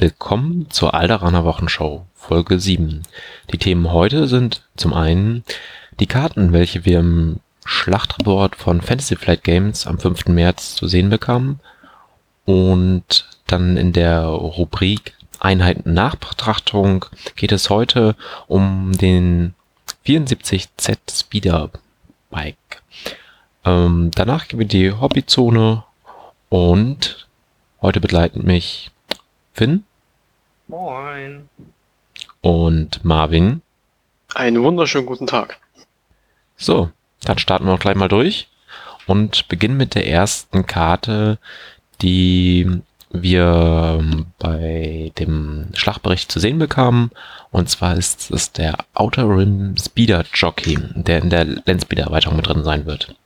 Willkommen zur Alderaner Wochenshow, Folge 7. Die Themen heute sind zum einen die Karten, welche wir im Schlachtreport von Fantasy Flight Games am 5. März zu sehen bekamen und dann in der Rubrik Einheiten Nachbetrachtung geht es heute um den 74Z Speeder Bike. Ähm, danach gibt es die Hobbyzone und heute begleiten mich Finn. Moin. Und Marvin. Einen wunderschönen guten Tag. So, dann starten wir auch gleich mal durch und beginnen mit der ersten Karte, die wir bei dem Schlachtbericht zu sehen bekamen. Und zwar ist es der Outer Rim Speeder Jockey, der in der Landspeeder Erweiterung mit drin sein wird.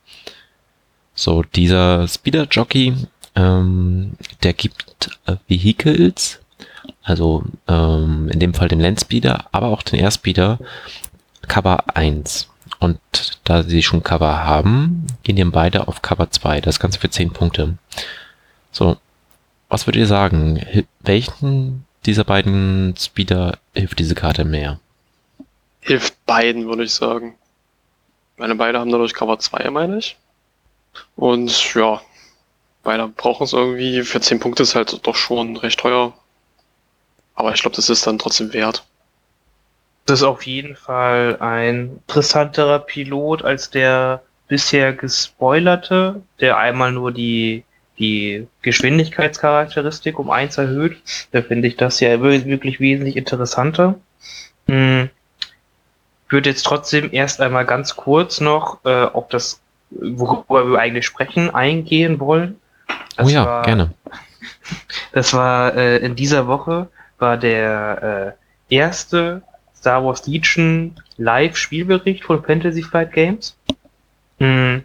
So, dieser Speeder Jockey, ähm, der gibt äh, Vehicles, also ähm, in dem Fall den Landspeeder, aber auch den Airspeeder Cover 1. Und da sie schon Cover haben, gehen die beide auf Cover 2. Das Ganze für 10 Punkte. So, was würdet ihr sagen? Welchen dieser beiden Speeder hilft diese Karte mehr? Hilft beiden, würde ich sagen. Meine beide haben dadurch Cover 2, meine ich. Und ja, beide brauchen es irgendwie. Für 10 Punkte ist halt doch schon recht teuer. Aber ich glaube, das ist dann trotzdem wert. Das ist auf jeden Fall ein interessanterer Pilot als der bisher gespoilerte, der einmal nur die, die Geschwindigkeitscharakteristik um eins erhöht. Da finde ich das ja wirklich wesentlich interessanter. Hm. Ich würde jetzt trotzdem erst einmal ganz kurz noch äh, auf das, worüber wir eigentlich sprechen, eingehen wollen. Das oh ja, war, gerne. Das war äh, in dieser Woche war der äh, erste Star Wars Legion Live-Spielbericht von Fantasy Flight Games. Hm.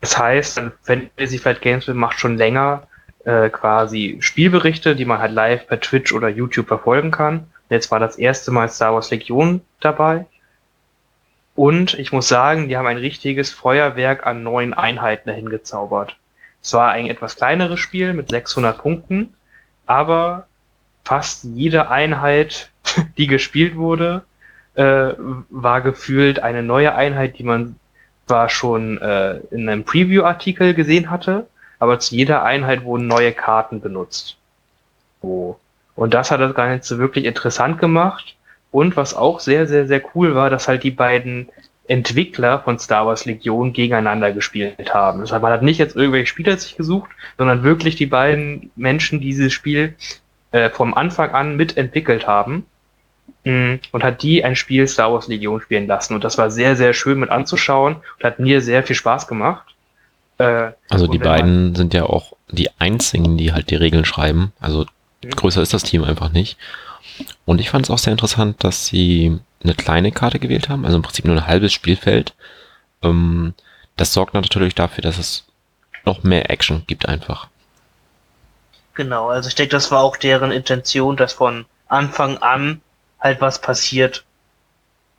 Das heißt, Fantasy Flight Games macht schon länger äh, quasi Spielberichte, die man halt live per Twitch oder YouTube verfolgen kann. Jetzt war das erste Mal Star Wars Legion dabei. Und ich muss sagen, die haben ein richtiges Feuerwerk an neuen Einheiten dahin gezaubert. Es war ein etwas kleineres Spiel mit 600 Punkten, aber fast jede Einheit, die gespielt wurde, äh, war gefühlt eine neue Einheit, die man zwar schon äh, in einem Preview-Artikel gesehen hatte, aber zu jeder Einheit wurden neue Karten benutzt. So. Und das hat das Ganze wirklich interessant gemacht. Und was auch sehr, sehr, sehr cool war, dass halt die beiden Entwickler von Star Wars Legion gegeneinander gespielt haben. Das heißt, man hat nicht jetzt irgendwelche Spieler sich gesucht, sondern wirklich die beiden Menschen, die dieses Spiel äh, vom Anfang an mitentwickelt haben mh, mm, und hat die ein Spiel Star Wars Legion spielen lassen. Und das war sehr, sehr schön mit anzuschauen und hat mir sehr viel Spaß gemacht. Äh, also die beiden sind ja auch die einzigen, die halt die Regeln schreiben. Also mhm. größer ist das Team einfach nicht. Und ich fand es auch sehr interessant, dass sie eine kleine Karte gewählt haben, also im Prinzip nur ein halbes Spielfeld. Ähm, das sorgt natürlich dafür, dass es noch mehr Action gibt einfach. Genau, also ich denke, das war auch deren Intention, dass von Anfang an halt was passiert.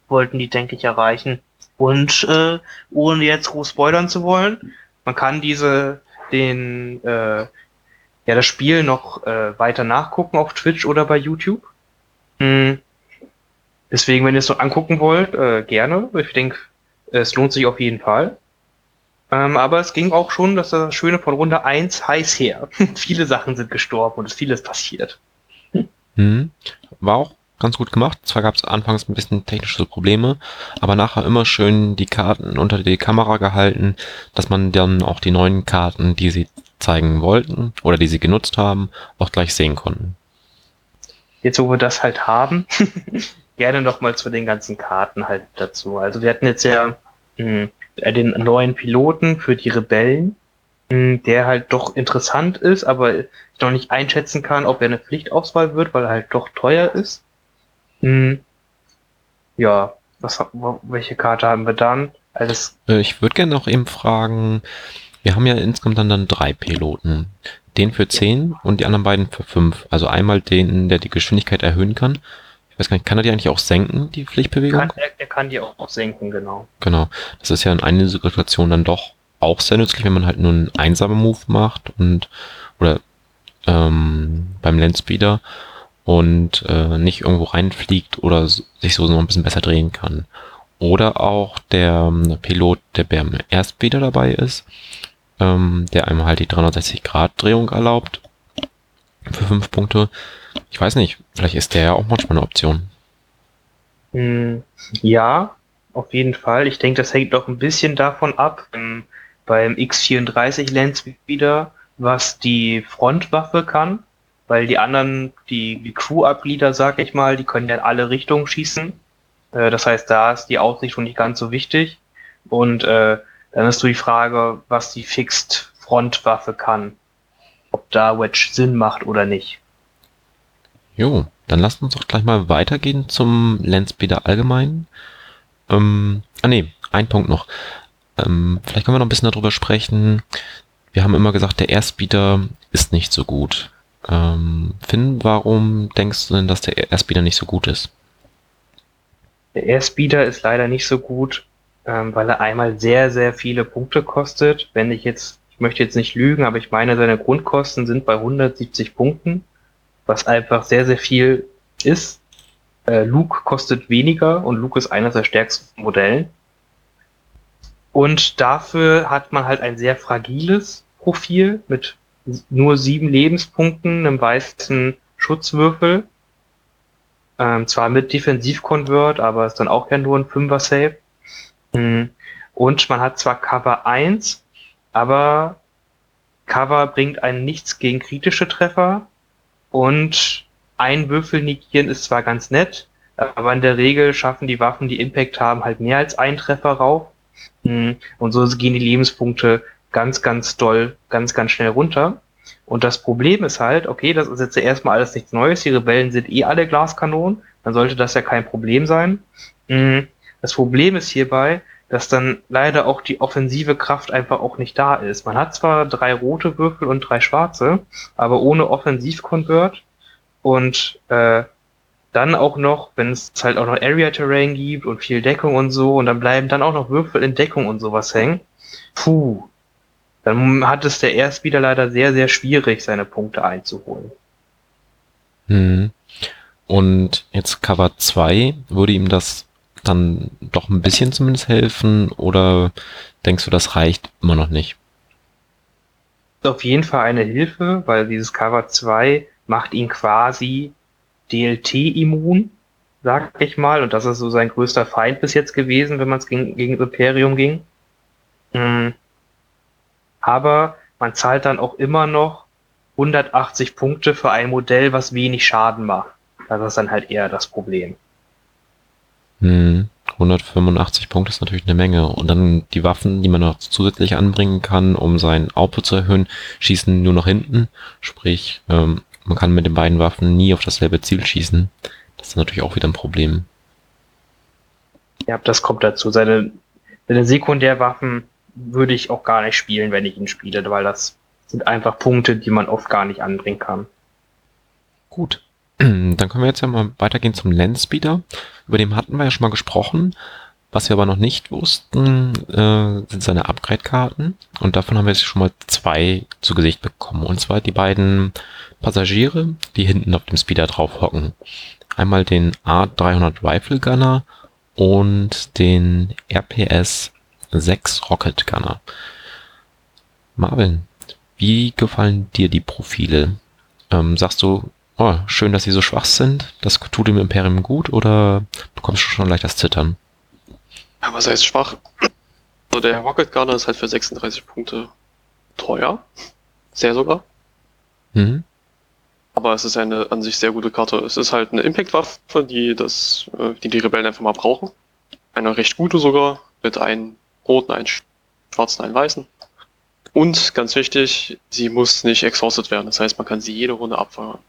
Wollten die, denke ich, erreichen. Und äh, ohne jetzt groß spoilern zu wollen, man kann diese, den, äh, ja, das Spiel noch äh, weiter nachgucken auf Twitch oder bei YouTube. Hm. Deswegen, wenn ihr es noch angucken wollt, äh, gerne. Ich denke, es lohnt sich auf jeden Fall. Ähm, aber es ging auch schon, dass das Schöne von Runde 1 heiß her. Viele Sachen sind gestorben und es vieles passiert. Hm. War auch ganz gut gemacht. Zwar gab es anfangs ein bisschen technische Probleme, aber nachher immer schön die Karten unter die Kamera gehalten, dass man dann auch die neuen Karten, die sie zeigen wollten oder die sie genutzt haben, auch gleich sehen konnten. Jetzt, wo wir das halt haben, gerne noch mal zu den ganzen Karten halt dazu. Also wir hatten jetzt ja mh, hm, äh, den neuen Piloten für die Rebellen, hm, der halt doch interessant ist, aber ich noch nicht einschätzen kann, ob er eine Pflichtauswahl wird, weil er halt doch teuer ist. Hm. Ja, was, welche Karte haben wir dann? Äh, ich würde gerne noch eben fragen, wir haben ja insgesamt dann, dann drei Piloten. Den für 10 und die anderen beiden für 5. Also einmal den, der die Geschwindigkeit erhöhen kann ich weiß gar nicht, kann er die eigentlich auch senken, die Pflichtbewegung? Kann, er, er, kann die auch, auch senken, genau. Genau. Das ist ja in einigen Situationen dann doch auch sehr nützlich, wenn man halt nur einen einsamen Move macht und oder ähm, beim Landspeeder. und äh, nicht irgendwo reinfliegt oder sich so noch ein bisschen besser drehen kann. Oder auch der ähm, Pilot, der beim Airspeeder dabei ist, ähm, der einem halt die 360-Grad-Drehung erlaubt für fünf Punkte. Ich weiß nicht, vielleicht ist der ja auch manchmal eine Option. Hm, ja, auf jeden Fall. Ich denke, das hängt doch ein bisschen davon ab, ähm, beim X34 Lens wieder, was die Frontwaffe kann, weil die anderen, die, die Crew-Ablieder, sag ich mal, die können ja in alle Richtungen schießen. Äh, das heißt, da ist die Ausrichtung nicht ganz so wichtig. Und äh, dann ist so die Frage, was die Fixed Frontwaffe kann. Ob da Wedge Sinn macht oder nicht. Jo, dann lasst uns doch gleich mal weitergehen zum Landspeeder allgemein. Ähm, ah nee, ein Punkt noch. Ähm, vielleicht können wir noch ein bisschen darüber sprechen. Wir haben immer gesagt, der Airspeeder ist nicht so gut. Ähm, Finn, warum denkst du denn, dass der Airspeeder nicht so gut ist? Der Airspeeder ist leider nicht so gut, ähm, weil er einmal sehr, sehr viele Punkte kostet. Wenn ich jetzt, ich möchte jetzt nicht lügen, aber ich meine, seine Grundkosten sind bei 170 Punkten was einfach sehr, sehr viel ist. Äh, Luke kostet weniger und Luke ist eines der stärksten Modellen. Und dafür hat man halt ein sehr fragiles Profil mit nur sieben Lebenspunkten, einem weißen Schutzwürfel. Ähm, zwar mit Defensivkonvert, aber ist dann auch ja nur ein Fünfer-Save. Mhm. Und man hat zwar Cover 1, aber Cover bringt einen nichts gegen kritische Treffer und ein Würfel negieren ist zwar ganz nett, aber in der Regel schaffen die Waffen, die Impact haben, halt mehr als einen Treffer rauf. Hm, und so gehen die Lebenspunkte ganz, ganz doll, ganz, ganz schnell runter. Und das Problem ist halt, okay, das ist jetzt erstmal alles nichts Neues, die Rebellen sind eh alle Glaskanonen, dann sollte das ja kein Problem sein. Das Problem ist hierbei, dass dann leider auch die offensive Kraft einfach auch nicht da ist. Man hat zwar drei rote Würfel und drei schwarze, aber ohne Offensivkonvert und äh, dann auch noch, wenn es halt auch noch Area Terrain gibt und viel Deckung und so und dann bleiben dann auch noch Würfel in Deckung und sowas hängen. Puh. Dann hat es der Erstspieler leider sehr, sehr schwierig, seine Punkte einzuholen. Hm. Und jetzt Cover 2, würde ihm das dann doch ein bisschen zumindest helfen oder denkst du, das reicht immer noch nicht? Auf jeden Fall eine Hilfe, weil dieses Cover 2 macht ihn quasi DLT-immun, sag ich mal, und das ist so sein größter Feind bis jetzt gewesen, wenn man es gegen, gegen Imperium ging. Mhm. Aber man zahlt dann auch immer noch 180 Punkte für ein Modell, was wenig Schaden macht. Das ist dann halt eher das Problem. Hm, 185 Punkte ist natürlich eine Menge. Und dann die Waffen, die man noch zusätzlich anbringen kann, um seinen Output zu erhöhen, schießen nur nach hinten. Sprich, ähm, man kann mit den beiden Waffen nie auf dasselbe Ziel schießen. Das ist natürlich auch wieder ein Problem. Ja, das kommt dazu. Seine, seine Sekundärwaffen würde ich auch gar nicht spielen, wenn ich ihn spiele, weil das sind einfach Punkte, die man oft gar nicht anbringen kann. Gut. Dann können wir jetzt ja mal weitergehen zum Landspeeder. Über den hatten wir ja schon mal gesprochen. Was wir aber noch nicht wussten, äh, sind seine Upgrade-Karten. Und davon haben wir jetzt schon mal zwei zu Gesicht bekommen. Und zwar die beiden Passagiere, die hinten auf dem Speeder drauf hocken. Einmal den A300 Rifle Gunner und den RPS 6 Rocket Gunner. Marvin, wie gefallen dir die Profile? Ähm, sagst du, oh, schön, dass sie so schwach sind, das tut dem Imperium gut oder bekommst du schon leicht das Zittern? Ja, was heißt schwach? Also der Rocket Gunner ist halt für 36 Punkte teuer. Sehr sogar. Mhm. Aber es ist eine an sich sehr gute Karte. Es ist halt eine Impact-Waffe, die das, äh, die die Rebellen einfach mal brauchen. Eine recht gute sogar, mit einem roten, einem schwarzen, einem weißen. Und ganz wichtig, sie muss nicht exhausted werden. Das heißt, man kann sie jede Runde abfeuern.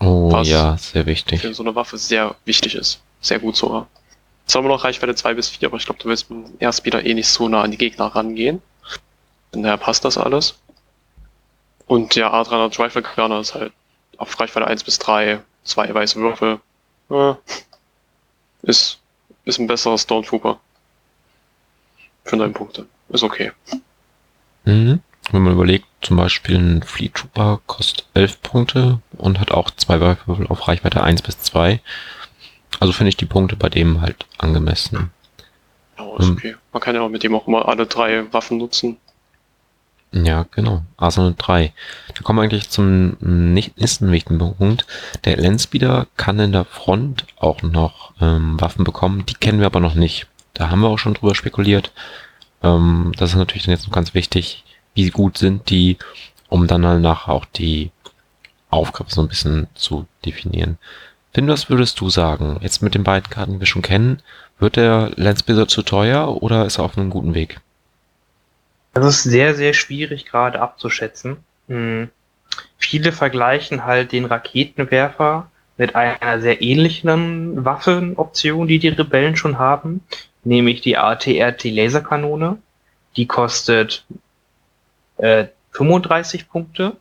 Oh was ja, sehr wichtig. Für so eine Waffe sehr wichtig ist. Sehr gut sogar. Jetzt haben wir noch Reichweite 2 bis 4, aber ich glaube, du willst mit dem Airspeeder eh nicht so nah an die Gegner rangehen. Von daher passt das alles. Und ja, A300 Rifle Gunner ist halt auf Reichweite 1 bis 3, zwei weiße Würfel. Ja, ist, ist ein besserer Stone Trooper. Für neun Punkte. Ist okay. Mhm. Wenn man überlegt, zum Beispiel ein Fleet Trooper kostet 11 Punkte und hat auch zwei Würfel auf Reichweite 1 bis 2. Also finde ich die Punkte bei dem halt angemessen. Ja, ist Hm. okay. Man kann ja auch mit dem auch immer alle drei Waffen nutzen. Ja, genau. Arsenal 3. Da kommen wir eigentlich zum nächsten wichtigen Punkt. Der Landspeeder kann in der Front auch noch ähm, Waffen bekommen. Die kennen wir aber noch nicht. Da haben wir auch schon drüber spekuliert. Ähm, das ist natürlich dann jetzt noch ganz wichtig. Wie gut sind die, um dann halt nachher auch die Aufgabe so ein bisschen zu definieren. Finn, was würdest du sagen? Jetzt mit den beiden Karten, die wir schon kennen, wird der Landspeeder zu teuer oder ist er auf einem guten Weg? Das ist sehr, sehr schwierig gerade abzuschätzen. Hm. Viele vergleichen halt den Raketenwerfer mit einer sehr ähnlichen Waffenoption, die die Rebellen schon haben, nämlich die ATRT Laserkanone. Die kostet äh, 35 Punkte,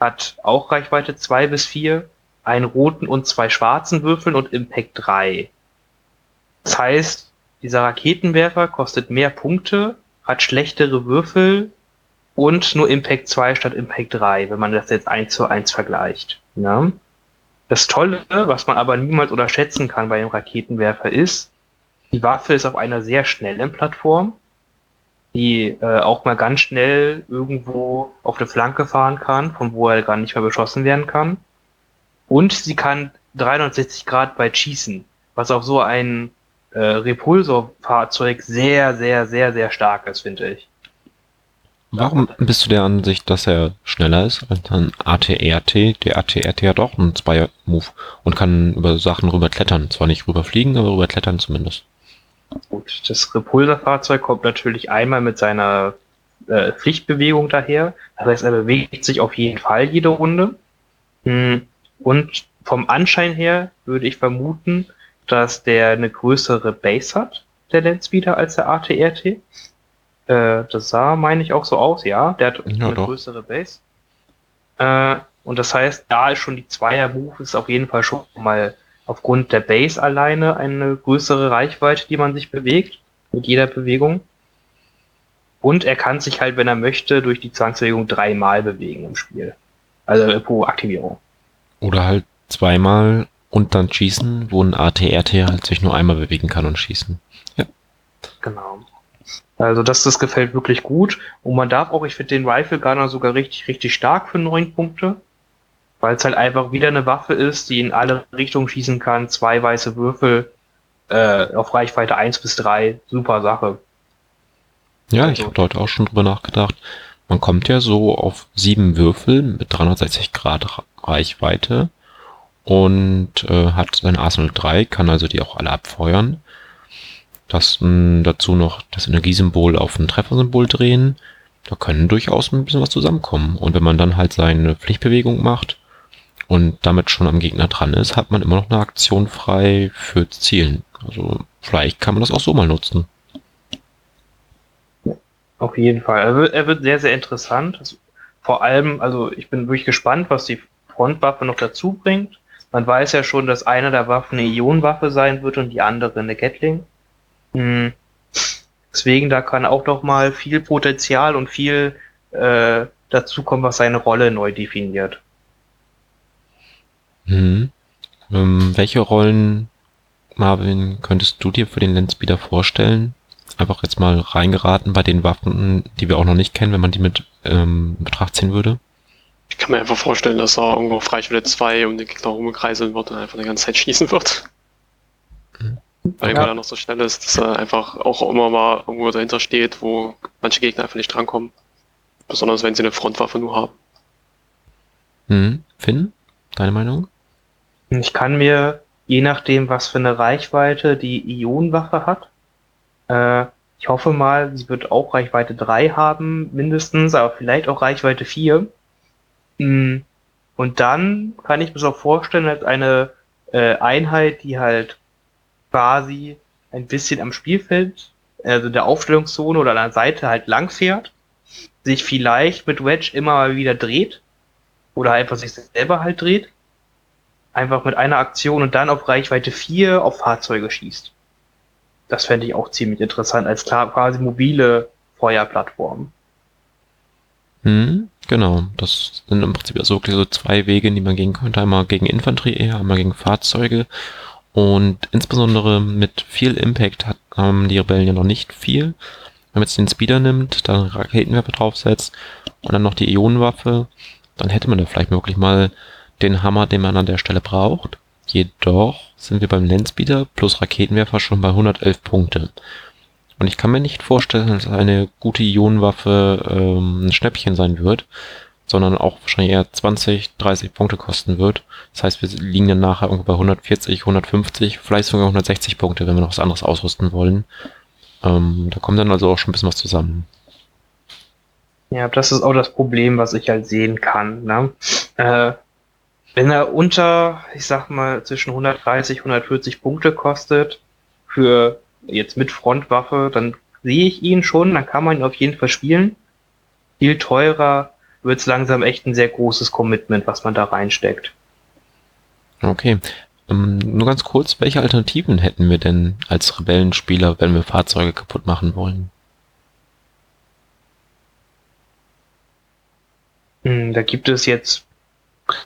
hat auch Reichweite 2 bis 4, einen roten und zwei schwarzen Würfeln und Impact 3. Das heißt, dieser Raketenwerfer kostet mehr Punkte, hat schlechtere Würfel und nur Impact 2 statt Impact 3, wenn man das jetzt eins zu eins vergleicht. Ja? Das Tolle, was man aber niemals unterschätzen kann bei dem Raketenwerfer ist, die Waffe ist auf einer sehr schnellen Plattform, die äh, auch mal ganz schnell irgendwo auf eine Flanke fahren kann, von wo er gar nicht mehr beschossen werden kann. Und sie kann 360 Grad weit schießen, was auf so ein äh, Repulsorfahrzeug sehr, sehr, sehr, sehr stark ist, finde ich. Warum bist du der Ansicht, dass er schneller ist als ein ATRT? Der ATRT hat auch einen Zweier-Move und kann über Sachen rüberklettern. Zwar nicht rüberfliegen, aber rüberklettern zumindest. Gut, das Repulsorfahrzeug kommt natürlich einmal mit seiner äh, Pflichtbewegung daher. Das heißt, er bewegt sich auf jeden Fall jede Runde. Hm, Und vom Anschein her würde ich vermuten, dass der eine größere Base hat, der Landspeeder, als der ATRT. Äh, das sah, meine ich, auch so aus, ja. Der hat Ja, eine doch. größere Base. Äh, und das heißt, da ist schon die Zweier-Move ist auf jeden Fall schon mal aufgrund der Base alleine eine größere Reichweite, die man sich bewegt, mit jeder Bewegung. Und er kann sich halt, wenn er möchte, durch die Zwangsbewegung dreimal bewegen im Spiel. Also pro Aktivierung. Oder halt zweimal und dann schießen, wo ein ATRT halt sich nur einmal bewegen kann und schießen. Genau. Also das, das gefällt wirklich gut. Und man darf auch, ich finde den Rifle Gunner sogar richtig, richtig stark für neun Punkte. Weil es halt einfach wieder eine Waffe ist, die in alle Richtungen schießen kann. Zwei weiße Würfel äh, auf Reichweite 1 bis 3. Super Sache. Ja, Also- ich habe heute auch schon drüber nachgedacht. Man kommt ja so auf sieben Würfel mit 360 Grad Ra- Reichweite und äh, hat sein Arsenal 3, kann also die auch alle abfeuern. Das mh, dazu noch das Energiesymbol auf ein Treffersymbol drehen. Da können durchaus ein bisschen was zusammenkommen. Und wenn man dann halt seine Pflichtbewegung macht und damit schon am Gegner dran ist, hat man immer noch eine Aktion frei für Zielen. Also vielleicht kann man das auch so mal nutzen. Auf jeden Fall. Er wird, er wird sehr, sehr interessant. Also, vor allem, also ich bin wirklich gespannt, was die Frontwaffe noch dazu bringt. Man weiß ja schon, dass eine der Waffen eine Ionenwaffe sein wird und die andere eine Gatling. Hm. Deswegen, da kann auch noch mal viel Potenzial und viel äh, dazu kommen, was seine Rolle neu definiert. Mhm. Ähm, welche Rollen, Marvin, könntest du dir für den Landspeeder vorstellen? Einfach jetzt mal reingeraten bei den Waffen, die wir auch noch nicht kennen, wenn man die mit ähm, Betracht ziehen würde. Ich kann mir einfach vorstellen, dass er irgendwo auf Reichweite 2 um den Gegner rumkreiseln wird und einfach die ganze Zeit schießen wird. Mhm. Weil, Ja. er noch so schnell ist, dass er einfach auch immer mal irgendwo dahinter steht, wo manche Gegner einfach nicht drankommen. Besonders wenn sie eine Frontwaffe nur haben. Mhm. Finn, deine Meinung? Ich kann mir, je nachdem, was für eine Reichweite die Ionenwaffe hat, äh, ich hoffe mal, sie wird auch Reichweite 3 haben, mindestens, aber vielleicht auch Reichweite 4. Mm, Und dann kann ich mir so vorstellen, als eine äh, Einheit, die halt quasi ein bisschen am Spielfeld, also der Aufstellungszone oder an der Seite halt lang fährt, sich vielleicht mit Wedge immer mal wieder dreht oder einfach sich selber halt dreht einfach mit einer Aktion und dann auf Reichweite 4 auf Fahrzeuge schießt. Das fände ich auch ziemlich interessant als quasi mobile Feuerplattform. Hm, genau. Das sind im Prinzip also wirklich so zwei Wege, die man gehen könnte. Einmal gegen Infanterie eher, einmal gegen Fahrzeuge. Und insbesondere mit viel Impact hat, haben die Rebellen ja noch nicht viel. Wenn man jetzt den Speeder nimmt, dann Raketenwerfer draufsetzt und dann noch die Ionenwaffe, dann hätte man da vielleicht wirklich mal den Hammer, den man an der Stelle braucht. Jedoch sind wir beim Landspeeder plus Raketenwerfer schon bei 111 Punkte. Und ich kann mir nicht vorstellen, dass eine gute Ionenwaffe ähm, ein Schnäppchen sein wird, sondern auch wahrscheinlich eher 20, 30 Punkte kosten wird. Das heißt, wir liegen dann nachher irgendwo bei 140, 150, vielleicht sogar 160 Punkte, wenn wir noch was anderes ausrüsten wollen. Ähm, da kommt dann also auch schon ein bisschen was zusammen. Ja, das ist auch das Problem, was ich halt sehen kann. Ne? Äh, wenn er unter, ich sag mal, zwischen 130, 140 Punkte kostet, für jetzt mit Frontwaffe, dann sehe ich ihn schon, dann kann man ihn auf jeden Fall spielen. Viel teurer wird es langsam echt ein sehr großes Commitment, was man da reinsteckt. Okay. Ähm, nur ganz kurz, welche Alternativen hätten wir denn als Rebellenspieler, wenn wir Fahrzeuge kaputt machen wollen? Hm, da gibt es jetzt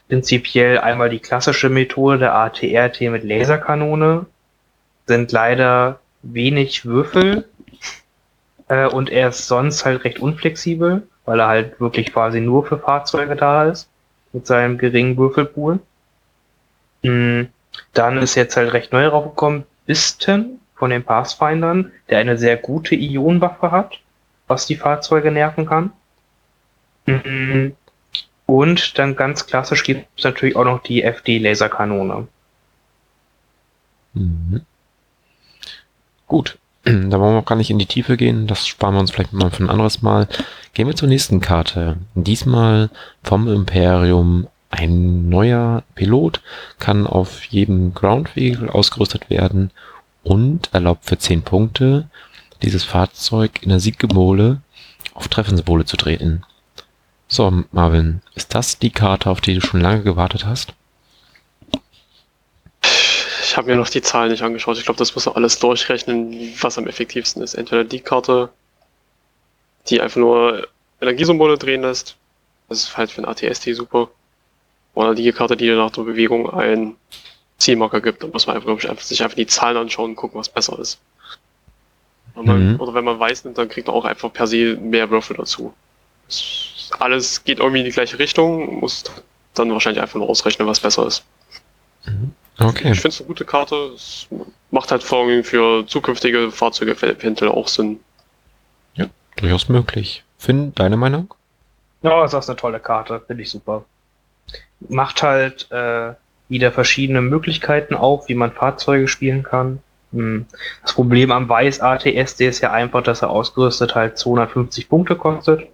prinzipiell einmal die klassische Methode der ATRT mit Laserkanone. Sind leider wenig Würfel äh, und er ist sonst halt recht unflexibel, weil er halt wirklich quasi nur für Fahrzeuge da ist mit seinem geringen Würfelpool. Mhm. Dann ist jetzt halt recht neu raufgekommen Bisten von den Pathfindern, der eine sehr gute Ionenwaffe hat, was die Fahrzeuge nerven kann. Mhm. Und dann ganz klassisch gibt es natürlich auch noch die FD-Laserkanone. Mhm. Gut, da wollen wir auch gar nicht in die Tiefe gehen. Das sparen wir uns vielleicht mal für ein anderes Mal. Gehen wir zur nächsten Karte. Diesmal vom Imperium. Ein neuer Pilot kann auf jedem Ground Vehicle ausgerüstet werden und erlaubt für 10 Punkte dieses Fahrzeug in der Sieggemole auf Treffenssymbole zu treten. So, Marvin, ist das die Karte, auf die du schon lange gewartet hast? Ich habe mir noch die Zahlen nicht angeschaut. Ich glaube, das muss man alles durchrechnen, was am effektivsten ist. Entweder die Karte, die einfach nur Energiesymbole drehen lässt. Das ist halt für ein ATST super. Oder die Karte, die nach der Bewegung einen Zielmarker gibt. Da muss man einfach, ich, einfach, sich einfach die Zahlen anschauen und gucken, was besser ist. Man, mhm. Oder wenn man weiß nimmt, dann kriegt man auch einfach per se mehr Würfel dazu. Alles geht irgendwie in die gleiche Richtung, muss dann wahrscheinlich einfach nur ausrechnen, was besser ist. Mhm. Okay. Ich finde es eine gute Karte. Es macht halt vor allem für zukünftige Fahrzeuge eventuell auch Sinn. Ja, durchaus möglich. Finn, deine Meinung? Ja, das ist eine tolle Karte. Finde ich super. Macht halt äh, wieder verschiedene Möglichkeiten auf, wie man Fahrzeuge spielen kann. Hm. Das Problem am Weiß ATSD ist ja einfach, dass er ausgerüstet halt 250 Punkte kostet.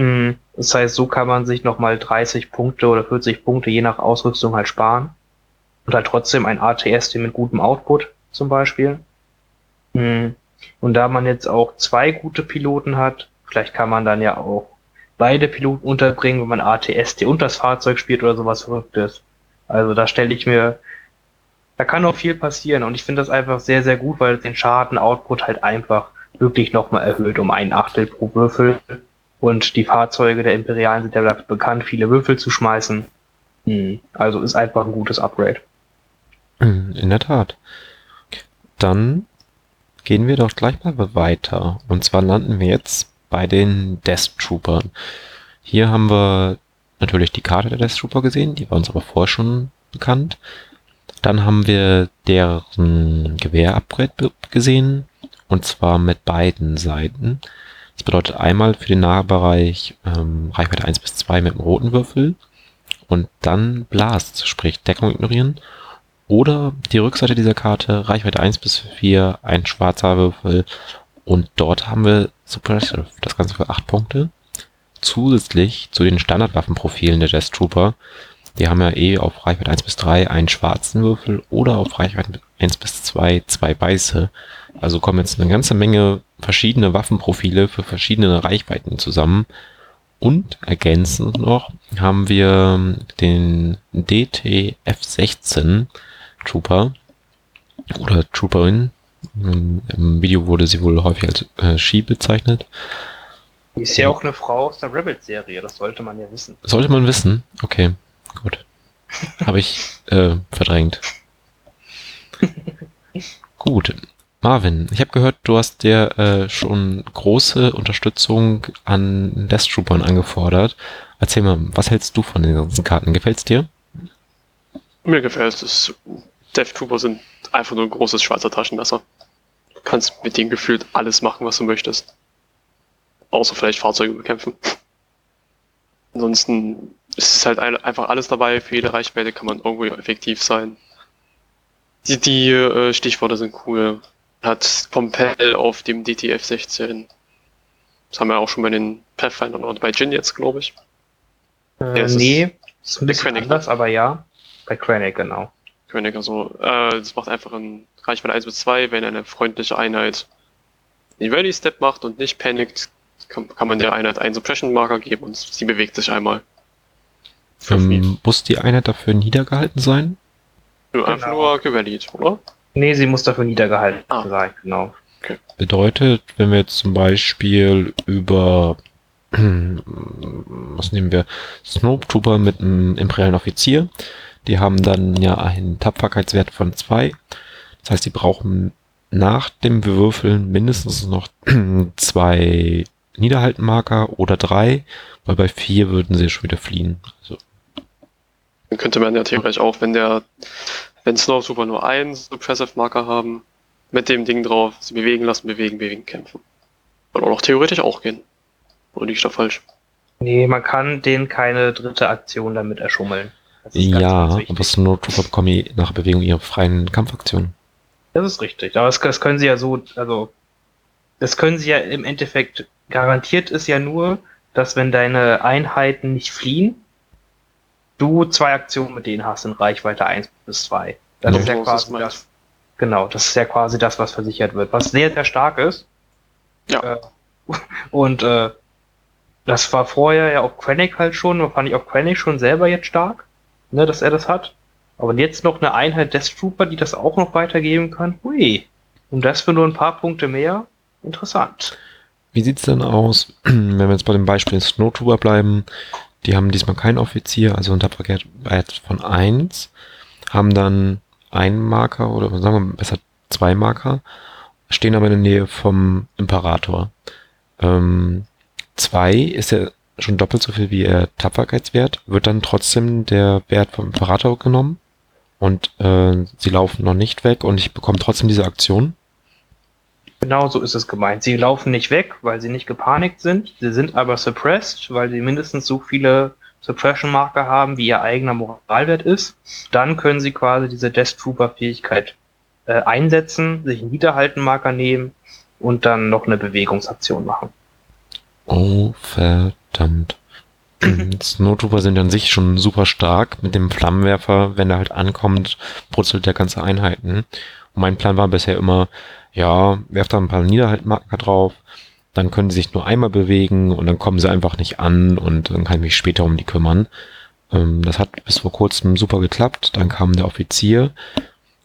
Hm. Das heißt, so kann man sich nochmal 30 Punkte oder 40 Punkte je nach Ausrüstung halt sparen und halt trotzdem ein ATS mit gutem Output zum Beispiel. Hm. Und da man jetzt auch zwei gute Piloten hat, vielleicht kann man dann ja auch beide Piloten unterbringen, wenn man ATST und das Fahrzeug spielt oder sowas Verrücktes. Also da stelle ich mir, da kann noch viel passieren und ich finde das einfach sehr, sehr gut, weil den Schaden-Output halt einfach wirklich nochmal erhöht um ein Achtel pro Würfel. Und die Fahrzeuge der Imperialen sind ja dafür bekannt, viele Würfel zu schmeißen. Hm. Also ist einfach ein gutes Upgrade. In der Tat. Dann gehen wir doch gleich mal weiter. Und zwar landen wir jetzt bei den Death Troopern. Hier haben wir natürlich die Karte der Death Trooper gesehen, die war uns aber vorher schon bekannt. Dann haben wir deren Gewehr-Upgrade gesehen, und zwar mit beiden Seiten. Das bedeutet einmal für den Nahbereich ähm, Reichweite 1 bis 2 mit dem roten Würfel und dann Blast, sprich Deckung ignorieren oder die Rückseite dieser Karte, Reichweite 1 bis 4, ein schwarzer Würfel. Und dort haben wir Suppressive, das Ganze für 8 Punkte. Zusätzlich zu den Standardwaffenprofilen der Death Trooper. Die haben ja eh auf Reichweite 1 bis 3 einen schwarzen Würfel oder auf Reichweite 1 bis 2 zwei weiße. Also kommen jetzt eine ganze Menge verschiedene Waffenprofile für verschiedene Reichweiten zusammen. Und ergänzend noch haben wir den DTF-16, Trooper oder Trooperin. Im Video wurde sie wohl häufig als äh, Ski bezeichnet. Die ist ja auch eine Frau aus der Rebels-Serie, das sollte man ja wissen. Sollte man wissen? Okay, gut. Habe ich äh, verdrängt. gut. Marvin, ich habe gehört, du hast dir äh, schon große Unterstützung an Death Troopern angefordert. Erzähl mal, was hältst du von den ganzen Karten? Gefällt's dir? Mir gefällt es. Death Trooper sind einfach nur ein großes Schweizer Taschenmesser. Du kannst mit denen gefühlt alles machen, was du möchtest. Außer vielleicht Fahrzeuge bekämpfen. Ansonsten ist es halt ein, einfach alles dabei. Für jede Reichweite kann man irgendwo effektiv sein. Die, die äh, Stichworte sind cool. Hat Pompel auf dem DTF 16. Das haben wir auch schon bei den Pathfindern und bei Jin jetzt, glaube ich. Äh, Ja, es ist nee, ist ein bisschen Krennic, anders, aber ja. Bei Krennic, genau. König, also, äh, das macht einfach in Reichweite 1 bis 2, wenn eine freundliche Einheit den Ready Step macht und nicht panikt, kann, kann man der Einheit einen Suppression Marker geben und sie bewegt sich einmal. Ähm, muss die Einheit dafür niedergehalten sein? Nö, Einfach genau. nur gerallied, oder? Nee, sie muss dafür niedergehalten Ah. sein, genau. Bedeutet, wenn wir jetzt zum Beispiel über was nehmen wir? Snowtrooper mit einem imperialen Offizier. Die haben dann ja einen Tapferkeitswert von zwei. Das heißt, die brauchen nach dem Würfeln mindestens noch zwei Niederhaltenmarker oder drei, weil bei vier würden sie schon wieder fliehen. Also, Dann könnte man ja theoretisch auch, wenn der, wenn Snowtrooper nur einen Suppressive Marker haben, mit dem Ding drauf, sie bewegen lassen, bewegen, bewegen, kämpfen. Würde auch theoretisch auch gehen. Oder liege ich da falsch? Nee, man kann denen keine dritte Aktion damit erschummeln. Ganz, ja, ganz wichtig. aber Snowtrooper bekommen nach Bewegung ihre freien Kampfaktionen. Das ist richtig. Aber das, das können sie ja so, also, das können sie ja im Endeffekt, garantiert ist ja nur, dass wenn deine Einheiten nicht fliehen, du zwei Aktionen mit denen hast in Reichweite 1 bis 2. Das Ja. ist ja quasi das, genau, das ist ja quasi das, was versichert wird, was sehr, sehr stark ist. Ja. Äh, und, äh, das war vorher ja auf Krennic halt schon, fand ich auf Krennic schon selber jetzt stark, ne, dass er das hat. Aber jetzt noch eine Einheit Death Trooper, die das auch noch weitergeben kann. Hui. Und das für nur ein paar Punkte mehr. Interessant. Wie sieht's denn aus, wenn wir jetzt bei dem Beispiel Snowtrooper bleiben? Die haben diesmal keinen Offizier, also ein Tapferkeitswert von eins, haben dann einen Marker oder sagen wir besser zwei Marker, stehen aber in der Nähe vom Imperator. Ähm, zwei ist ja schon doppelt so viel wie ihr Tapferkeitswert, wird dann trotzdem der Wert vom Imperator genommen und äh, sie laufen noch nicht weg und ich bekomme trotzdem diese Aktion. Genau so ist es gemeint. Sie laufen nicht weg, weil sie nicht gepanikt sind. Sie sind aber suppressed, weil sie mindestens so viele Suppression-Marker haben, wie ihr eigener Moralwert ist. Dann können sie quasi diese Death Trooper-Fähigkeit äh, einsetzen, sich einen Niederhalten-Marker nehmen und dann noch eine Bewegungsaktion machen. Oh, verdammt. Snowtrooper sind an sich schon super stark. Mit dem Flammenwerfer, wenn er halt ankommt, brutzelt der ganze Einheiten. Und mein Plan war bisher immer, ja, werft da ein paar Niederhaltmarker drauf, dann können sie sich nur einmal bewegen und dann kommen sie einfach nicht an und dann kann ich mich später um die kümmern. Ähm, das hat bis vor kurzem super geklappt. Dann kam der Offizier.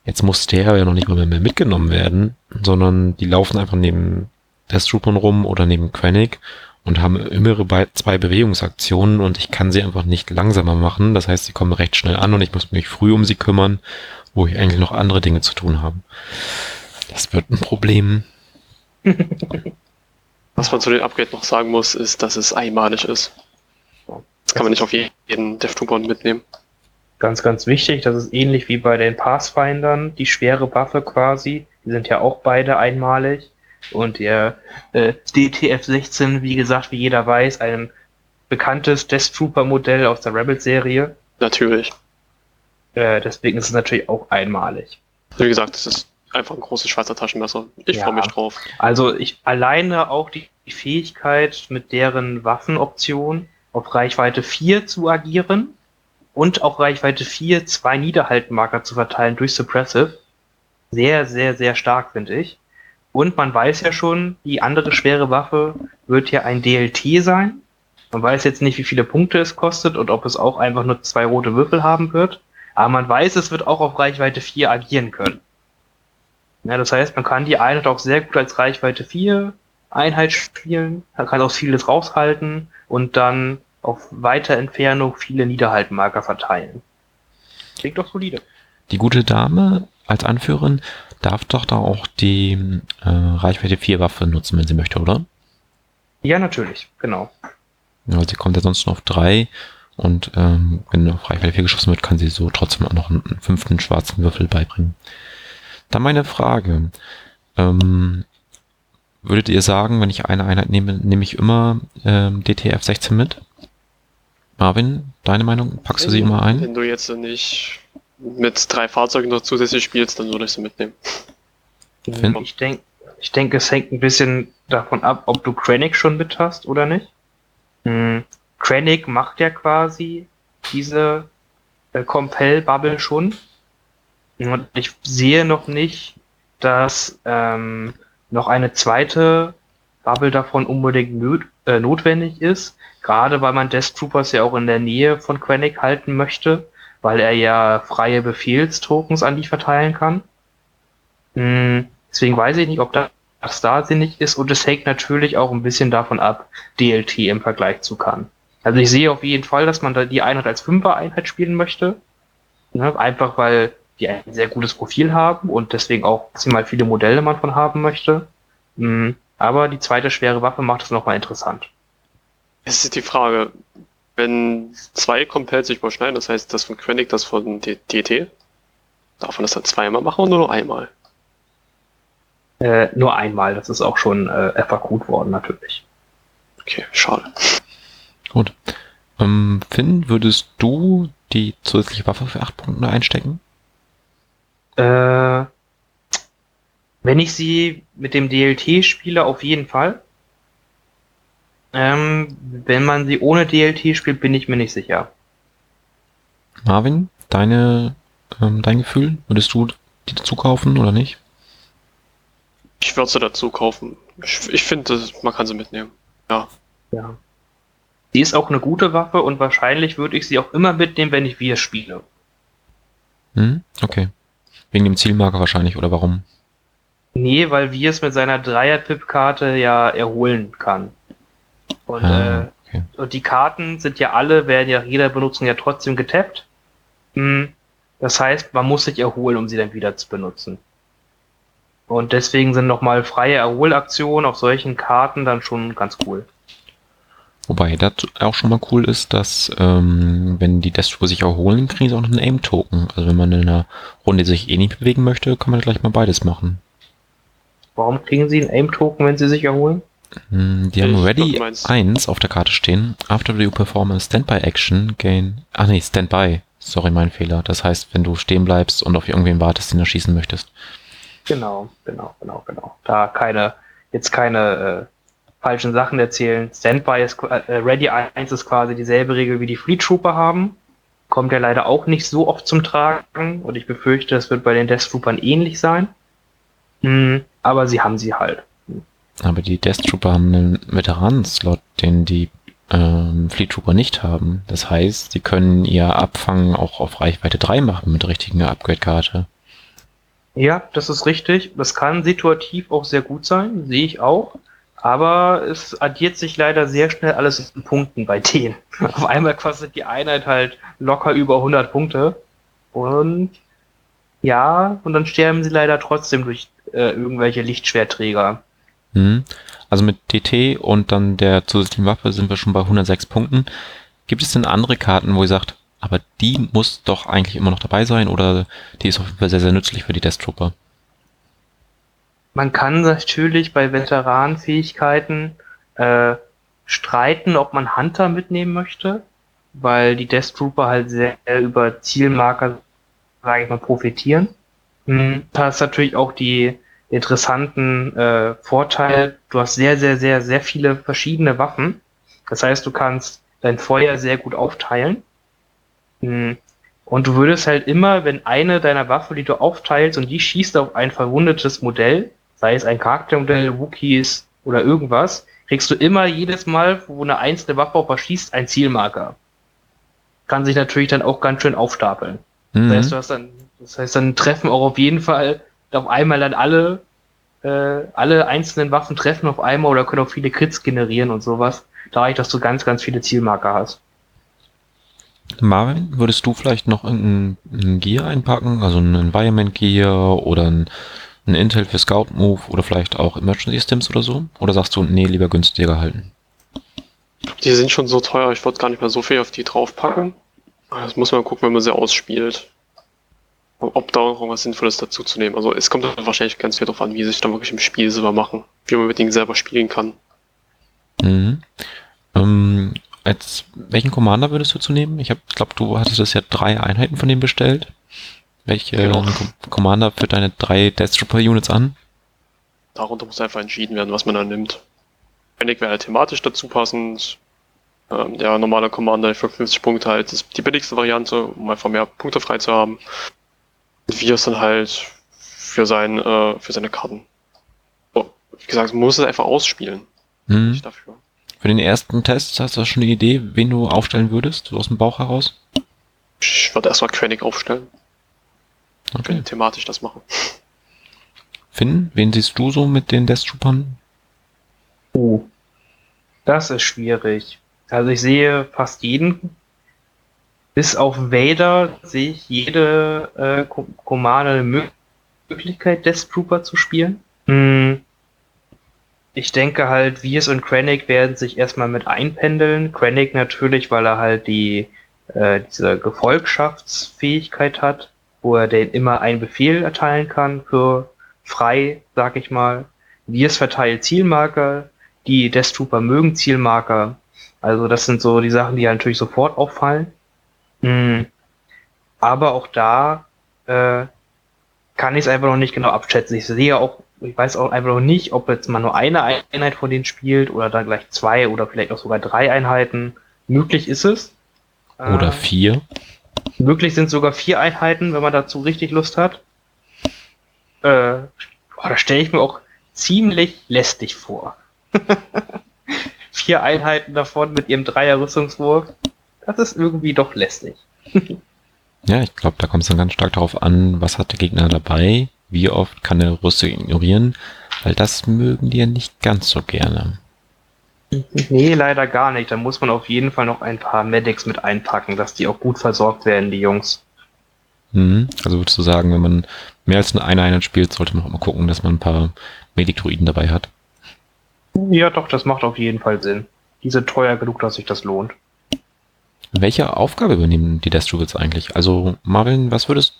Jetzt muss der ja noch nicht mal mehr mitgenommen werden, sondern die laufen einfach neben Death rum oder neben Krennic und haben immer zwei Bewegungsaktionen und ich kann sie einfach nicht langsamer machen. Das heißt, sie kommen recht schnell an und ich muss mich früh um sie kümmern, wo ich eigentlich noch andere Dinge zu tun habe. Das wird ein Problem. Was man zu den Upgrade noch sagen muss, ist, dass es einmalig ist. Das kann man nicht auf jeden DevTuber mitnehmen. Ganz, ganz wichtig, das ist ähnlich wie bei den Pathfindern, die schwere Waffe quasi. Die sind ja auch beide einmalig. Und der äh, DTF-16, wie gesagt, wie jeder weiß, ein bekanntes Death Trooper-Modell aus der Rebels-Serie. Natürlich. Äh, deswegen ist es natürlich auch einmalig. Wie gesagt, es ist einfach ein großes Schweizer Taschenmesser. Ich Ja. freue mich drauf. Also ich alleine auch die, Fähigkeit, mit deren Waffenoption auf Reichweite 4 zu agieren und auch Reichweite 4 zwei Niederhaltenmarker zu verteilen durch Suppressive. Sehr, sehr, sehr stark, finde ich. Und man weiß ja schon, die andere schwere Waffe wird ja ein DLT sein. Man weiß jetzt nicht, wie viele Punkte es kostet und ob es auch einfach nur zwei rote Würfel haben wird. Aber man weiß, es wird auch auf Reichweite 4 agieren können. Ja, das heißt, man kann die Einheit auch sehr gut als Reichweite 4 Einheit spielen, er kann aus vieles raushalten und dann auf weiter Entfernung viele Niederhaltmarker verteilen. Klingt doch solide. Die gute Dame als Anführerin darf doch da auch die äh, Reichweite 4 Waffe nutzen, wenn sie möchte, oder? Ja, natürlich, genau. Ja, sie kommt ja sonst nur auf 3 und ähm, wenn auf Reichweite 4 geschossen wird, kann sie so trotzdem auch noch einen, einen fünften schwarzen Würfel beibringen. Dann meine Frage. Ähm, würdet ihr sagen, wenn ich eine Einheit nehme, nehme ich immer ähm, DTF 16 mit? Marvin, deine Meinung? Packst du sie immer ein? Wenn du jetzt nicht mit drei Fahrzeugen noch zusätzlich spielst, dann würde ich sie mitnehmen. Finn? Ich denke, ich denke, es hängt ein bisschen davon ab, ob du Krennic schon mit hast oder nicht. Hm. Krennic macht ja quasi diese äh, Compel-Bubble schon. Und ich sehe noch nicht, dass ähm, noch eine zweite Bubble davon unbedingt nöt äh, notwendig ist. Gerade weil man Death Troopers ja auch in der Nähe von Krennic halten möchte, weil er ja freie Befehlstokens an die verteilen kann. Hm, deswegen weiß ich nicht, ob das da sinnig ist und es hängt natürlich auch ein bisschen davon ab, DLT im Vergleich zu kann. Also ich sehe auf jeden Fall, dass man da die Einheit als Fünfer-Einheit spielen möchte. Ne? Einfach weil die ein sehr gutes Profil haben und deswegen auch maximal viele Modelle man von haben möchte. Hm, aber die zweite schwere Waffe macht es nochmal interessant. Es ist die Frage, wenn zwei Compels sich überschneiden, das heißt das von Quenic, das von DT, darf man das dann zweimal machen oder nur einmal? Äh, nur einmal, das ist auch schon äh, FAQ worden natürlich. Okay, schade. Gut. Ähm, Finn, würdest du die zusätzliche Waffe für 8 Punkte einstecken? Äh, wenn ich sie mit dem DLT spiele, auf jeden Fall. Ähm, wenn man sie ohne DLT spielt, bin ich mir nicht sicher. Marvin, deine, ähm, dein Gefühl? Würdest du die dazu kaufen oder nicht? Ich würde sie dazu kaufen. Ich, ich finde, man kann sie mitnehmen. Ja. Ja. Sie ist auch eine gute Waffe und wahrscheinlich würde ich sie auch immer mitnehmen, wenn ich wir spiele. Hm? Okay. Wegen dem Zielmarker wahrscheinlich, oder warum? Nee, weil wir es mit seiner Dreier-Pip-Karte ja erholen kann. Und, Ah, äh, okay. und die Karten sind ja alle, werden ja jeder Benutzung ja trotzdem getappt. Hm, Das heißt, man muss sich erholen, um sie dann wieder zu benutzen. Und deswegen sind nochmal freie Erholaktionen auf solchen Karten dann schon ganz cool. Wobei das auch schon mal cool ist, dass ähm, wenn die Destro sich erholen, kriegen sie auch noch einen Aim-Token. Also wenn man in einer Runde sich eh nicht bewegen möchte, kann man gleich mal beides machen. Warum kriegen sie einen Aim-Token, wenn sie sich erholen? Hm, Die Ich haben Ready du meinst- 1 auf der Karte stehen. After you perform a Standby Action, gain. Ach nee, Standby. Sorry, mein Fehler. Das heißt, wenn du stehen bleibst und auf irgendwen wartest, den erschießen möchtest. Genau, genau, genau, genau. Da keine, jetzt keine äh, falschen Sachen erzählen. Standby ist, äh, Ready 1 ist quasi dieselbe Regel wie die Fleet Trooper haben. Kommt ja leider auch nicht so oft zum Tragen und ich befürchte, es wird bei den Death Troopern ähnlich sein. Hm, aber sie haben sie halt. Aber die Death Trooper haben einen Veteranen-Slot, den die ähm, Fleet Trooper nicht haben. Das heißt, sie können ihr Abfangen auch auf Reichweite 3 machen mit der richtigen Upgrade-Karte. Ja, das ist richtig. Das kann situativ auch sehr gut sein, sehe ich auch. Aber es addiert sich leider sehr schnell alles in Punkten bei denen. Auf einmal kostet die Einheit halt locker über 100 Punkte. Und ja, und dann sterben sie leider trotzdem durch äh, irgendwelche Lichtschwerträger. Hm. Also mit DT und dann der zusätzlichen Waffe sind wir schon bei 106 Punkten. Gibt es denn andere Karten, wo ihr sagt, aber die muss doch eigentlich immer noch dabei sein oder die ist auf jeden Fall sehr, sehr nützlich für die Death Trooper? Man kann natürlich bei Veteranenfähigkeiten äh, streiten, ob man Hunter mitnehmen möchte, weil die Death Trooper halt sehr über Zielmarker, sage ich mal, profitieren. Hm, Da ist natürlich auch die interessanten äh, Vorteil, du hast sehr, sehr, sehr, sehr viele verschiedene Waffen. Das heißt, du kannst dein Feuer sehr gut aufteilen. Hm, Und du würdest halt immer, wenn eine deiner Waffe, die du aufteilst und die schießt auf ein verwundetes Modell, sei es ein Charaktermodell, Wookies oder irgendwas, kriegst du immer jedes Mal, wo eine einzelne Waffe auf was schießt, ein Zielmarker. Kann sich natürlich dann auch ganz schön aufstapeln. Mhm. Das heißt, du hast dann, das heißt, dann treffen auch auf jeden Fall auf einmal dann alle äh, alle einzelnen Waffen treffen auf einmal oder können auch viele Crits generieren und sowas. Dadurch, dass du ganz, ganz viele Zielmarker hast. Marvin, würdest du vielleicht noch irgendein Gear einpacken? Also ein Environment Gear oder ein, ein Intel für Scout Move oder vielleicht auch Emergency Stims oder so? Oder sagst du, nee, lieber günstiger halten? Die sind schon so teuer, ich wollte gar nicht mehr so viel auf die draufpacken. Das muss man gucken, wenn man sie ausspielt. Ob da noch was Sinnvolles dazu zu nehmen. Also es kommt wahrscheinlich ganz viel darauf an, wie sie sich dann wirklich im Spiel selber machen. Wie man mit denen selber spielen kann. Mhm. Ähm, als welchen Commander würdest du zu nehmen? Ich, glaube, du hattest das ja drei Einheiten von dem bestellt. Welche Genau. Com Commander für deine drei Death Trooper Units an? Darunter muss einfach entschieden werden, was man dann nimmt. Fennec wäre halt thematisch dazu passend. Ähm, der normale Commander für 50 Punkte halt ist die billigste Variante, um einfach mehr Punkte frei zu haben. Und wir dann halt für, sein, äh, für seine Karten. Oh, wie gesagt, man muss es einfach ausspielen. Hm. Nicht dafür. Für den ersten Test hast du schon eine Idee, wen du aufstellen würdest, so aus dem Bauch heraus? Ich würde erstmal Quenic aufstellen, Okay. wenn thematisch das machen. Finn, wen siehst du so mit den Death Troopern? Oh, das ist schwierig. Also ich sehe fast jeden. Bis auf Vader sehe ich jede äh, Co- Commander eine Mö- Möglichkeit, Death Trooper zu spielen. Hm. Ich denke halt, Viers und Krennic werden sich erstmal mit einpendeln. Krennic natürlich, weil er halt die äh, diese Gefolgschaftsfähigkeit hat, wo er den immer einen Befehl erteilen kann für frei, sag ich mal. Viers verteilt Zielmarker, die Death Trooper mögen Zielmarker. Also das sind so die Sachen, die halt natürlich sofort auffallen. Mhm. Aber auch da äh, kann ich es einfach noch nicht genau abschätzen. Ich sehe auch, ich weiß auch einfach noch nicht, ob jetzt mal nur eine Einheit von denen spielt oder dann gleich zwei oder vielleicht auch sogar drei Einheiten. Möglich ist es. Oder Äh, vier? Möglich sind sogar vier Einheiten, wenn man dazu richtig Lust hat. Äh, boah, da stelle ich mir auch ziemlich lästig vor. vier Einheiten davon mit ihrem Dreier-Rüstungswurf. Das ist irgendwie doch lästig. Ja, ich glaube, da kommt es dann ganz stark darauf an, was hat der Gegner dabei, wie oft kann er Rüstung ignorieren, weil das mögen die ja nicht ganz so gerne. Nee, leider gar nicht. Da muss man auf jeden Fall noch ein paar Medics mit einpacken, dass die auch gut versorgt werden, die Jungs. Mhm. Also würdest du sagen, wenn man mehr als eine Einheit spielt, sollte man auch mal gucken, dass man ein paar Medikdroiden dabei hat. Ja, doch, das macht auf jeden Fall Sinn. Die sind teuer genug, dass sich das lohnt. Welche Aufgabe übernehmen die Death Troopers eigentlich? Also, Marvin, was würdest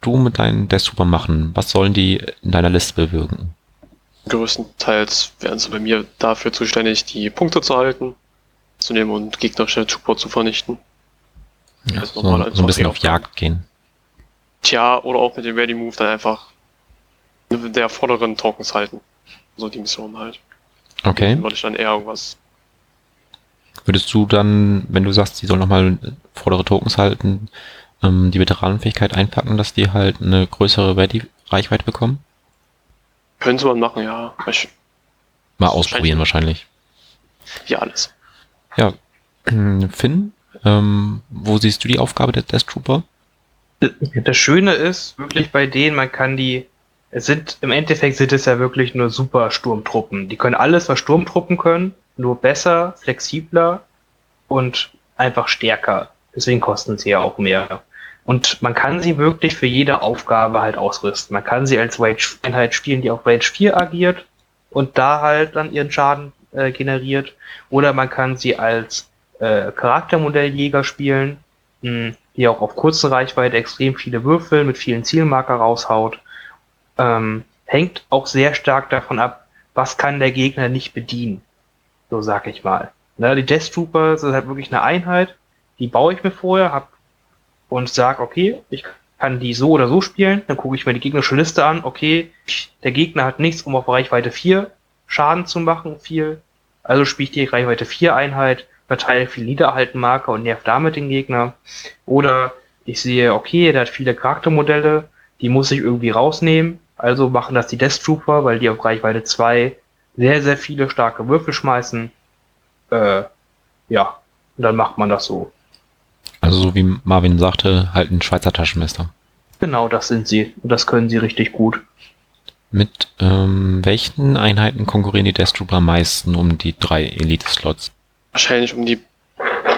du mit deinen Death Trooper machen? Was sollen die in deiner Liste bewirken? Größtenteils wären sie bei mir dafür zuständig, die Punkte zu halten, zu nehmen und gegnerische Trooper zu vernichten. Ja, ist so, als so ein bisschen auf. Jagd gehen. Tja, oder auch mit dem Ready Move dann einfach der vorderen Tokens halten. So die Mission halt. Okay. Würde ich dann eher irgendwas. Würdest du dann, wenn du sagst, die sollen nochmal vordere Tokens halten, ähm, die Veteranenfähigkeit einpacken, dass die halt eine größere Ready Reichweite bekommen? Könnte man machen, ja. Ich, Mal ausprobieren wahrscheinlich. wie alles. Ja. Finn, ähm, wo siehst du die Aufgabe der Death Trooper? Das Schöne ist wirklich bei denen, man kann die, es sind, im Endeffekt sind es ja wirklich nur super Sturmtruppen. Die können alles, was Sturmtruppen können, nur besser, flexibler und einfach stärker. Deswegen kosten sie ja auch mehr. Und man kann sie wirklich für jede Aufgabe halt ausrüsten. Man kann sie als Rage-Einheit spielen, die auf Rage 4 agiert und da halt dann ihren Schaden äh, generiert. Oder man kann sie als äh, Charaktermodelljäger spielen, mh, die auch auf kurzen Reichweite extrem viele Würfel mit vielen Zielmarker raushaut. Ähm, hängt auch sehr stark davon ab, was kann der Gegner nicht bedienen. So sag ich mal. Ne, die Death Trooper sind halt wirklich eine Einheit, die baue ich mir vorher, hab und sag, okay, ich kann die so oder so spielen, dann gucke ich mir die gegnerische Liste an, okay, der Gegner hat nichts, um auf Reichweite 4 Schaden zu machen, viel, also spiele ich die Reichweite 4 Einheit, verteile viel Niederhaltenmarker und nerv damit den Gegner. Oder ich sehe, okay, der hat viele Charaktermodelle, die muss ich irgendwie rausnehmen, also machen das die Death Trooper, weil die auf Reichweite 2 sehr, sehr viele starke Würfel schmeißen. Äh, ja, und dann macht man das so. Also so wie Marvin sagte, halt ein Schweizer Taschenmesser. Genau, das sind sie. Und das können sie richtig gut. Mit ähm, welchen Einheiten konkurrieren die Death Trooper am meisten um die drei Elite-Slots? Wahrscheinlich um die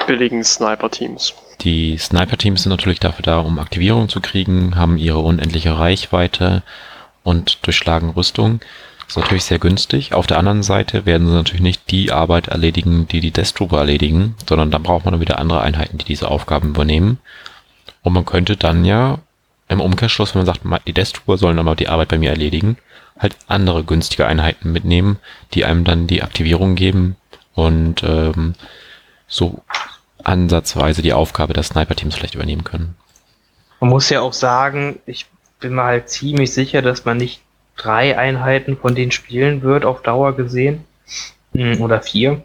billigen Sniper-Teams. Die Sniper-Teams sind natürlich dafür da, um Aktivierung zu kriegen, haben ihre unendliche Reichweite und durchschlagen Rüstung. Ist natürlich sehr günstig. Auf der anderen Seite werden sie natürlich nicht die Arbeit erledigen, die die Death Trooper erledigen, sondern dann braucht man dann wieder andere Einheiten, die diese Aufgaben übernehmen. Und man könnte dann ja im Umkehrschluss, wenn man sagt, die Death Trooper sollen aber die Arbeit bei mir erledigen, halt andere günstige Einheiten mitnehmen, die einem dann die Aktivierung geben und ähm, so ansatzweise die Aufgabe des Sniper-Teams vielleicht übernehmen können. Man muss ja auch sagen, ich bin mir halt ziemlich sicher, dass man nicht drei Einheiten von denen spielen wird auf Dauer gesehen. Hm, oder vier.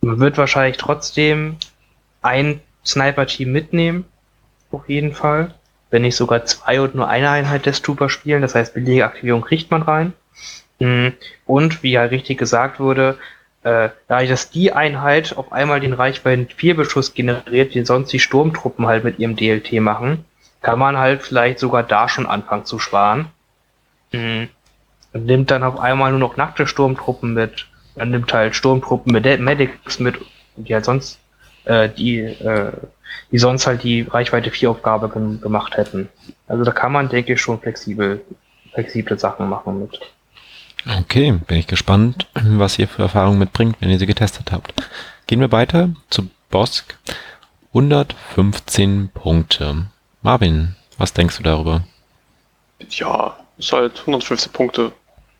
Man wird wahrscheinlich trotzdem ein Sniper-Team mitnehmen. Auf jeden Fall wenn nicht sogar zwei und nur eine Einheit des Trooper spielen. Das heißt, billige Aktivierung kriegt man rein. Mhm. Und wie ja richtig gesagt wurde, äh, dadurch, dass die Einheit auf einmal den Reichweiten 4 Beschuss generiert, den sonst die Sturmtruppen halt mit ihrem DLT machen, kann man halt vielleicht sogar da schon anfangen zu sparen. Mhm. Und nimmt dann auf einmal nur noch nackte Sturmtruppen mit. Man nimmt halt Sturmtruppen mit Medics mit, die halt sonst äh, die äh, die sonst halt die Reichweite 4 Aufgabe gemacht hätten. Also da kann man, denke ich, schon flexibel, flexible Sachen machen mit. Okay, bin ich gespannt, was ihr für Erfahrungen mitbringt, wenn ihr sie getestet habt. Gehen wir weiter zu Bosk. 115 Punkte. Marvin, was denkst du darüber? Ja, ist halt 115 Punkte.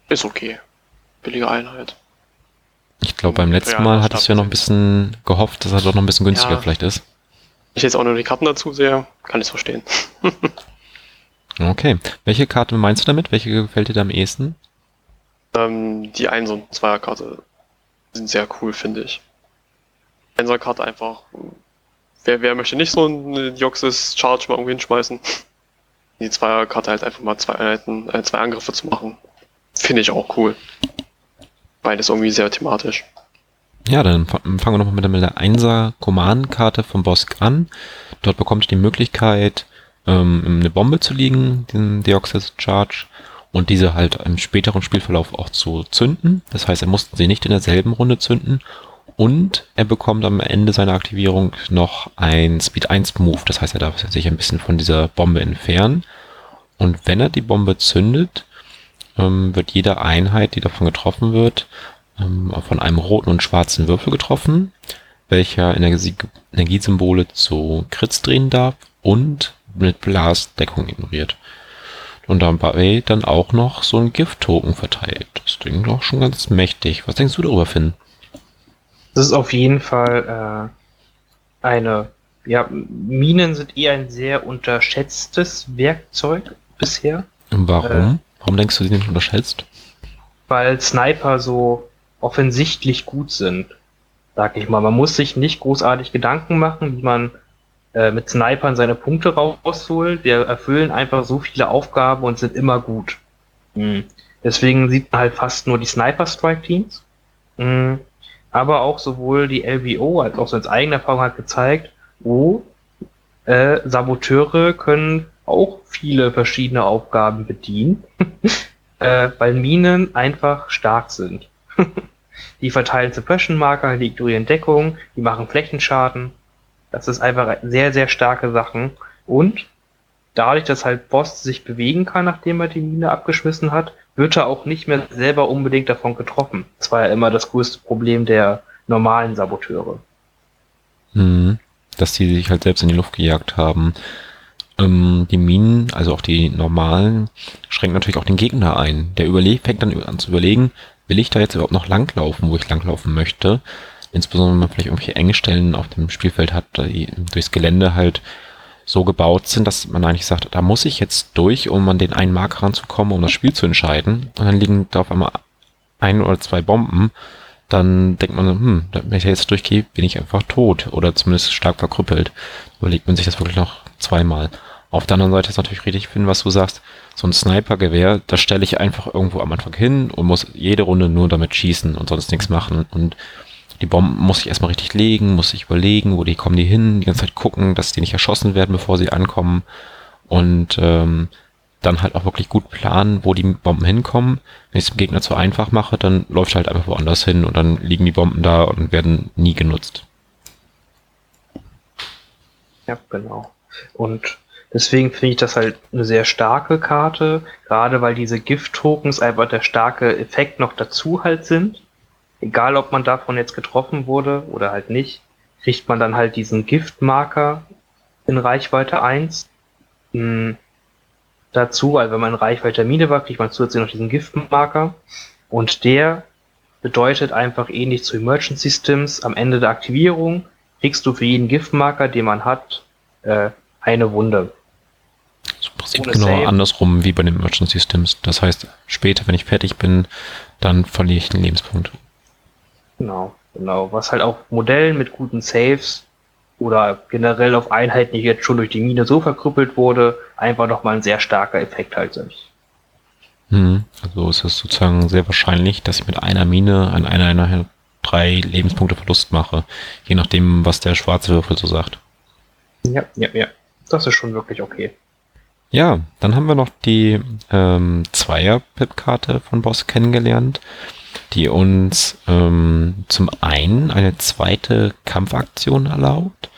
Ist okay. Billige Einheit. Ich glaube, beim letzten Mal hattest du ja noch ein bisschen gehofft, dass er doch noch ein bisschen günstiger ja. vielleicht ist ich jetzt auch nur die Karten dazu sehe, kann ich es verstehen. okay. Welche Karte meinst du damit? Welche gefällt dir da am ehesten? Ähm, die 1- und 2er-Karte sind sehr cool, finde ich. 1er-Karte einfach. Wer, wer möchte nicht so eine Dioxys Charge mal irgendwo hinschmeißen? Die 2er-Karte halt einfach mal zwei Einheiten, äh, zwei Angriffe zu machen. Finde ich auch cool. Beides irgendwie sehr thematisch. Ja, dann fangen wir nochmal mit der, mit der 1er Command-Karte vom Bosk an. Dort bekommt ihr die Möglichkeit, ähm, eine Bombe zu liegen, den Deoxys Charge, und diese halt im späteren Spielverlauf auch zu zünden. Das heißt, er musste sie nicht in derselben Runde zünden. Und er bekommt am Ende seiner Aktivierung noch ein Speed 1 Move. Das heißt, er darf sich ein bisschen von dieser Bombe entfernen. Und wenn er die Bombe zündet, ähm, wird jede Einheit, die davon getroffen wird, ähm, von einem roten und schwarzen Würfel getroffen, welcher Energie Energiesymbole zu Crits drehen darf und mit Blast Deckung ignoriert. Und dabei dann auch noch so ein Gift-Token verteilt. Das klingt doch schon ganz mächtig. Was denkst du darüber, Finn? Das ist auf jeden Fall äh, eine. Ja, Minen sind eher ein sehr unterschätztes Werkzeug bisher. Warum? Äh, Warum denkst du, sie sind unterschätzt? Weil Sniper so offensichtlich gut sind, sag ich mal. Man muss sich nicht großartig Gedanken machen, wie man äh, mit Snipern seine Punkte rausholt. Wir erfüllen einfach so viele Aufgaben und sind immer gut. Mhm. Deswegen sieht man halt fast nur die Sniper-Strike-Teams. Mhm. Aber auch sowohl die LBO als auch als eigene Erfahrung hat gezeigt, oh, äh, Saboteure können auch viele verschiedene Aufgaben bedienen, äh, weil Minen einfach stark sind. die verteilen Suppression-Marker, die ignorieren Deckung, die machen Flächenschaden. Das ist einfach sehr, sehr starke Sachen. Und dadurch, dass halt Boss sich bewegen kann, nachdem er die Mine abgeschmissen hat, wird er auch nicht mehr selber unbedingt davon getroffen. Das war ja immer das größte Problem der normalen Saboteure. Hm, dass die sich halt selbst in die Luft gejagt haben. Ähm, die Minen, also auch die normalen, schränken natürlich auch den Gegner ein. Der überlegt, fängt dann an zu überlegen, will ich da jetzt überhaupt noch langlaufen, wo ich langlaufen möchte? Insbesondere wenn man vielleicht irgendwelche Engstellen auf dem Spielfeld hat, die durchs Gelände halt so gebaut sind, dass man eigentlich sagt, da muss ich jetzt durch, um an den einen Marker ranzukommen, um das Spiel zu entscheiden. Und dann liegen da auf einmal ein oder zwei Bomben. Dann denkt man, hm, wenn ich jetzt durchgehe, bin ich einfach tot oder zumindest stark verkrüppelt. Überlegt man sich das wirklich noch zweimal. Auf der anderen Seite ist natürlich richtig finden, was du sagst. So ein Sniper-Gewehr, das stelle ich einfach irgendwo am Anfang hin und muss jede Runde nur damit schießen und sonst nichts machen. Und die Bomben muss ich erstmal richtig legen, muss ich überlegen, wo die kommen die hin, die ganze Zeit gucken, dass die nicht erschossen werden, bevor sie ankommen. Und ähm, dann halt auch wirklich gut planen, wo die Bomben hinkommen. Wenn ich es dem Gegner zu einfach mache, dann läuft er halt einfach woanders hin und dann liegen die Bomben da und werden nie genutzt. Ja, genau. Und deswegen finde ich das halt eine sehr starke Karte, gerade weil diese Gift-Tokens einfach der starke Effekt noch dazu halt sind. Egal, ob man davon jetzt getroffen wurde oder halt nicht, kriegt man dann halt diesen Giftmarker in Reichweite 1 mh, hm, dazu, weil wenn man in Reichweite Mine war, kriegt man zusätzlich noch diesen Giftmarker. Und der bedeutet einfach ähnlich zu Emergent Systems, am Ende der Aktivierung kriegst du für jeden Giftmarker, den man hat, äh, eine Wunde. So im Prinzip genau Save. andersrum wie bei den Merchant Systems. Das heißt, später, wenn ich fertig bin, dann verliere ich den Lebenspunkt. Genau, genau. Was halt auf Modellen mit guten Saves oder generell auf Einheiten, die jetzt schon durch die Mine so verkrüppelt wurde, einfach nochmal ein sehr starker Effekt halt sind. Hm, also ist es sozusagen sehr wahrscheinlich, dass ich mit einer Mine an einer, einer drei Lebenspunkte Verlust mache, je nachdem, was der schwarze Würfel so sagt. Ja, ja, ja. Das ist schon wirklich okay. Ja, dann haben wir noch die ähm, Zweier-Pip-Karte von Boss kennengelernt, die uns ähm, zum einen eine zweite Kampfaktion erlaubt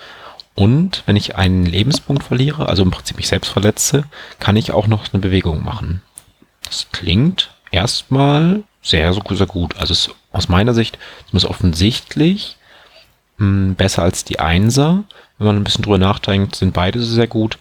und wenn ich einen Lebenspunkt verliere, also im Prinzip mich selbst verletze, kann ich auch noch eine Bewegung machen. Das klingt erstmal sehr, sehr gut. Also es, aus meiner Sicht ist es offensichtlich mh, hm, besser als die Einser. Wenn man ein bisschen drüber nachdenkt, sind beide sehr gut.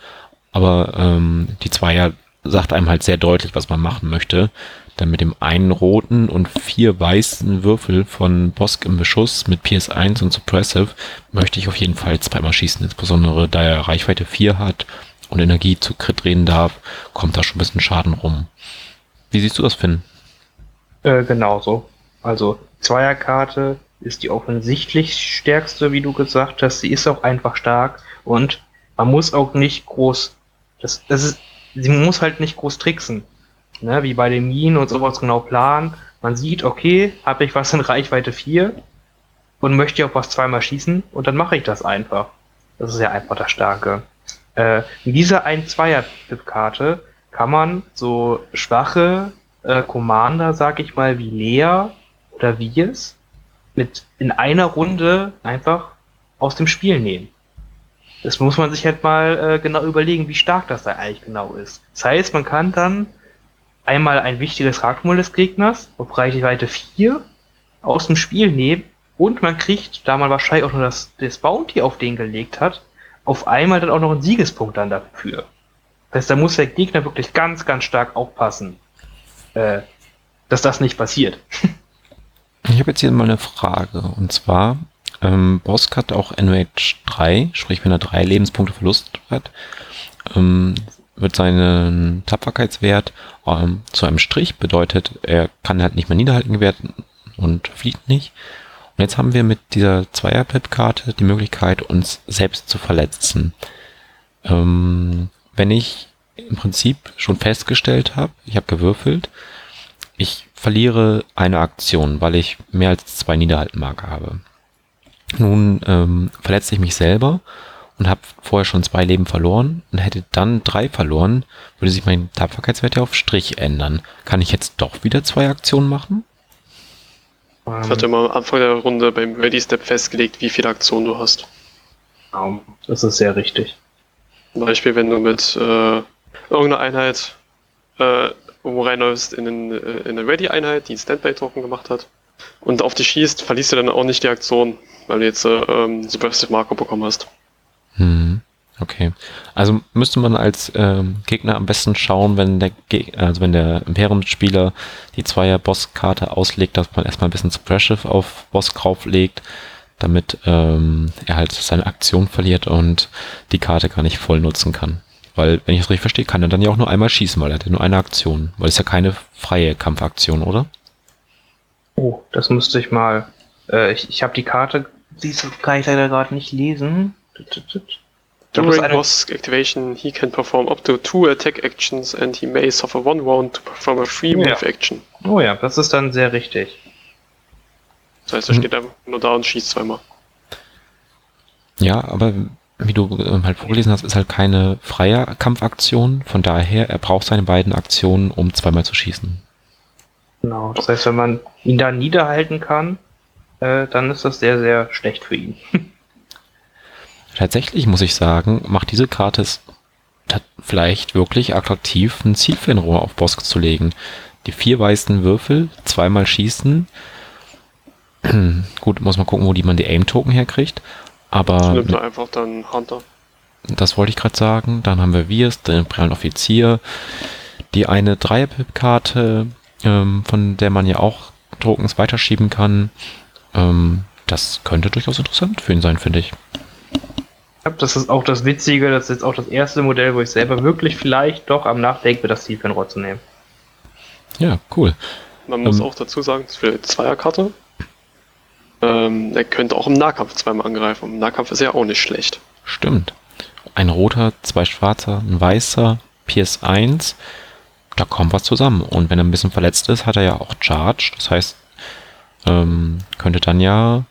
Aber ähm, die Zweier sagt einem halt sehr deutlich, was man machen möchte. Dann mit dem einen roten und vier weißen Würfel von Bosk im Beschuss mit PS1 und Suppressive möchte ich auf jeden Fall zweimal schießen. Insbesondere da er Reichweite 4 hat und Energie zu Crit drehen darf, kommt da schon ein bisschen Schaden rum. Wie siehst du das, Finn? Äh, genauso. Also Zweierkarte ist die offensichtlich stärkste, wie du gesagt hast. Sie ist auch einfach stark und man muss auch nicht groß, das, das ist, sie muss halt nicht groß tricksen. Ne, wie bei den Minen und sowas genau planen. Man sieht, okay, habe ich was in Reichweite 4 und möchte auf was zweimal schießen und dann mache ich das einfach. Das ist ja einfach das Starke. Äh, in dieser 1-2er-Karte kann man so schwache äh, Commander, sag ich mal, wie Lea oder wie es mit in einer Runde einfach aus dem Spiel nehmen. Das muss man sich halt mal äh, genau überlegen, wie stark das da eigentlich genau ist. Das heißt, man kann dann einmal ein wichtiges Rakumul des Gegners auf Reichweite 4 aus dem Spiel nehmen und man kriegt, da man wahrscheinlich auch nur das, das Bounty auf den gelegt hat, auf einmal dann auch noch einen Siegespunkt dann dafür. Das heißt, da muss der Gegner wirklich ganz, ganz stark aufpassen, äh, dass das nicht passiert. Ich habe jetzt hier mal eine Frage. Und zwar, ähm, Bosk hat auch NOH 3, sprich wenn er drei Lebenspunkte Verlust hat, ähm, wird seinen Tapferkeitswert ähm, zu einem Strich, bedeutet, er kann halt nicht mehr niederhalten werden und flieht nicht. Und jetzt haben wir mit dieser Zweier-Pip-Karte die Möglichkeit, uns selbst zu verletzen. Ähm, wenn ich im Prinzip schon festgestellt habe, ich habe gewürfelt, ich verliere eine Aktion, weil ich mehr als zwei Niederhaltenmarke habe. Nun ähm, verletze ich mich selber und habe vorher schon zwei Leben verloren und hätte dann drei verloren, würde sich mein Tapferkeitswert ja auf Strich ändern. Kann ich jetzt doch wieder zwei Aktionen machen? Das hat immer am Anfang der Runde beim Ready Step festgelegt, wie viele Aktionen du hast. Das ist sehr richtig. Zum Beispiel, wenn du mit äh, irgendeiner Einheit äh, reinläufst in, äh, in eine Ready-Einheit, die einen Standby-Token gemacht hat und auf dich schießt, verlierst du dann auch nicht die Aktion, weil du jetzt äh, ähm, Subversive Marker bekommen hast. Hm. Okay. Also müsste man als ähm, Gegner am besten schauen, wenn der Ge also wenn der Imperium-Spieler die Zweier-Boss-Karte auslegt, dass man erstmal ein bisschen Suppressive auf Boss drauflegt, damit ähm, er halt seine Aktion verliert und die Karte gar nicht voll nutzen kann. Weil, wenn ich das richtig verstehe, kann er dann ja auch nur einmal schießen, weil er hat ja nur eine Aktion. Weil es ja keine freie Kampfaktion, oder? Oh, das müsste ich mal. Äh, ich ich habe die Karte, die kann ich leider gerade nicht lesen. During boss activation, he can perform up to two attack actions and he may suffer one round to perform a free move ja. action. Oh ja, das ist dann sehr richtig. Das heißt, er hm. steht einfach nur da und schießt zweimal. Ja, aber wie du ähm, halt vorgelesen hast, ist halt keine freie Kampfaktion. Von daher, er braucht seine beiden Aktionen, um zweimal zu schießen. Genau. Das heißt, wenn man ihn da niederhalten kann, äh, dann ist das sehr, sehr schlecht für ihn. Tatsächlich muss ich sagen, macht diese Karte es vielleicht wirklich attraktiv, ein Zielfernrohr auf Bosk zu legen. Die vier weißen Würfel, zweimal schießen. Gut, muss man gucken, wo die man die Aim-Token herkriegt. Aber Nimmt einfach dann Hunter. das wollte ich gerade sagen. Dann haben wir Wirs, den imperialen Offizier, die eine Dreierpip-Karte, ähm, von der man ja auch Tokens weiterschieben kann. Ähm, das könnte durchaus interessant für ihn sein, finde ich. Ja, Das ist auch das Witzige, das ist jetzt auch das erste Modell, wo ich selber wirklich vielleicht doch am Nachdenken bin, das Zielfernrohr zu nehmen. Ja, cool. Man muss Ähm. auch dazu sagen, es wäre eine Zweierkarte. Ähm, er könnte auch im Nahkampf zweimal angreifen. Im Nahkampf ist ja auch nicht schlecht. Stimmt. Ein roter, zwei schwarzer, ein weißer, PS1. Da kommt was zusammen. Und wenn er ein bisschen verletzt ist, hat er ja auch Charge. Das heißt, ähm, könnte dann ja,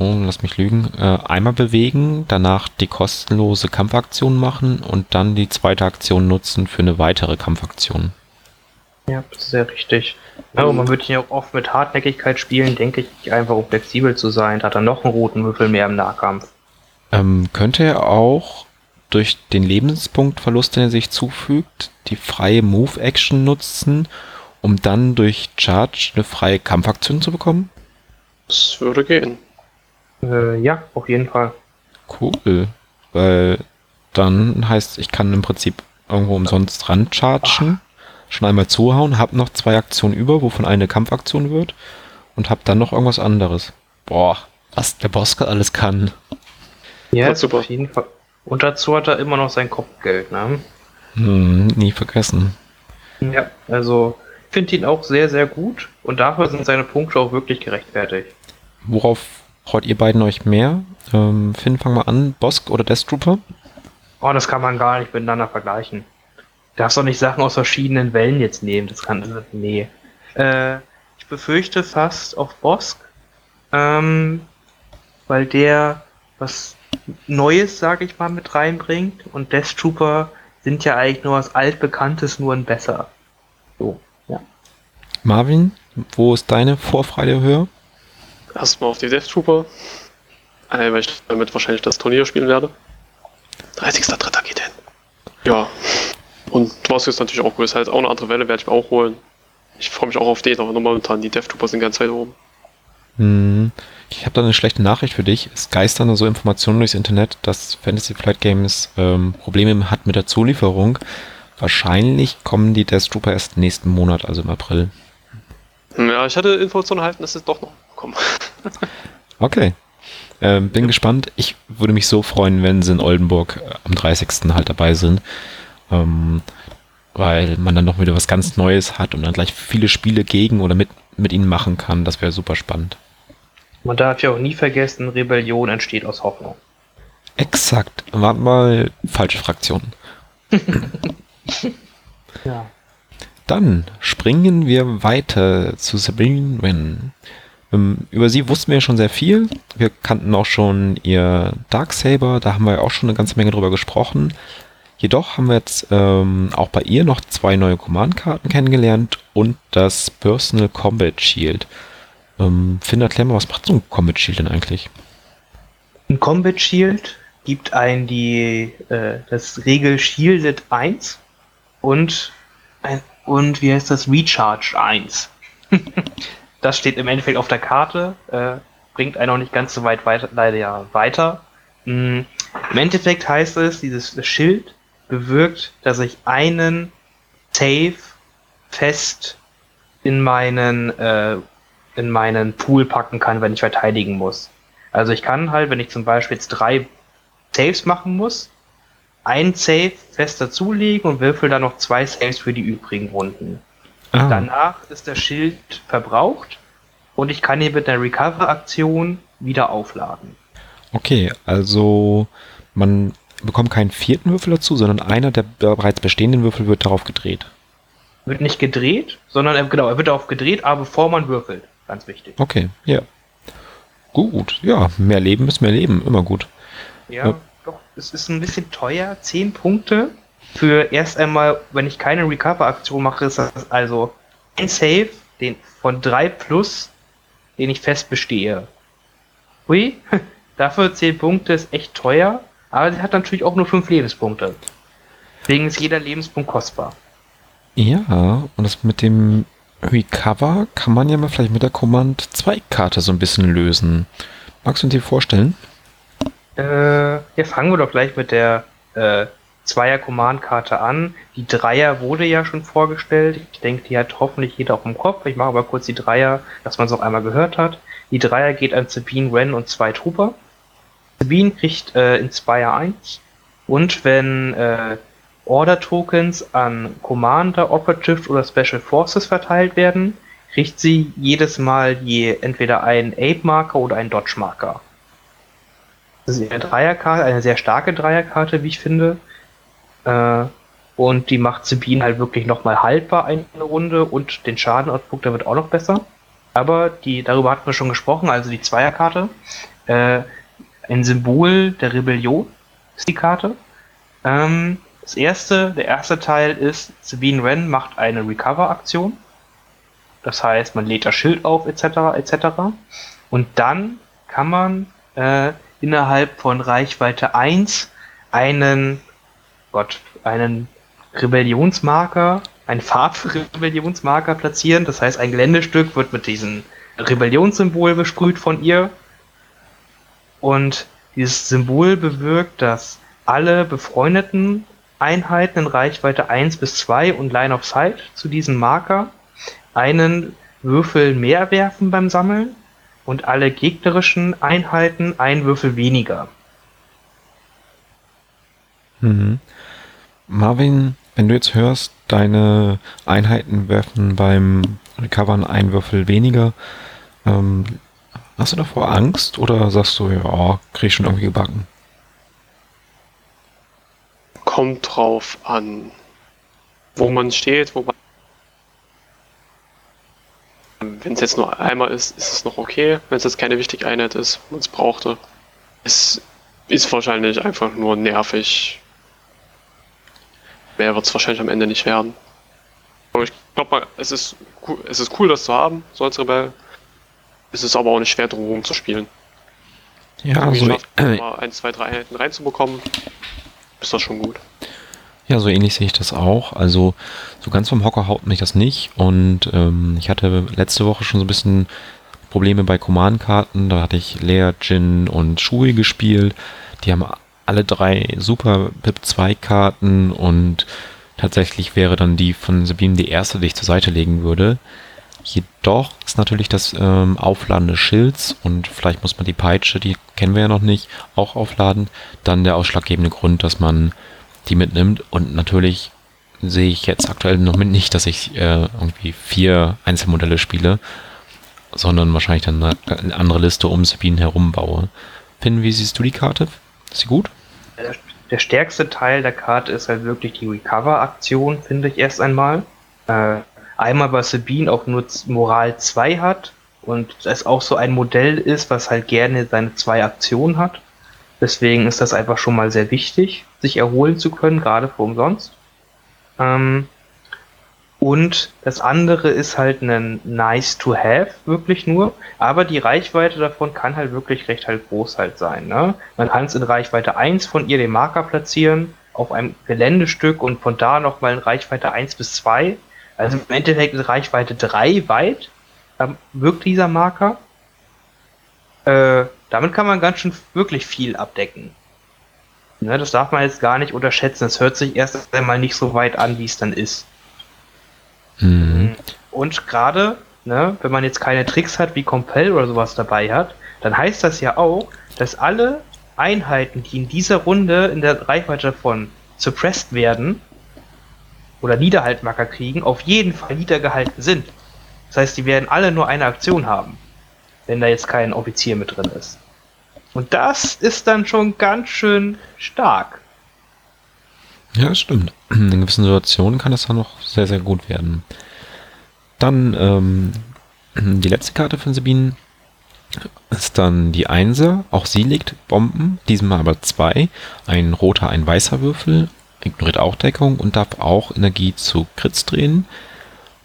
oh, lass mich lügen, äh, einmal bewegen, danach die kostenlose Kampfaktion machen und dann die zweite Aktion nutzen für eine weitere Kampfaktion. Ja, das ist sehr richtig. Und man wird ihn ja auch oft mit Hartnäckigkeit spielen, denke ich, einfach um flexibel zu sein. Da hat er noch einen roten Würfel mehr im Nahkampf. Ähm, könnte er auch durch den Lebenspunktverlust, den er sich zufügt, die freie Move-Action nutzen, um dann durch Charge eine freie Kampfaktion zu bekommen? Das würde gehen. Äh, ja, auf jeden Fall. Cool. Weil dann heißt, ich kann im Prinzip irgendwo umsonst ranchargen, schon einmal zuhauen, hab noch zwei Aktionen über, wovon eine Kampfaktion wird und hab dann noch irgendwas anderes. Boah, was der Bosker alles kann. Ja, Das ist super. auf jeden Fall. Und dazu hat er immer noch sein Kopfgeld, ne? Hm, nie vergessen. Ja, also ich finde ihn auch sehr, sehr gut und dafür sind seine Punkte auch wirklich gerechtfertigt. Worauf freut ihr beiden euch mehr? Ähm, Finn, fang mal an. Bosk oder Death Trooper? Oh, das kann man gar nicht miteinander vergleichen. Du darfst doch nicht Sachen aus verschiedenen Wellen jetzt nehmen. Das kann. Nee. Äh, ich befürchte fast auf Bosk, ähm, weil der was Neues, sage ich mal, mit reinbringt und Death Trooper sind ja eigentlich nur was Altbekanntes, nur ein besser. So, ja. Marvin, wo ist deine Vorfreude höher? Erstmal auf die Death Trooper. Äh, weil ich damit wahrscheinlich das Turnier spielen werde. 30.03. geht hin. Ja. Und was ist natürlich auch cool. Ist halt auch eine andere Welle, werde ich mir auch holen. Ich freue mich auch auf den, aber nur momentan die Death Trooper sind die ganze Zeit oben. Hm, ich habe da eine schlechte Nachricht für dich. Es geistern so Informationen durchs Internet, dass Fantasy Flight Games ähm, Probleme hat mit der Zulieferung. Wahrscheinlich kommen die Death Trooper erst nächsten Monat, also im April. Ja, ich hatte Informationen erhalten, dass es doch noch kommen. Okay. Ähm, bin gespannt. Ich würde mich so freuen, wenn sie in Oldenburg äh, am 30. halt dabei sind. Ähm, weil man dann noch wieder was ganz Neues hat und dann gleich viele Spiele gegen oder mit, mit ihnen machen kann. Das wäre super spannend. Man darf ja auch nie vergessen, Rebellion entsteht aus Hoffnung. Exakt. War mal falsche Fraktion. Ja. Dann springen wir weiter zu Sabine Wren. Ähm, über sie wussten wir schon sehr viel. Wir kannten auch schon ihr Darksaber, da haben wir auch schon eine ganze Menge drüber gesprochen. Jedoch haben wir jetzt ähm, auch bei ihr noch zwei neue Command-Karten kennengelernt und das Personal Combat Shield. Ähm, Finn, erklär mal, was macht so ein Combat Shield denn eigentlich? Ein Combat Shield gibt ein die äh, das Regel Shielded 1 und ein, und wie heißt das Recharge 1. das steht im Endeffekt auf der Karte, äh, bringt einen auch nicht ganz so weit weiter, leider ja weiter. Mm, Im Endeffekt heißt es, dieses Schild bewirkt, dass ich einen Save fest in meinen äh, in meinen Pool packen kann, wenn ich verteidigen muss. Also ich kann halt, wenn ich zum Beispiel jetzt drei Saves machen muss, ein Save fest dazulegen und würfel dann noch zwei Saves für die übrigen Runden. Ah, Danach ist der Schild verbraucht und ich kann ihn mit einer Recover-Aktion wieder aufladen. okay, also man bekommt keinen vierten Würfel dazu, sondern einer der bereits bestehenden Würfel wird darauf gedreht. Wird nicht gedreht, sondern er, genau, er wird darauf gedreht, aber bevor man würfelt. Ganz wichtig. Okay, ja. Gut, ja, mehr Leben ist mehr Leben, immer gut. Ja, doch, es ist ein bisschen teuer. 10 Punkte für erst einmal, wenn ich keine Recover-Aktion mache, ist das also ein Save den, von 3 plus, den ich fest bestehe. Hui, dafür 10 Punkte ist echt teuer, aber sie hat natürlich auch nur 5 Lebenspunkte. Deswegen ist jeder Lebenspunkt kostbar. Ja, und das mit dem Recover kann man ja mal vielleicht mit der Command 2 Karte so ein bisschen lösen. Magst du dir vorstellen? Äh, ja, fangen wir doch gleich mit der äh, Zweier Command Karte an. Die Dreier wurde ja schon vorgestellt. Ich denke, die hat hoffentlich jeder auf dem Kopf. Ich mache aber kurz die Dreier, dass man es auch einmal gehört hat. Die Dreier geht an Sabine, Ren und zwei Trooper. Sabine kriegt äh, in Zweier 1. Und wenn äh, Order-Tokens an Commander, Operative oder Special Forces verteilt werden, kriegt sie jedes Mal je entweder einen Ape-Marker oder einen Dodge-Marker. Das ist eine Dreierkarte, eine sehr starke Dreierkarte, wie ich finde. Äh, und die macht Sabine halt wirklich nochmal haltbar eine Runde und den Schadenausdruck, der wird auch noch besser. Aber die, darüber hatten wir schon gesprochen, also die Zweierkarte. Äh, ein Symbol der Rebellion ist die Karte. Ähm, das erste, der erste Teil ist, Sabine Wren macht eine Recover-Aktion. Das heißt, man lädt das Schild auf, etc., etc. Und dann kann man äh, innerhalb von Reichweite 1 einen, Gott, einen Rebellionsmarker, einen Farbrebellionsmarker platzieren. Das heißt, ein Geländestück wird mit diesem Rebellionssymbol besprüht von ihr. Und dieses Symbol bewirkt, dass alle befreundeten Einheiten in Reichweite 1 bis 2 und Line of Sight zu diesem Marker einen Würfel mehr werfen beim Sammeln und alle gegnerischen Einheiten einen Würfel weniger. Mhm. Marvin, wenn du jetzt hörst, deine Einheiten werfen beim Recovern einen Würfel weniger, ähm, hast du davor Angst oder sagst du, ja, krieg ich schon irgendwie gebacken? Kommt drauf an, wo man steht, wo man. Wenn es jetzt nur einmal ist, ist es noch okay. Wenn es jetzt keine wichtige Einheit ist, man es brauchte. Es ist wahrscheinlich einfach nur nervig. Mehr wird es wahrscheinlich am Ende nicht werden. Aber ich glaube, es ist, cool, es ist cool, das zu haben, so als Rebell. Es ist aber auch nicht schwer, drumherum zu spielen. Ja, also, schafft, äh, mal ein, zwei, drei Einheiten reinzubekommen, ist das schon gut. Ja, so ähnlich sehe ich das auch. Also so ganz vom Hocker haut mich das nicht. Und ähm, ich hatte letzte Woche schon so ein bisschen Probleme bei Command-Karten. Da hatte ich Lea, Jin und Shui gespielt. Die haben alle drei super Pip-2-Karten und tatsächlich wäre dann die von Sabine die erste, die ich zur Seite legen würde. Jedoch ist natürlich das ähm, Aufladen des Schilds und vielleicht muss man die Peitsche, die kennen wir ja noch nicht, auch aufladen. Dann der ausschlaggebende Grund, dass man die mitnimmt. Und natürlich sehe ich jetzt aktuell noch nicht, dass ich äh, irgendwie vier Einzelmodelle spiele, sondern wahrscheinlich dann eine andere Liste um Sabine herum baue. Finn, wie siehst du die Karte? Ist sie gut? Der stärkste Teil der Karte ist halt wirklich die Recover-Aktion, finde ich erst einmal. Äh, einmal, weil Sabine auch nur Moral 2 hat und es auch so ein Modell ist, was halt gerne seine zwei Aktionen hat. Deswegen ist das einfach schon mal sehr wichtig, sich erholen zu können, gerade für umsonst. Ähm, und das andere ist halt ein nice to have, wirklich nur. Aber die Reichweite davon kann halt wirklich recht halt groß halt sein. Ne? Man kann es in Reichweite 1 von ihr den Marker platzieren, auf einem Geländestück und von da nochmal in Reichweite 1 bis 2. Also im Endeffekt in Reichweite 3 weit ähm, wirkt dieser Marker. Äh, damit kann man ganz schön wirklich viel abdecken. Ne, das darf man jetzt gar nicht unterschätzen. Es hört sich erst einmal nicht so weit an, wie es dann ist. Mhm. Und gerade, ne, wenn man jetzt keine Tricks hat wie Compel oder sowas dabei hat, dann heißt das ja auch, dass alle Einheiten, die in dieser Runde in der Reichweite davon suppressed werden oder Niederhaltmarker kriegen, auf jeden Fall niedergehalten sind. Das heißt, die werden alle nur eine Aktion haben, wenn da jetzt kein Offizier mit drin ist. Und das ist dann schon ganz schön stark. Ja, stimmt. In gewissen Situationen kann das dann noch sehr, sehr gut werden. Dann ähm, die letzte Karte von Sabine ist dann die Einser. Auch sie legt Bomben, diesmal aber zwei. Ein roter, ein weißer Würfel. Ignoriert auch Deckung und darf auch Energie zu Crits drehen.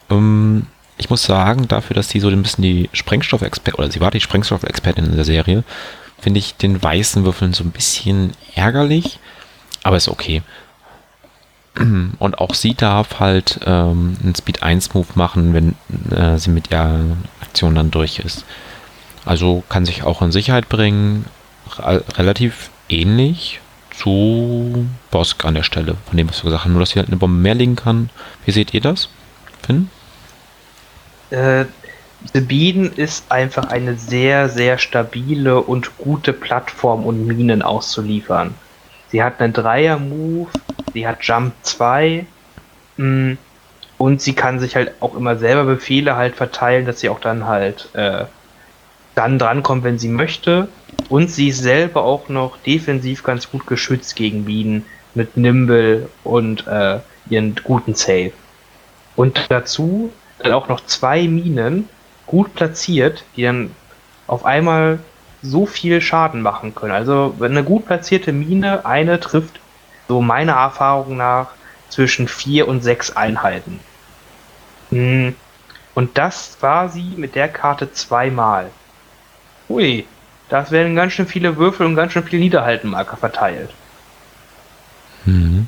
Ähm, ich muss sagen, dafür, dass sie so ein bisschen die Sprengstoffexpertin, oder sie war die Sprengstoffexpertin in der Serie, finde ich den weißen Würfeln so ein bisschen ärgerlich, aber ist okay. Und auch sie darf halt ähm, einen Speed 1 Move machen, wenn äh, sie mit ihrer Aktion dann durch ist. Also kann sich auch in Sicherheit bringen, relativ ähnlich zu Bosk an der Stelle, von dem was wir gesagt haben. Nur, dass sie halt eine Bombe mehr legen kann. Wie seht ihr das, Finn? Äh, Sabine ist einfach eine sehr, sehr stabile und gute Plattform, um Minen auszuliefern. Sie hat einen Dreier-Move, sie hat Jump 2 mh, mm, und sie kann sich halt auch immer selber Befehle halt verteilen, dass sie auch dann halt äh, dann drankommt, wenn sie möchte. Und sie ist selber auch noch defensiv ganz gut geschützt gegen Bienen mit Nimble und äh, ihren guten Save. Und dazu dann auch noch zwei Minen gut platziert, die dann auf einmal so viel Schaden machen können. Also wenn eine gut platzierte Mine eine trifft, so meiner Erfahrung nach zwischen vier und sechs Einheiten. Hm. Und das war sie mit der Karte zweimal. Ui, das werden ganz schön viele Würfel und ganz schön viele Niederhaltenmarker verteilt. Mhm.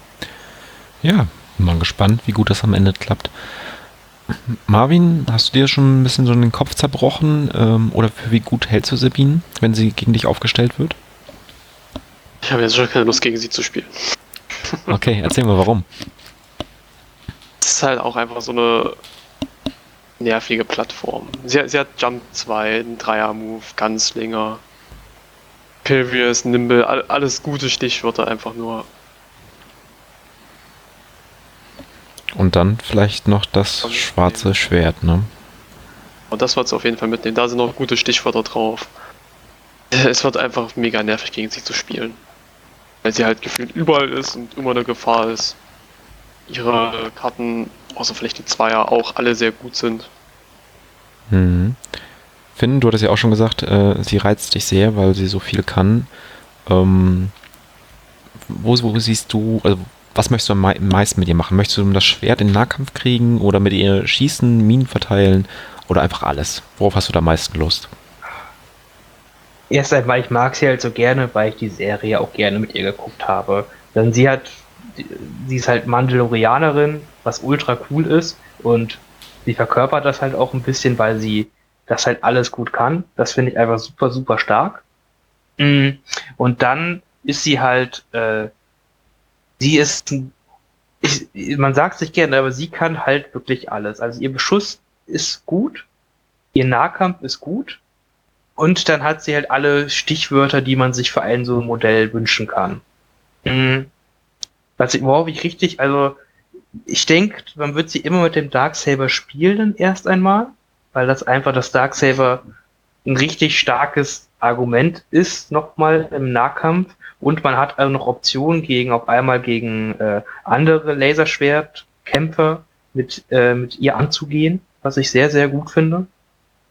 Ja, mal gespannt, wie gut das am Ende klappt. Marvin, hast du dir schon ein bisschen so den Kopf zerbrochen? Ähm, oder für wie gut hältst du Sabine, wenn sie gegen dich aufgestellt wird? Ich habe jetzt schon keine Lust, gegen sie zu spielen. Okay, erzähl mal warum. Es ist halt auch einfach so eine nervige Plattform. Sie, sie hat Jump 2, einen Dreier-Move, Ganzlinger, Pilvius, Nimble, alles gute Stichwörter einfach nur. Und dann vielleicht noch das schwarze Schwert, ne? Und das wird es auf jeden Fall mitnehmen. Da sind noch gute Stichwörter drauf. Es wird einfach mega nervig gegen sie zu spielen. Weil sie halt gefühlt überall ist und immer eine Gefahr ist. Ihre Karten, außer vielleicht die Zweier, auch alle sehr gut sind. Mhm. Finn, du hattest ja auch schon gesagt, äh, sie reizt dich sehr, weil sie so viel kann. Ähm, wo, wo siehst du, also was möchtest du am meisten mit ihr machen? Möchtest du das Schwert in den Nahkampf kriegen oder mit ihr schießen, Minen verteilen oder einfach alles? Worauf hast du da am meisten Lust? Erst einmal, ich mag sie halt so gerne, weil ich die Serie auch gerne mit ihr geguckt habe. Denn sie hat, sie ist halt Mandalorianerin, was ultra cool ist und sie verkörpert das halt auch ein bisschen, weil sie das halt alles gut kann. Das finde ich einfach super, super stark. Mm. Und dann ist sie halt äh, sie ist, ich, man sagt sich gerne, aber sie kann halt wirklich alles. Also ihr Beschuss ist gut, ihr Nahkampf ist gut und dann hat sie halt alle Stichwörter, die man sich für ein so ein Modell wünschen kann. Mhm. Was ich, worauf ich richtig, also ich denke, man wird sie immer mit dem Darksaber spielen erst einmal, weil das einfach das Darksaber ein richtig starkes Argument ist, nochmal im Nahkampf. Und man hat also noch Optionen gegen, auf einmal gegen äh, andere Laserschwertkämpfer mit, äh, mit ihr anzugehen, was ich sehr, sehr gut finde.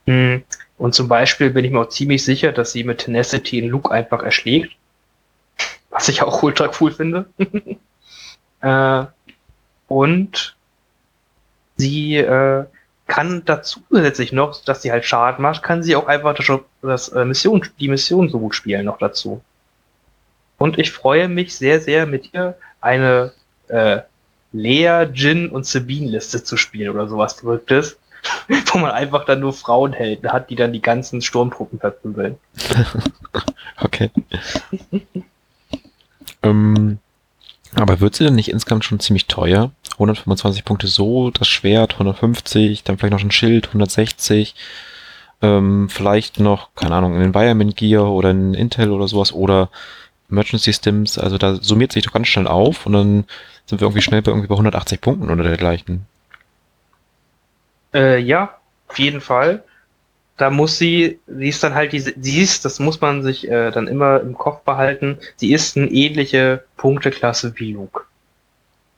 Hm. Und zum Beispiel bin ich mir auch ziemlich sicher, dass sie mit Tenacity in Luke einfach erschlägt. Was ich auch ultra cool finde. äh, und sie äh, kann dazu zusätzlich noch, dass sie halt Schaden macht, kann sie auch einfach das, das äh, Mission, die Mission so gut spielen noch dazu. Und ich freue mich sehr, sehr mit ihr eine äh, Lea, Jin und Sabine-Liste zu spielen oder sowas Verrücktes, wo man einfach dann nur Frauenhelden hat, die dann die ganzen Sturmtruppen verprügeln. okay. ähm, aber wird sie denn nicht insgesamt schon ziemlich teuer? 125 Punkte so, das Schwert 150, dann vielleicht noch ein Schild 160, ähm, vielleicht noch, keine Ahnung, ein Environment Gear oder ein Intel oder sowas oder Merchant Systems, also da summiert sich doch ganz schnell auf und dann sind wir irgendwie schnell bei irgendwie bei 180 Punkten oder dergleichen. Äh, ja, auf jeden Fall. Da muss sie, sie ist dann halt diese, sie ist, das muss man sich äh, dann immer im Kopf behalten, sie ist eine ähnliche Punkteklasse wie Luke.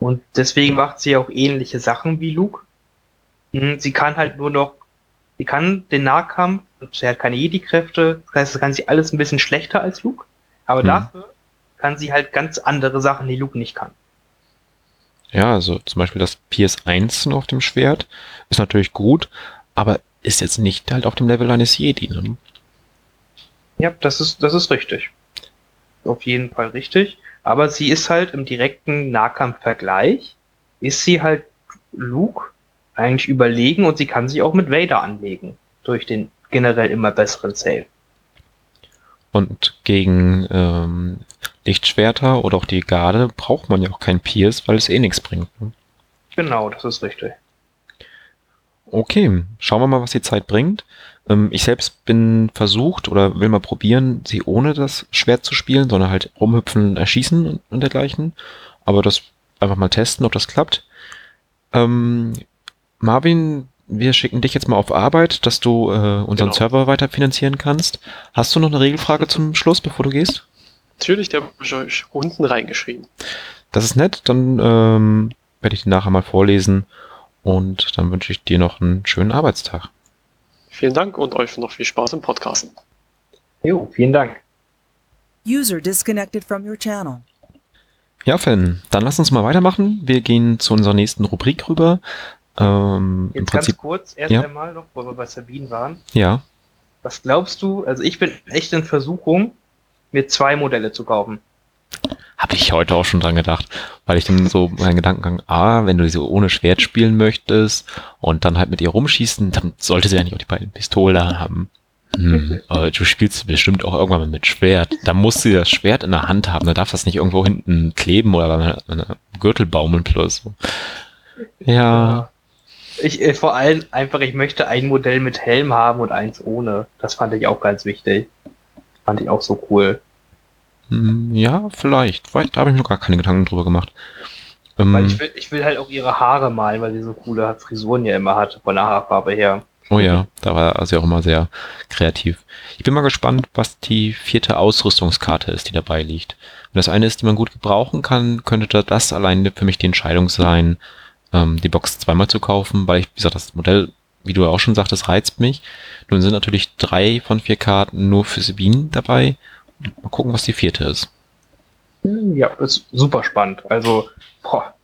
Und deswegen macht sie auch ähnliche Sachen wie Luke. Hm, sie kann halt nur noch Sie kann den Nahkampf, sie hat keine Jedi-Kräfte, das heißt, sie kann sie alles ein bisschen schlechter als Luke, aber Hm. dafür kann sie halt ganz andere Sachen, die Luke nicht kann. Ja, also zum Beispiel das PS1 auf dem Schwert ist natürlich gut, aber ist jetzt nicht halt auf dem Level eines Jedi. Ne? Ja, das ist, das ist richtig. Auf jeden Fall richtig. Aber sie ist halt im direkten Nahkampfvergleich, ist sie halt Luke eigentlich überlegen und sie kann sich auch mit Vader anlegen. Durch den generell immer besseren Save. Und gegen ähm, Lichtschwerter oder auch die Garde braucht man ja auch kein Pierce, weil es eh nichts bringt. Ne? Genau, das ist richtig. Okay, schauen wir mal, was die Zeit bringt. Ähm, ich selbst bin versucht oder will mal probieren, sie ohne das Schwert zu spielen, sondern halt rumhüpfen, erschießen und, und dergleichen. Aber das einfach mal testen, ob das klappt. Ähm, Marvin, wir schicken dich jetzt mal auf Arbeit, dass du äh, unseren Genau. Server weiter finanzieren kannst. Hast du noch eine Regelfrage zum Schluss, bevor du gehst? Natürlich, der habe ich euch unten reingeschrieben. Das ist nett, dann ähm, werde ich die nachher mal vorlesen und dann wünsche ich dir noch einen schönen Arbeitstag. Vielen Dank und euch noch viel Spaß im Podcasten. Jo, vielen Dank. User disconnected from your channel. Ja, Finn, dann lass uns mal weitermachen. Wir gehen zu unserer nächsten Rubrik rüber. Ähm, Im Jetzt Prinzip, ganz kurz, erst Ja. einmal noch, wo wir bei Sabine waren. ja. Was glaubst du? Also ich bin echt in Versuchung, mir zwei Modelle zu kaufen. Habe ich heute auch schon dran gedacht, weil ich dann so meinen Gedankengang, ah, wenn du sie ohne Schwert spielen möchtest und dann halt mit ihr rumschießen, dann sollte sie ja nicht auch die beiden Pistolen haben. Hm, aber du spielst bestimmt auch irgendwann mal mit Schwert. Da muss sie das Schwert in der Hand haben. Da darf das nicht irgendwo hinten kleben oder an einer Gürtel baumeln plus. Ja, Ich, äh, vor allem einfach, ich möchte ein Modell mit Helm haben und eins ohne. Das fand ich auch ganz wichtig. Fand ich auch so cool. hm, ja, vielleicht. Vielleicht habe ich mir noch gar keine Gedanken drüber gemacht. Ähm, Weil ich will, ich will halt auch ihre Haare malen, weil sie so coole Frisuren ja immer hat, von der Haarfarbe her. Oh ja, da war sie auch immer sehr kreativ. Ich bin mal gespannt, was die vierte Ausrüstungskarte ist, die dabei liegt. Wenn das eine ist, die man gut gebrauchen kann, könnte da das allein für mich die Entscheidung sein, ähm, die Box zweimal zu kaufen, weil ich, wie gesagt, das Modell, wie du auch schon sagtest, reizt mich. Nun sind natürlich drei von vier Karten nur für Sabine dabei. Mal gucken, was die vierte ist. Ja, ist super spannend. Also, boah,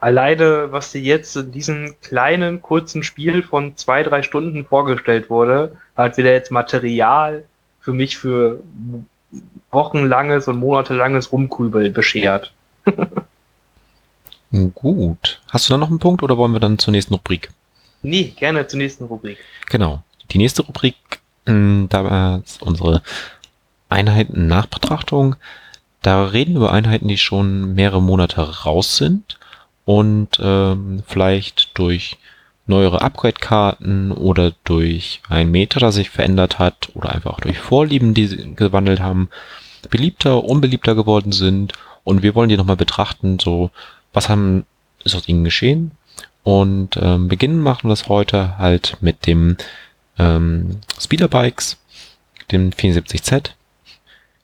alleine, was dir jetzt in diesem kleinen, kurzen Spiel von zwei, drei Stunden vorgestellt wurde, hat wieder jetzt Material für mich für wochenlanges und monatelanges Rumgrübeln beschert. Gut. Hast du da noch einen Punkt oder wollen wir dann zur nächsten Rubrik? Nee, gerne zur nächsten Rubrik. Genau. Die nächste Rubrik, mh, da ist unsere Einheiten-Nachbetrachtung. Da reden wir über Einheiten, die schon mehrere Monate raus sind und ähm, vielleicht durch neuere Upgrade-Karten oder durch ein Meta, das sich verändert hat oder einfach auch durch Vorlieben, die sie gewandelt haben, beliebter, unbeliebter geworden sind. Und wir wollen die nochmal betrachten, so was haben, ist aus ihnen geschehen und ähm, beginnen machen wir das heute halt mit dem ähm, Speederbikes, dem 74Z.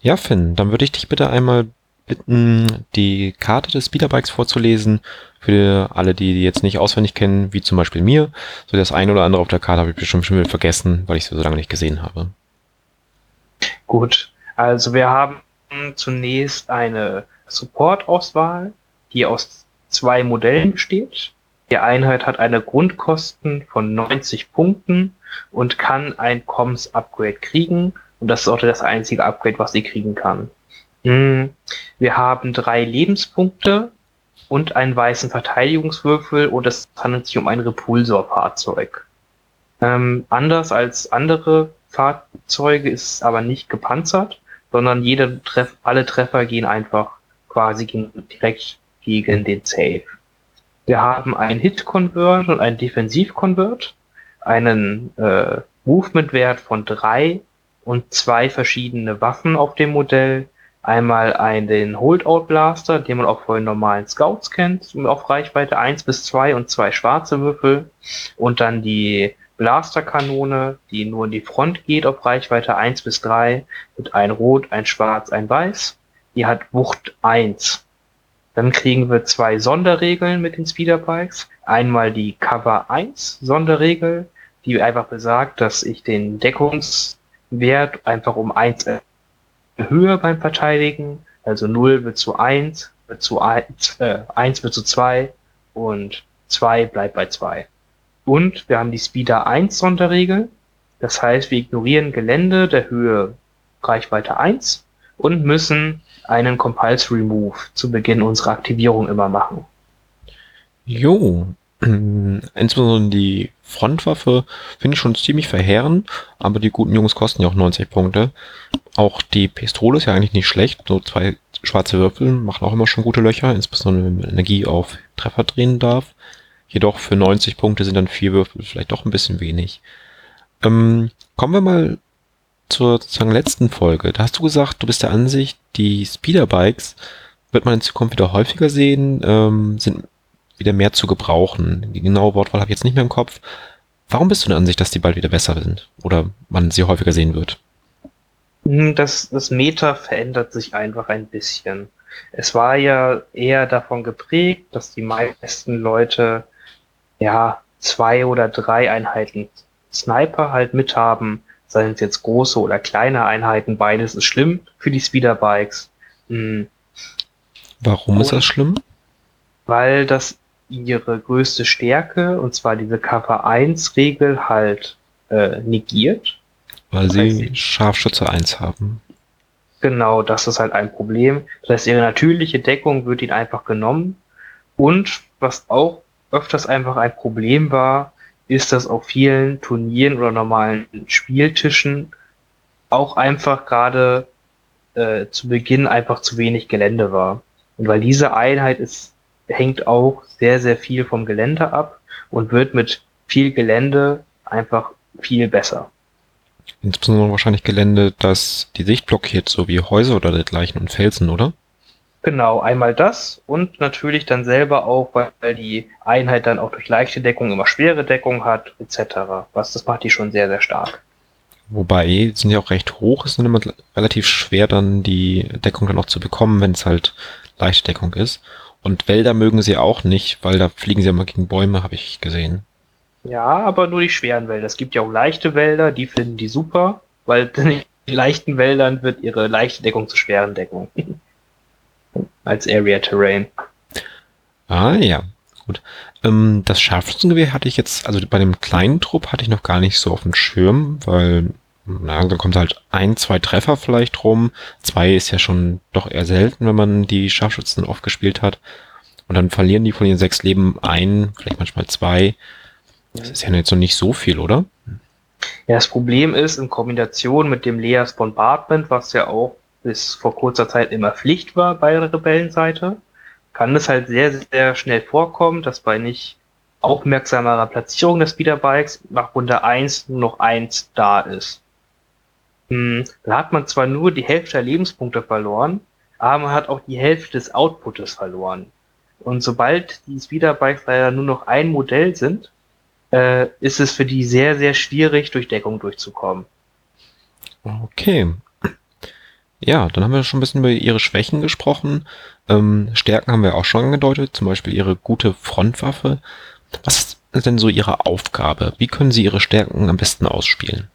Ja, Finn, dann würde ich dich bitte einmal bitten, die Karte des Speederbikes vorzulesen. Für alle, die die jetzt nicht auswendig kennen, wie zum Beispiel mir. So das eine oder andere auf der Karte habe ich bestimmt schon wieder vergessen, weil ich sie so lange nicht gesehen habe. Gut, also wir haben zunächst eine Support-Auswahl, die aus zwei Modellen besteht. Die Einheit hat eine Grundkosten von 90 Punkten und kann ein Comms-Upgrade kriegen. Und das ist auch das einzige Upgrade, was sie kriegen kann. Mm, Wir haben drei Lebenspunkte und einen weißen Verteidigungswürfel und es handelt sich um ein Repulsor-Fahrzeug. Ähm, anders als andere Fahrzeuge ist es aber nicht gepanzert, sondern jede Treff alle Treffer gehen einfach quasi direkt gegen den Save. Wir haben einen Hit-Convert und einen Defensiv-Convert, einen äh, Movement-Wert von drei und zwei verschiedene Waffen auf dem Modell. Einmal einen Holdout-Blaster, den man auch von normalen Scouts kennt, auf Reichweite 1 bis 2 und zwei schwarze Würfel. Und dann die Blasterkanone, die nur in die Front geht auf Reichweite 1 bis 3 mit ein Rot, ein Schwarz, ein Weiß. Die hat Wucht 1. Dann kriegen wir zwei Sonderregeln mit den Speederbikes. Einmal die Cover 1 Sonderregel. die einfach besagt, dass ich den Deckungswert einfach um eins erhöhe beim Verteidigen. Also 0 wird zu 1, wird zu 1, äh, 1 wird zu 2 und 2 bleibt bei 2. Und wir haben die Speeder 1 Sonderregel. Das heißt, wir ignorieren Gelände der Höhe Reichweite 1 und müssen einen Compulsory Move zu Beginn unserer Aktivierung immer machen. Jo, insbesondere die Frontwaffe finde ich schon ziemlich verheerend, aber die guten Jungs kosten ja auch 90 Punkte. Auch die Pistole ist ja eigentlich nicht schlecht. So zwei schwarze Würfel machen auch immer schon gute Löcher, insbesondere wenn man Energie auf Treffer drehen darf. Jedoch für 90 Punkte sind dann vier Würfel vielleicht doch ein bisschen wenig. Ähm, kommen wir mal zur sozusagen letzten Folge. Da hast du gesagt, du bist der Ansicht, die Speederbikes wird man in Zukunft wieder häufiger sehen, ähm, sind wieder mehr zu gebrauchen. Die genaue Wortwahl habe ich jetzt nicht mehr im Kopf. Warum bist du der Ansicht, dass die bald wieder besser sind oder man sie häufiger sehen wird? Hm, das, das Meta verändert sich einfach ein bisschen. Es war ja eher davon geprägt, dass die meisten Leute ja zwei oder drei Einheiten Sniper halt mithaben, seien es jetzt große oder kleine Einheiten, beides ist schlimm für die Speederbikes. Hm. Warum Und ist das schlimm? Weil das ihre größte Stärke, und zwar diese Cover 1 Regel halt äh, negiert. Weil sie Scharfschütze 1 haben. Genau, das ist halt ein Problem. Das heißt, ihre natürliche Deckung wird ihnen einfach genommen. Und was auch öfters einfach ein Problem war, ist, dass auf vielen Turnieren oder normalen Spieltischen auch einfach gerade äh, zu Beginn einfach zu wenig Gelände war. Und weil diese Einheit ist hängt auch sehr, sehr viel vom Gelände ab und wird mit viel Gelände einfach viel besser. Insbesondere wahrscheinlich Gelände, das die Sicht blockiert, so wie Häuser oder dergleichen und Felsen, oder? Genau, einmal das und natürlich dann selber auch, weil die Einheit dann auch durch leichte Deckung immer schwere Deckung hat, etc. Was das macht die schon sehr, sehr stark. Wobei, sind ja auch recht hoch, ist dann immer relativ schwer, dann die Deckung dann auch zu bekommen, wenn es halt leichte Deckung ist. Und Wälder mögen sie auch nicht, weil da fliegen sie immer gegen Bäume, habe ich gesehen. Ja, aber nur die schweren Wälder. Es gibt ja auch leichte Wälder, die finden die super, weil in den leichten Wäldern wird ihre leichte Deckung zur schweren Deckung. Als Area Terrain. Ah ja, gut. Ähm, das Scharfschützengewehr hatte ich jetzt, also bei dem kleinen Trupp hatte ich noch gar nicht so auf dem Schirm, weil na, dann kommt halt ein, zwei Treffer vielleicht rum. Zwei ist ja schon doch eher selten, wenn man die Scharfschützen oft gespielt hat. Und dann verlieren die von den sechs Leben ein, vielleicht manchmal zwei. Das ist ja jetzt noch nicht so viel, oder? Ja, das Problem ist, in Kombination mit dem Leas Bombardment, was ja auch bis vor kurzer Zeit immer Pflicht war bei der Rebellenseite, kann es halt sehr, sehr schnell vorkommen, dass bei nicht aufmerksamerer Platzierung des Speederbikes nach Runde 1 nur noch eins da ist. Hm, da hat man zwar nur die Hälfte der Lebenspunkte verloren, aber man hat auch die Hälfte des Outputs verloren. Und sobald die Speederbikes leider nur noch ein Modell sind, äh, ist es für die sehr, sehr schwierig, durch Deckung durchzukommen. Okay. Ja, dann haben wir schon ein bisschen über ihre Schwächen gesprochen. Ähm, Stärken haben wir auch schon angedeutet, zum Beispiel ihre gute Frontwaffe. Was ist denn so ihre Aufgabe? Wie können sie ihre Stärken am besten ausspielen?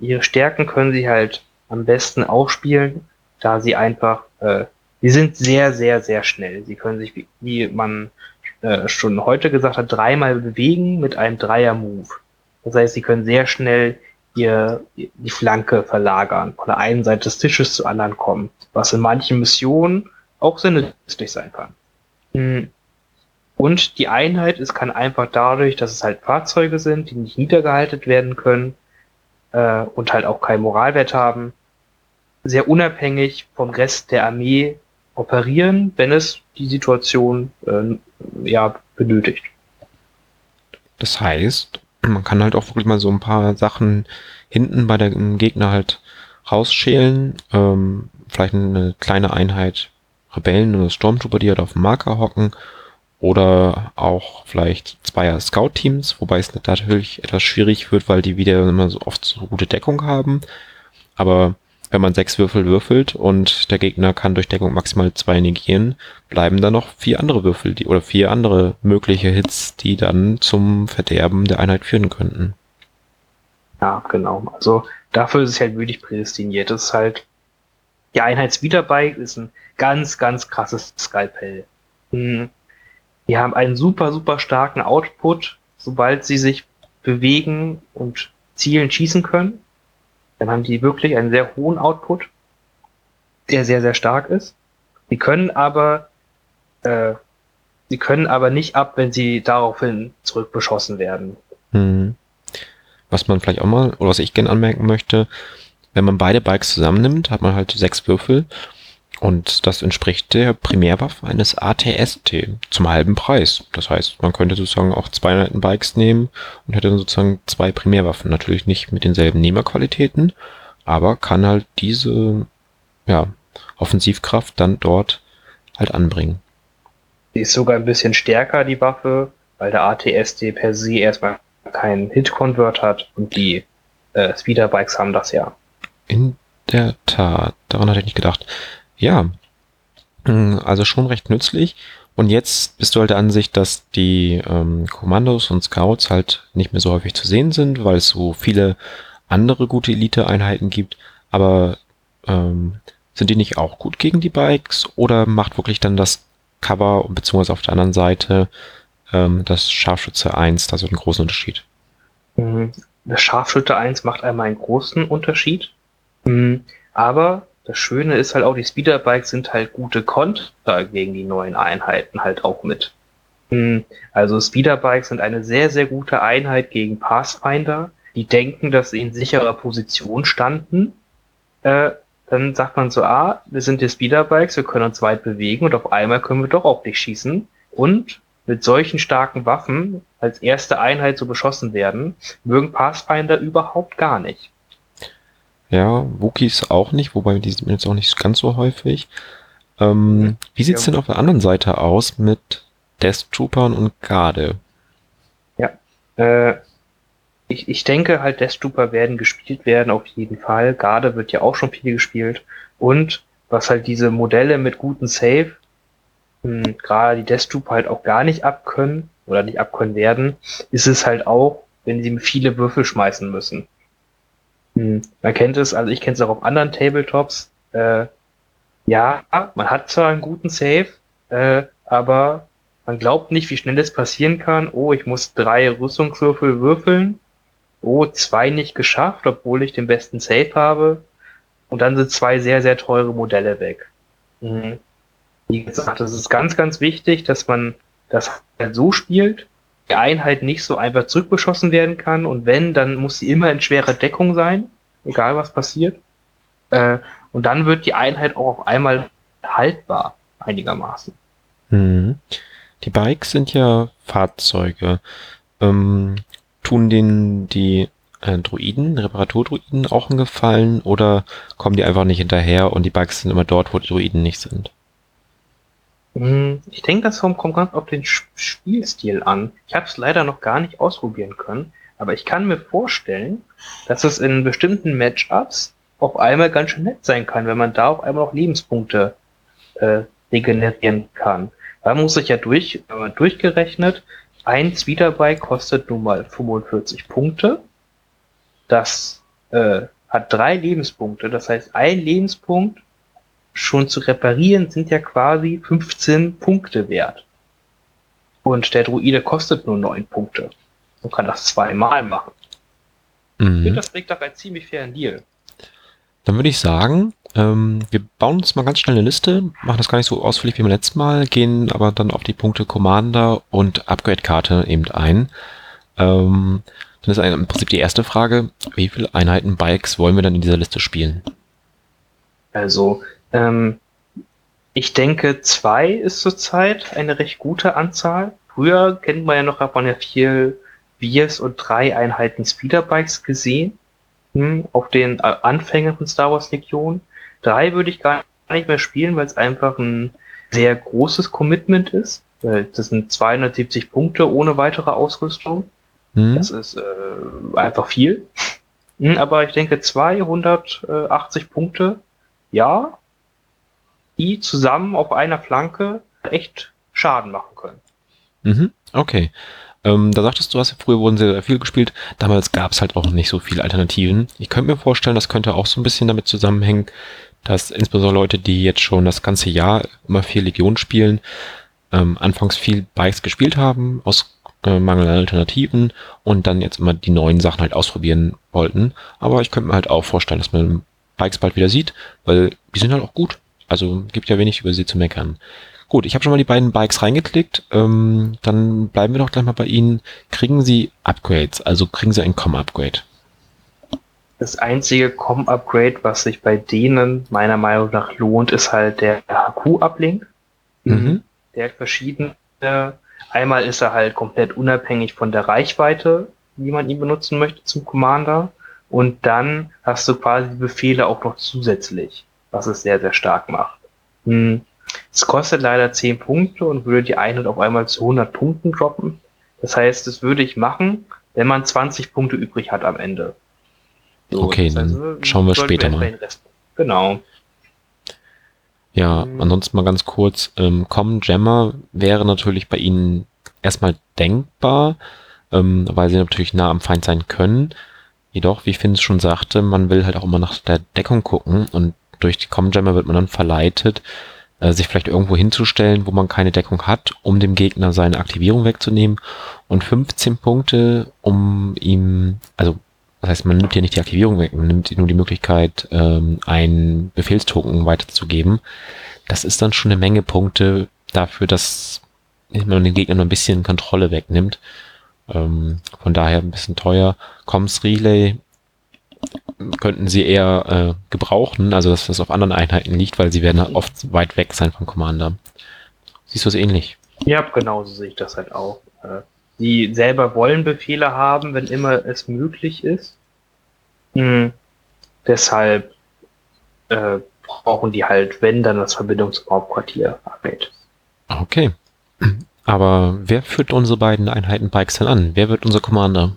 Ihre Stärken können sie halt am besten ausspielen, da sie einfach, äh, sie sind sehr, sehr, sehr schnell. Sie können sich, wie, wie man äh, schon heute gesagt hat, dreimal bewegen mit einem Dreier-Move. Das heißt, sie können sehr schnell ihr, die Flanke verlagern, von der einen Seite des Tisches zur anderen kommen, was in manchen Missionen auch sehr nützlich sein kann. Hm. Und die Einheit ist kann einfach dadurch, dass es halt Fahrzeuge sind, die nicht niedergehalten werden können, äh, und halt auch keinen Moralwert haben, sehr unabhängig vom Rest der Armee operieren, wenn es die Situation äh, ja benötigt. Das heißt, man kann halt auch wirklich mal so ein paar Sachen hinten bei dem Gegner halt rausschälen. Ähm, vielleicht eine kleine Einheit Rebellen oder Stormtrooper, die halt auf dem Marker hocken oder auch vielleicht zweier Scout-Teams, wobei es natürlich etwas schwierig wird, weil die wieder immer so oft so gute Deckung haben. Aber wenn man sechs Würfel würfelt und der Gegner kann durch Deckung maximal zwei negieren, bleiben da noch vier andere Würfel die, oder vier andere mögliche Hits, die dann zum Verderben der Einheit führen könnten. Ja, genau. Also dafür ist es halt wirklich prädestiniert. Das ist halt, die Einheitswiederbike ist ein ganz, ganz krasses Skalpell. Hm. Die haben einen super, super starken Output, sobald sie sich bewegen und zielen, schießen können. Dann haben die wirklich einen sehr hohen Output, der sehr, sehr stark ist. Sie können aber, äh, sie können aber nicht ab, wenn sie daraufhin zurückbeschossen werden. Hm. Was man vielleicht auch mal, oder was ich gerne anmerken möchte, wenn man beide Bikes zusammennimmt, hat man halt sechs Würfel und das entspricht der Primärwaffe eines ATST zum halben Preis. Das heißt, man könnte sozusagen auch zwei Bikes nehmen und hätte dann sozusagen zwei Primärwaffen. Natürlich nicht mit denselben Nehmerqualitäten, aber kann halt diese ja, Offensivkraft dann dort halt anbringen. Die ist sogar ein bisschen stärker, die Waffe, weil der ATST per se erstmal keinen Hit-Convert hat und die äh, Speederbikes haben das ja. In der Tat, daran hatte ich nicht gedacht. Ja, mm, also schon recht nützlich. Und jetzt bist du halt der Ansicht, dass die ähm, Kommandos und Scouts halt nicht mehr so häufig zu sehen sind, weil es so viele andere gute Elite-Einheiten gibt. Aber ähm, sind die nicht auch gut gegen die Bikes oder macht wirklich dann das Cover beziehungsweise auf der anderen Seite ähm, das Scharfschütze 1 da so einen großen Unterschied? Mhm. Das Scharfschütze 1 macht einmal einen großen Unterschied. Mhm. Aber das Schöne ist halt auch, die Speederbikes sind halt gute Konter gegen die neuen Einheiten halt auch mit. Mhm. Also Speederbikes sind eine sehr, sehr gute Einheit gegen Pathfinder, die denken, dass sie in sicherer Position standen. Äh, dann sagt man so, ah, wir sind die Speederbikes, wir können uns weit bewegen und auf einmal können wir doch auf dich schießen. Und mit solchen starken Waffen als erste Einheit so beschossen werden, mögen Pathfinder überhaupt gar nicht. Ja, Wookies auch nicht, wobei die sind jetzt auch nicht ganz so häufig. Ähm, wie sieht's Ja. denn auf der anderen Seite aus mit Death Troopern und Garde? Äh, ich, ich denke halt, Death Trooper werden gespielt werden, auf jeden Fall. Garde wird ja auch schon viel gespielt. Und was halt diese Modelle mit guten Save, mh, gerade die Death Trooper halt auch gar nicht abkönnen oder nicht abkönnen werden, ist es halt auch, wenn sie viele Würfel schmeißen müssen. Hm, man kennt es, also ich kenne es auch auf anderen Tabletops. Äh, ja, man hat zwar einen guten Save, äh, aber man glaubt nicht, wie schnell es passieren kann. Oh, ich muss drei Rüstungswürfel würfeln. Oh, zwei nicht geschafft, obwohl ich den besten Save habe. Und dann sind zwei sehr, sehr teure Modelle weg. Mhm. Wie gesagt, es ist ganz, ganz wichtig, dass man das halt so spielt, Einheit nicht so einfach zurückbeschossen werden kann. Und wenn, dann muss sie immer in schwerer Deckung sein, egal was passiert. Äh, und dann wird die Einheit auch auf einmal haltbar, einigermaßen. Hm. Die Bikes sind ja Fahrzeuge. Ähm, tun denen die äh, Druiden, Reparaturdruiden auch einen Gefallen oder kommen die einfach nicht hinterher und die Bikes sind immer dort, wo die Druiden nicht sind? Hm, Ich denke, das kommt ganz auf den Spielstil an. Ich habe es leider noch gar nicht ausprobieren können, aber ich kann mir vorstellen, dass es in bestimmten Matchups auf einmal ganz schön nett sein kann, wenn man da auf einmal auch Lebenspunkte äh, regenerieren kann. Da muss ich ja durch, wenn man durchgerechnet, ein Speederbike kostet nun mal 45 Punkte. Das äh, hat drei Lebenspunkte. Das heißt, ein Lebenspunkt schon zu reparieren sind ja quasi 15 Punkte wert. Und der Druide kostet nur 9 Punkte. Man kann das zweimal machen. Ich finde, Mhm. das bringt doch einen ziemlich fairen Deal. Dann würde ich sagen, ähm, wir bauen uns mal ganz schnell eine Liste, machen das gar nicht so ausführlich wie beim letzten Mal, gehen aber dann auf die Punkte Commander und Upgrade-Karte eben ein. Ähm, dann ist im Prinzip die erste Frage, wie viele Einheiten Bikes wollen wir dann in dieser Liste spielen? Also, ähm, ich denke, zwei ist zurzeit eine recht gute Anzahl. Früher kennt man ja noch, hat man ja viel Biers und drei Einheiten Speederbikes gesehen. Hm, auf den äh, Anfängen von Star Wars Legion. Drei würde ich gar nicht mehr spielen, weil es einfach ein sehr großes Commitment ist. Das sind 270 Punkte ohne weitere Ausrüstung. Hm? Das ist äh, einfach viel. Hm, Aber ich denke 280 Punkte, ja, die zusammen auf einer Flanke echt Schaden machen können. Mhm, okay. Ähm, da sagtest du, hast früher wurden sehr, sehr viel gespielt. Damals gab es halt auch nicht so viele Alternativen. Ich könnte mir vorstellen, das könnte auch so ein bisschen damit zusammenhängen, dass insbesondere Leute, die jetzt schon das ganze Jahr immer viel Legion spielen, ähm, anfangs viel Bikes gespielt haben, aus äh, Mangel an Alternativen und dann jetzt immer die neuen Sachen halt ausprobieren wollten. Aber ich könnte mir halt auch vorstellen, dass man Bikes bald wieder sieht, weil die sind halt auch gut. Also gibt ja wenig über sie zu meckern. Gut, ich habe schon mal die beiden Bikes reingeklickt. Ähm, dann bleiben wir doch gleich mal bei Ihnen. Kriegen Sie Upgrades? Also kriegen Sie ein Com-Upgrade? Das einzige Com-Upgrade, was sich bei denen meiner Meinung nach lohnt, ist halt der HQ-Uplink. Mhm. Der hat verschiedene. Einmal ist er halt komplett unabhängig von der Reichweite, wie man ihn benutzen möchte zum Commander. Und dann hast du quasi Befehle auch noch zusätzlich, was es sehr, sehr stark macht. Hm. Es kostet leider 10 Punkte und würde die Einheit auf einmal zu 100 Punkten droppen. Das heißt, das würde ich machen, wenn man 20 Punkte übrig hat am Ende. So, Okay, dann schauen wir später mal. Genau. Ja, ansonsten mal ganz kurz, ähm, Com Jammer wäre natürlich bei Ihnen erstmal denkbar, ähm, weil sie natürlich nah am Feind sein können. Jedoch, wie Finn schon sagte, man will halt auch immer nach der Deckung gucken und durch die Com Jammer wird man dann verleitet, äh, sich vielleicht irgendwo hinzustellen, wo man keine Deckung hat, um dem Gegner seine Aktivierung wegzunehmen und 15 Punkte, um ihm, also das heißt, man nimmt ja nicht die Aktivierung weg, man nimmt nur die Möglichkeit, ähm, einen Befehlstoken weiterzugeben. Das ist dann schon eine Menge Punkte dafür, dass man den Gegner nur ein bisschen Kontrolle wegnimmt. Ähm, von daher ein bisschen teuer. Comms Relay könnten sie eher äh, gebrauchen, also dass das auf anderen Einheiten liegt, weil sie werden halt oft weit weg sein vom Commander. Siehst du es ähnlich? Ja, genauso sehe ich das halt auch. Äh, Die selber wollen Befehle haben, wenn immer es möglich ist. Hm. Deshalb äh, brauchen die halt, wenn, dann das Verbindung zum Hauptquartier Update. Okay. Aber wer führt unsere beiden Einheiten Bikes denn an? Wer wird unser Commander?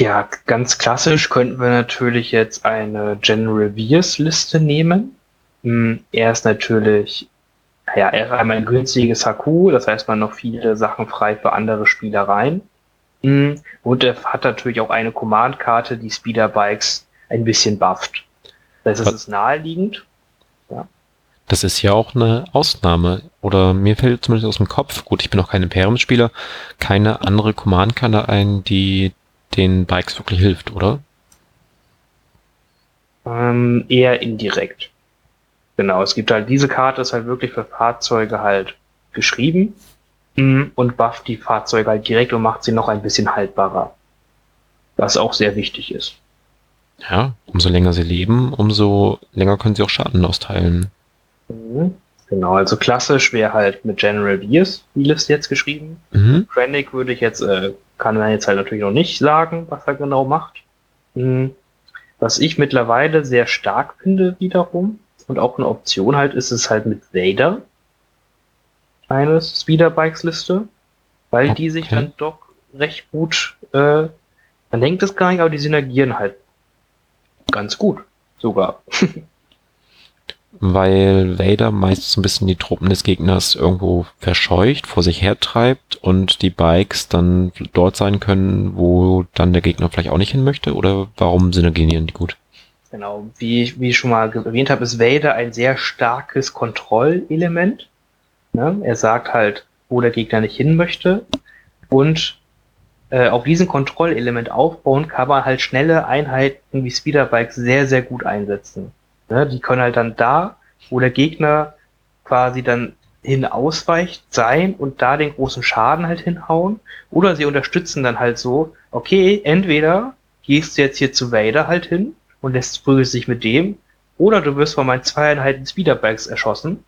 Ja, ganz klassisch könnten wir natürlich jetzt eine General Viers Liste nehmen. Hm, Er ist natürlich, ja, er hat einmal ein günstiges HQ, das heißt, man noch viele Sachen frei für andere Spielereien. Hm, Und er hat natürlich auch eine Command-Karte, die Speederbikes ein bisschen bufft. Das heißt, es ist naheliegend. Das ist ja auch eine Ausnahme. Oder mir fällt zumindest aus dem Kopf, gut, ich bin noch kein Imperium-Spieler, keine andere Command-Karte ein, die den Bikes wirklich hilft, oder? Ähm, eher indirekt. Genau, es gibt halt diese Karte, ist halt wirklich für Fahrzeuge halt geschrieben mm, und bufft die Fahrzeuge halt direkt und macht sie noch ein bisschen haltbarer. Was auch sehr wichtig ist. Ja, umso länger sie leben, umso länger können sie auch Schaden austeilen. Mhm. Genau, also klassisch wäre halt mit General Beers die Liste jetzt geschrieben. Mhm. Krennic würde ich jetzt, äh, kann man jetzt halt natürlich noch nicht sagen, was er genau macht. Mhm. Was ich mittlerweile sehr stark finde wiederum und auch eine Option halt ist es halt mit Vader eine Speederbikes Liste, weil die sich Okay. dann doch recht gut, äh, man denkt es gar nicht, aber die synergieren halt ganz gut sogar. Weil Vader meist so ein bisschen die Truppen des Gegners irgendwo verscheucht, vor sich hertreibt und die Bikes dann dort sein können, wo dann der Gegner vielleicht auch nicht hin möchte? Oder warum synergieren die gut? Genau, wie, ich- wie ich schon mal erwähnt habe, ist Vader ein sehr starkes Kontrollelement. Ne? Er sagt halt, wo der Gegner nicht hin möchte. Und äh, auf diesem Kontrollelement aufbauen kann man halt schnelle Einheiten wie Speederbikes sehr, sehr gut einsetzen. Ne? Die können halt dann da, wo der Gegner quasi dann hin ausweicht, sein und da den großen Schaden halt hinhauen. Oder sie unterstützen dann halt so, okay, entweder gehst du jetzt hier zu Vader halt hin und lässt prügelst dich mit dem, oder du wirst von meinen zwei Speederbikes erschossen,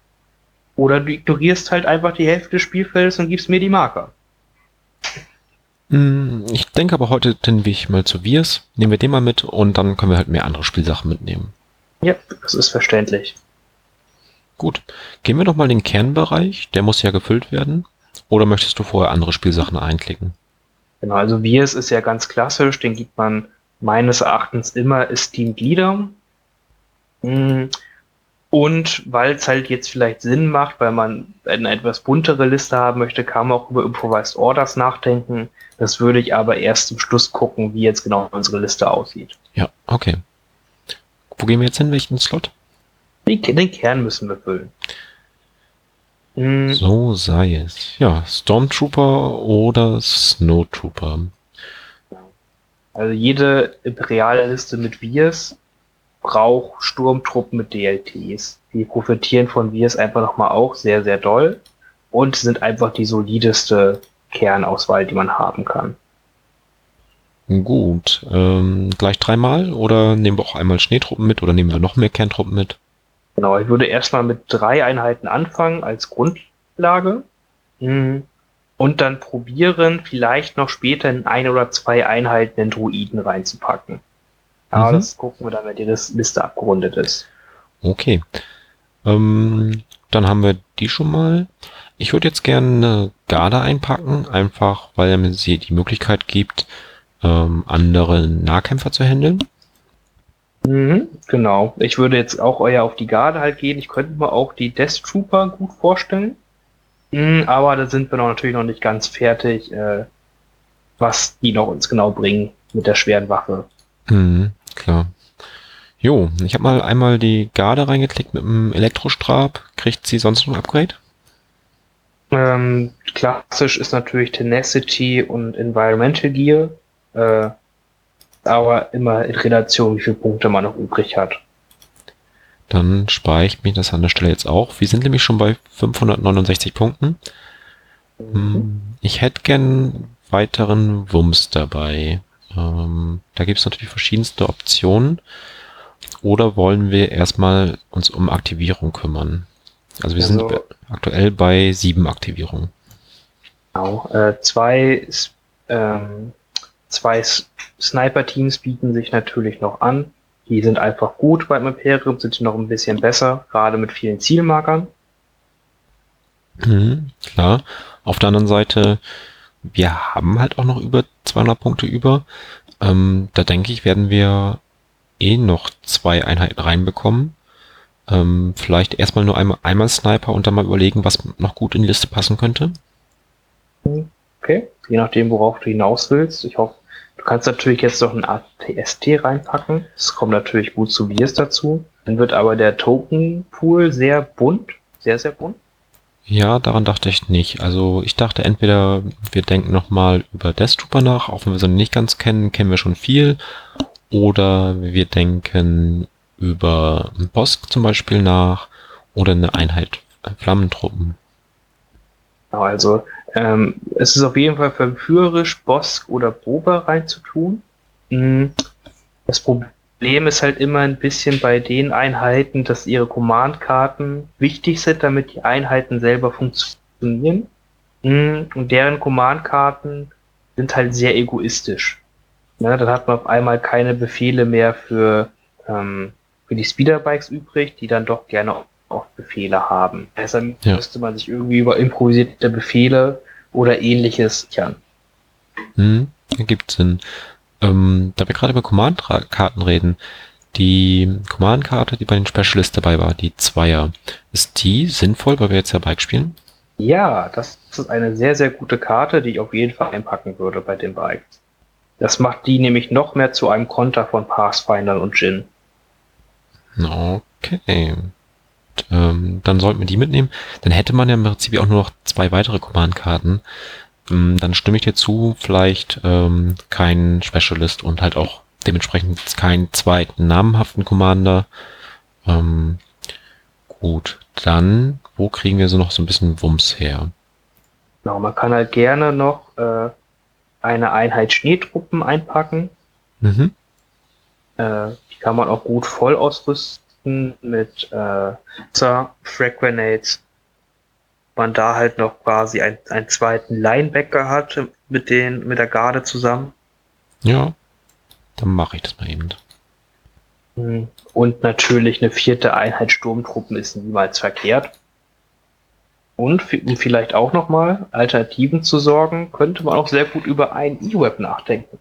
oder du ignorierst halt einfach die Hälfte des Spielfeldes und gibst mir die Marker. Hm, Ich denke aber heute tendiere ich mal zu Virs. Nehmen wir den mal mit und dann können wir halt mehr andere Spielsachen mitnehmen. Ja, das ist verständlich. Gut. Gehen wir doch mal in den Kernbereich. Der muss ja gefüllt werden. Oder möchtest du vorher andere Spielsachen einklicken? Genau, also Virs ist ja ganz klassisch, den gibt man meines Erachtens immer Esteemed Leader. Mm, Und weil es halt jetzt vielleicht Sinn macht, weil man eine etwas buntere Liste haben möchte, kann man auch über Improvised Orders nachdenken. Das würde ich aber erst zum Schluss gucken, wie jetzt genau unsere Liste aussieht. Ja, okay. Wo gehen wir jetzt hin? Welchen Slot? Den, Kern müssen wir füllen. Mm, So sei es. Ja, Stormtrooper oder Snowtrooper. Also jede imperiale Liste mit Virs braucht Sturmtruppen mit DLTs. Die profitieren von Virs einfach nochmal auch sehr, sehr doll und sind einfach die solideste Kernauswahl, die man haben kann. Gut. Ähm, gleich dreimal oder nehmen wir auch einmal Schneetruppen mit oder nehmen wir noch mehr Kerntruppen mit? Genau, ich würde erstmal mit drei Einheiten anfangen als Grundlage. Mm, Und dann probieren, vielleicht noch später in ein oder zwei Einheiten den Druiden reinzupacken. Aber Mhm. das gucken wir dann, wenn die Lis- Liste abgerundet ist. Okay. Ähm, dann haben wir die schon mal. Ich würde jetzt gerne eine Garde einpacken, einfach weil er mir sie die Möglichkeit gibt, ähm, andere Nahkämpfer zu handeln. Mhm, genau. Ich würde jetzt auch eher auf die Garde halt gehen. Ich könnte mir auch die Death Trooper gut vorstellen. Mhm, aber da sind wir noch natürlich noch nicht ganz fertig, äh, was die noch uns genau bringen mit der schweren Waffe. Mhm, klar. Jo, ich habe mal einmal die Garde reingeklickt mit dem Elektrostab. Kriegt sie sonst noch ein Upgrade? Ähm, klassisch ist natürlich Tenacity und Environmental Gear, äh, aber immer in Relation, wie viele Punkte man noch übrig hat. Dann spare ich mir das an der Stelle jetzt auch. Wir sind nämlich schon bei 569 Punkten. Hm, Ich hätte gern weiteren Wumms dabei. Ähm, da gibt es natürlich verschiedenste Optionen. Oder wollen wir erstmal uns um Aktivierung kümmern? Also wir sind Also- be- aktuell bei sieben Aktivierungen. Genau. Äh, zwei ähm, zwei Sniper-Teams bieten sich natürlich noch an. Die sind einfach gut beim Imperium, sind noch ein bisschen besser, gerade mit vielen Zielmarkern. Mhm, klar. Auf der anderen Seite, wir haben halt auch noch über 200 Punkte über. Ähm, da denke ich, werden wir eh noch zwei Einheiten reinbekommen. Ähm, vielleicht erstmal nur einmal, einmal Sniper und dann mal überlegen, was noch gut in die Liste passen könnte. Okay, je nachdem, worauf du hinaus willst. Ich hoffe, du kannst natürlich jetzt noch ein ATST reinpacken. Das kommt natürlich gut zu Virs dazu. Dann wird aber der Token-Pool sehr bunt, sehr, sehr bunt. Ja, daran dachte ich nicht. Also ich dachte entweder wir denken nochmal über Death Trooper nach, auch wenn wir sie nicht ganz kennen, kennen wir schon viel. Oder wir denken über einen Bosk zum Beispiel nach oder eine Einheit Flammentruppen. Genau, also ähm, es ist auf jeden Fall verführerisch, Bosk oder Boba reinzutun. Mm, Das Problem ist halt immer ein bisschen bei den Einheiten, dass ihre Command-Karten wichtig sind, damit die Einheiten selber funktionieren. Mm, Und deren Command-Karten sind halt sehr egoistisch. Ne, dann hat man auf einmal keine Befehle mehr für, ähm, für die Speederbikes übrig, die dann doch gerne auch Befehle haben. Deshalb Ja. müsste man sich irgendwie über improvisierte Befehle oder ähnliches sichern. Hm, ergibt Sinn. Ähm, da wir gerade über Command-Karten reden, die Command-Karte, die bei den Specialists dabei war, die Zweier, ist die sinnvoll, weil wir jetzt ja Bike spielen? Ja, das ist eine sehr, sehr gute Karte, die ich auf jeden Fall einpacken würde bei den Bikes. Das macht die nämlich noch mehr zu einem Konter von Pathfindern und Jin. Okay. Ähm, dann sollten wir die mitnehmen. Dann hätte man ja im Prinzip auch nur noch zwei weitere Command-Karten. Ähm, dann stimme ich dir zu, vielleicht ähm, kein Specialist und halt auch dementsprechend keinen zweiten namenhaften Commander. Ähm, gut, dann, wo kriegen wir so noch so ein bisschen Wumms her? Genau, man kann halt gerne noch äh, eine Einheit Schneetruppen einpacken. Mhm. Äh, die kann man auch gut voll ausrüsten mit äh, Frag Grenades. Man da halt noch quasi ein, einen zweiten Linebacker hat mit den mit der Garde zusammen. Ja, dann mache ich das mal eben. Mhm. Und natürlich eine vierte Einheit Sturmtruppen ist niemals verkehrt. Und um vielleicht auch nochmal Alternativen zu sorgen, könnte man auch sehr gut über ein E-Web nachdenken.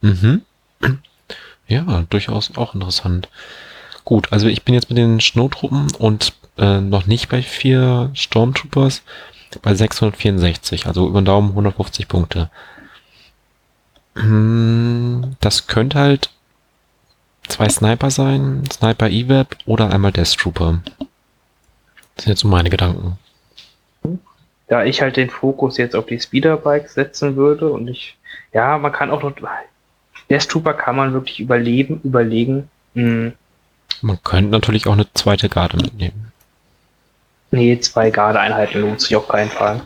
Mhm. Ja, durchaus auch interessant. Gut, also ich bin jetzt mit den Snowtruppen und äh, noch nicht bei vier Stormtroopers, bei 664, also über den Daumen 150 Punkte. Hm, Das könnte halt zwei Sniper sein, Sniper EVAP oder einmal Death Trooper. Das sind jetzt so meine Gedanken. Da ich halt den Fokus jetzt auf die Speederbikes setzen würde und ich, ja, man kann auch noch, Death Trooper kann man wirklich überleben, überlegen. Hm, Man könnte natürlich auch eine zweite Garde mitnehmen, nee, zwei Garde-Einheiten lohnt sich auf keinen Fall.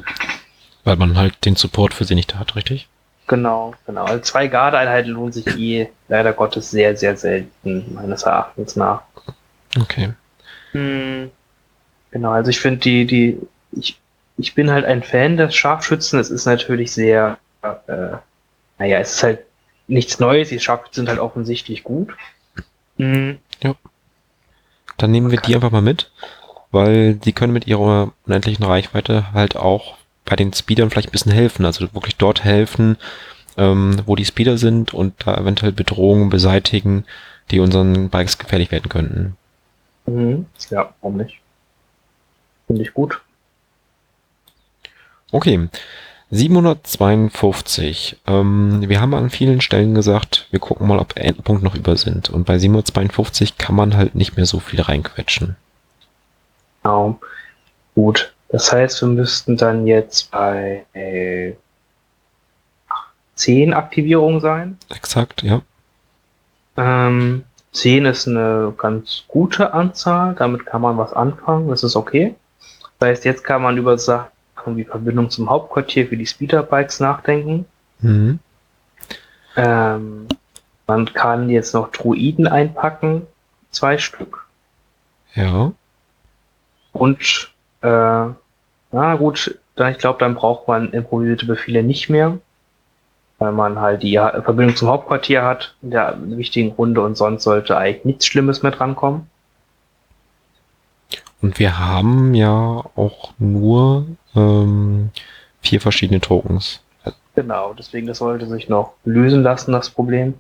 weil man halt den Support für sie nicht hat, richtig? Genau, genau. Also zwei Garde-Einheiten lohnen sich eh leider Gottes sehr, sehr selten, meines Erachtens nach. Okay. Hm, Genau, also ich finde die, die, ich, ich bin halt ein Fan des Scharfschützen. Es ist natürlich sehr, äh, naja, es ist halt nichts Neues. Die Scharfschützen sind halt offensichtlich gut. Hm, Dann nehmen wir die einfach mal mit, weil die können mit ihrer unendlichen Reichweite halt auch bei den Speedern vielleicht ein bisschen helfen. Also wirklich dort helfen, ähm, wo die Speeder sind und da eventuell Bedrohungen beseitigen, die unseren Bikes gefährlich werden könnten. Mhm. Ja, warum nicht? Finde ich gut. Okay. 752. Ähm, wir haben an vielen Stellen gesagt, wir gucken mal, ob Endpunkt noch über sind. Und bei 752 kann man halt nicht mehr so viel reinquetschen. Genau. Gut. Das heißt, wir müssten dann jetzt bei äh, 10 Aktivierungen sein. Exakt, ja. Ähm, 10 ist eine ganz gute Anzahl, damit kann man was anfangen, das ist okay. Das heißt, jetzt kann man über Sachen wie Verbindung zum Hauptquartier für die Speederbikes nachdenken. Mhm. Ähm, man kann jetzt noch Druiden einpacken, zwei Stück. Ja. Und, äh, na gut, dann, ich glaube, dann braucht man improvisierte Befehle nicht mehr, weil man halt die Verbindung zum Hauptquartier hat in der wichtigen Runde und sonst sollte eigentlich nichts Schlimmes mehr drankommen. Und wir haben ja auch nur ähm, vier verschiedene Tokens. Genau, deswegen das sollte sich noch lösen lassen, das Problem.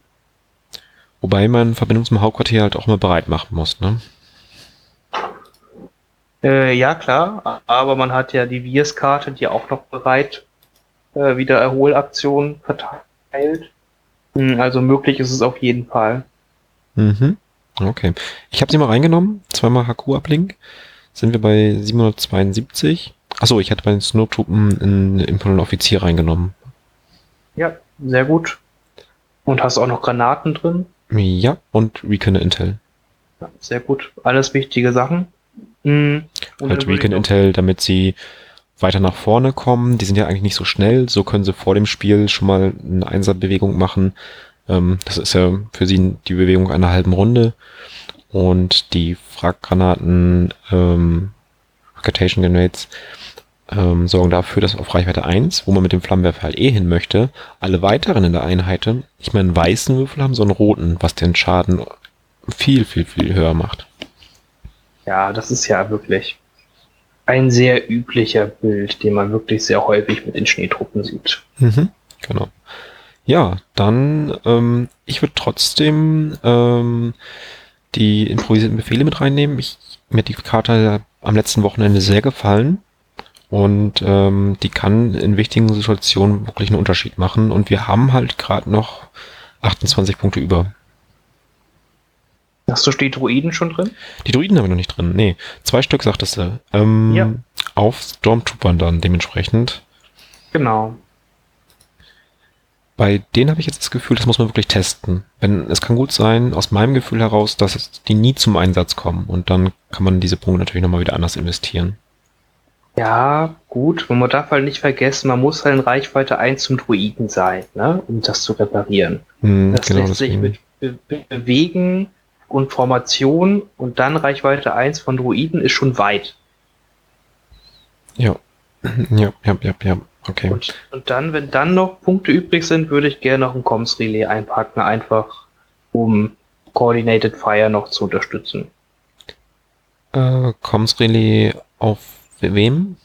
Wobei man Verbindung zum Hauptquartier halt auch mal bereit machen muss, ne? Äh, ja, klar, aber man hat ja die Viers-Karte, die auch noch bereit äh, wieder Erholaktionen verteilt. Hm, Also möglich ist es auf jeden Fall. Mhm. Okay. Ich habe sie mal reingenommen. Zweimal HQ-Uplink. Sind wir bei 772. Achso, ich hatte bei den Snowtruppen einen imponenten Offizier reingenommen. Ja, sehr gut. Und hast auch noch Granaten drin. Ja, und Recon Intel. Ja, sehr gut. Alles wichtige Sachen. Hm, und halt Recon Intel, damit sie weiter nach vorne kommen. Die sind ja eigentlich nicht so schnell. So können sie vor dem Spiel schon mal eine Einserbewegung machen. Ähm, das ist ja für sie die Bewegung einer halben Runde. Und die Fraggranaten, ähm, Rotation Grenades, ähm, sorgen dafür, dass auf Reichweite 1, wo man mit dem Flammenwerfer halt eh hin möchte, alle weiteren in der Einheit nicht mehr einen weißen Würfel haben, sondern einen roten, was den Schaden viel, viel, viel höher macht. Ja, das ist ja wirklich ein sehr üblicher Bild, den man wirklich sehr häufig mit den Schneetruppen sieht. Mhm, genau. Ja, dann, ähm, ich würde trotzdem ähm, die improvisierten Befehle mit reinnehmen. Ich, mir hat die Karte am letzten Wochenende sehr gefallen und ähm, die kann in wichtigen Situationen wirklich einen Unterschied machen und wir haben halt gerade noch 28 Punkte über. Hast du die Druiden schon drin? Die Druiden haben wir noch nicht drin. Nee, zwei Stück sagtest du. Ähm, Ja. Auf Stormtroopern dann dementsprechend. Genau. Bei denen habe ich jetzt das Gefühl, das muss man wirklich testen. Wenn es kann gut sein, aus meinem Gefühl heraus, dass die nie zum Einsatz kommen und dann kann man diese Punkte natürlich nochmal wieder anders investieren. Ja, gut. Und man darf halt nicht vergessen, man muss halt in Reichweite 1 zum Druiden sein, ne? um das zu reparieren. Hm, Das lässt sich mit Be Be Bewegen und Formation und dann Reichweite 1 von Druiden ist schon weit. Ja. Ja, ja, ja, ja. Okay. Und, und dann, wenn dann noch Punkte übrig sind, würde ich gerne noch ein Comms Relais einpacken, einfach um Coordinated Fire noch zu unterstützen. Äh, Comms Relais auf wem?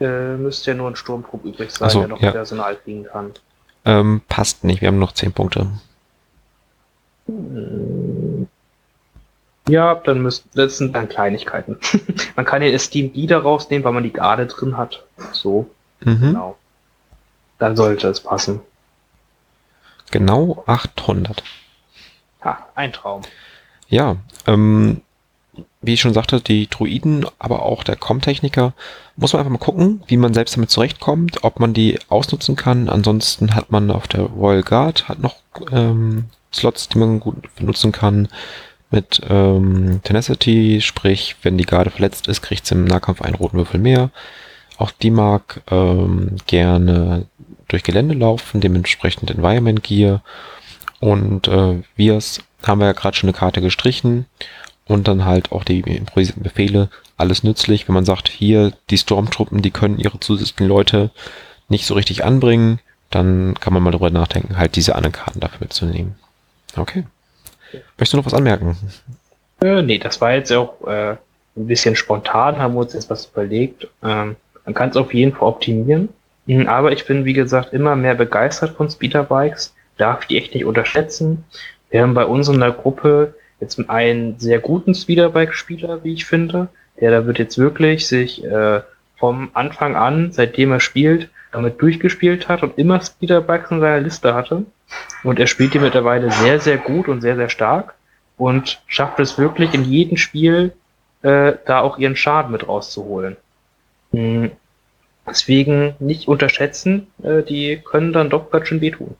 Äh, müsste ja nur ein Sturmtrupp übrig sein, so, der noch ja. Personal fliegen kann. Ähm, passt nicht, wir haben noch 10 Punkte. Hm. Ja, dann müssen, das sind dann Kleinigkeiten. man kann ja Steam Lieder rausnehmen, weil man die gerade drin hat. So, Mhm. genau. Dann sollte es passen. Genau 800. Ha, ein Traum. Ja, ähm, wie ich schon sagte, die Druiden, aber auch der Com-Techniker, muss man einfach mal gucken, wie man selbst damit zurechtkommt, ob man die ausnutzen kann. Ansonsten hat man auf der Royal Guard hat noch ähm, Slots, die man gut benutzen kann mit ähm, Tenacity, sprich, wenn die Garde verletzt ist, kriegt sie im Nahkampf einen roten Würfel mehr. Auch die mag ähm, gerne durch Gelände laufen, dementsprechend Environment Gear. Und äh, Vias haben wir ja gerade schon eine Karte gestrichen und dann halt auch die improvisierten Befehle. Alles nützlich, wenn man sagt, hier die Stormtruppen, die können ihre zusätzlichen Leute nicht so richtig anbringen, dann kann man mal darüber nachdenken, halt diese anderen Karten dafür mitzunehmen. Okay. Möchtest du noch was anmerken? Äh, nee, das war jetzt auch äh, ein bisschen spontan, haben wir uns jetzt was überlegt. Ähm, man kann es auf jeden Fall optimieren. Mhm, Aber ich bin, wie gesagt, immer mehr begeistert von Speederbikes. Darf die echt nicht unterschätzen. Wir haben bei uns in der Gruppe jetzt einen sehr guten Speederbike-Spieler, wie ich finde. Der da wird jetzt wirklich sich äh, vom Anfang an, seitdem er spielt, damit durchgespielt hat und immer Speederbikes in seiner Liste hatte. Und er spielt die mittlerweile sehr, sehr gut und sehr, sehr stark und schafft es wirklich in jedem Spiel äh, da auch ihren Schaden mit rauszuholen. Hm. Deswegen nicht unterschätzen, äh, die können dann doch ganz schön wehtun.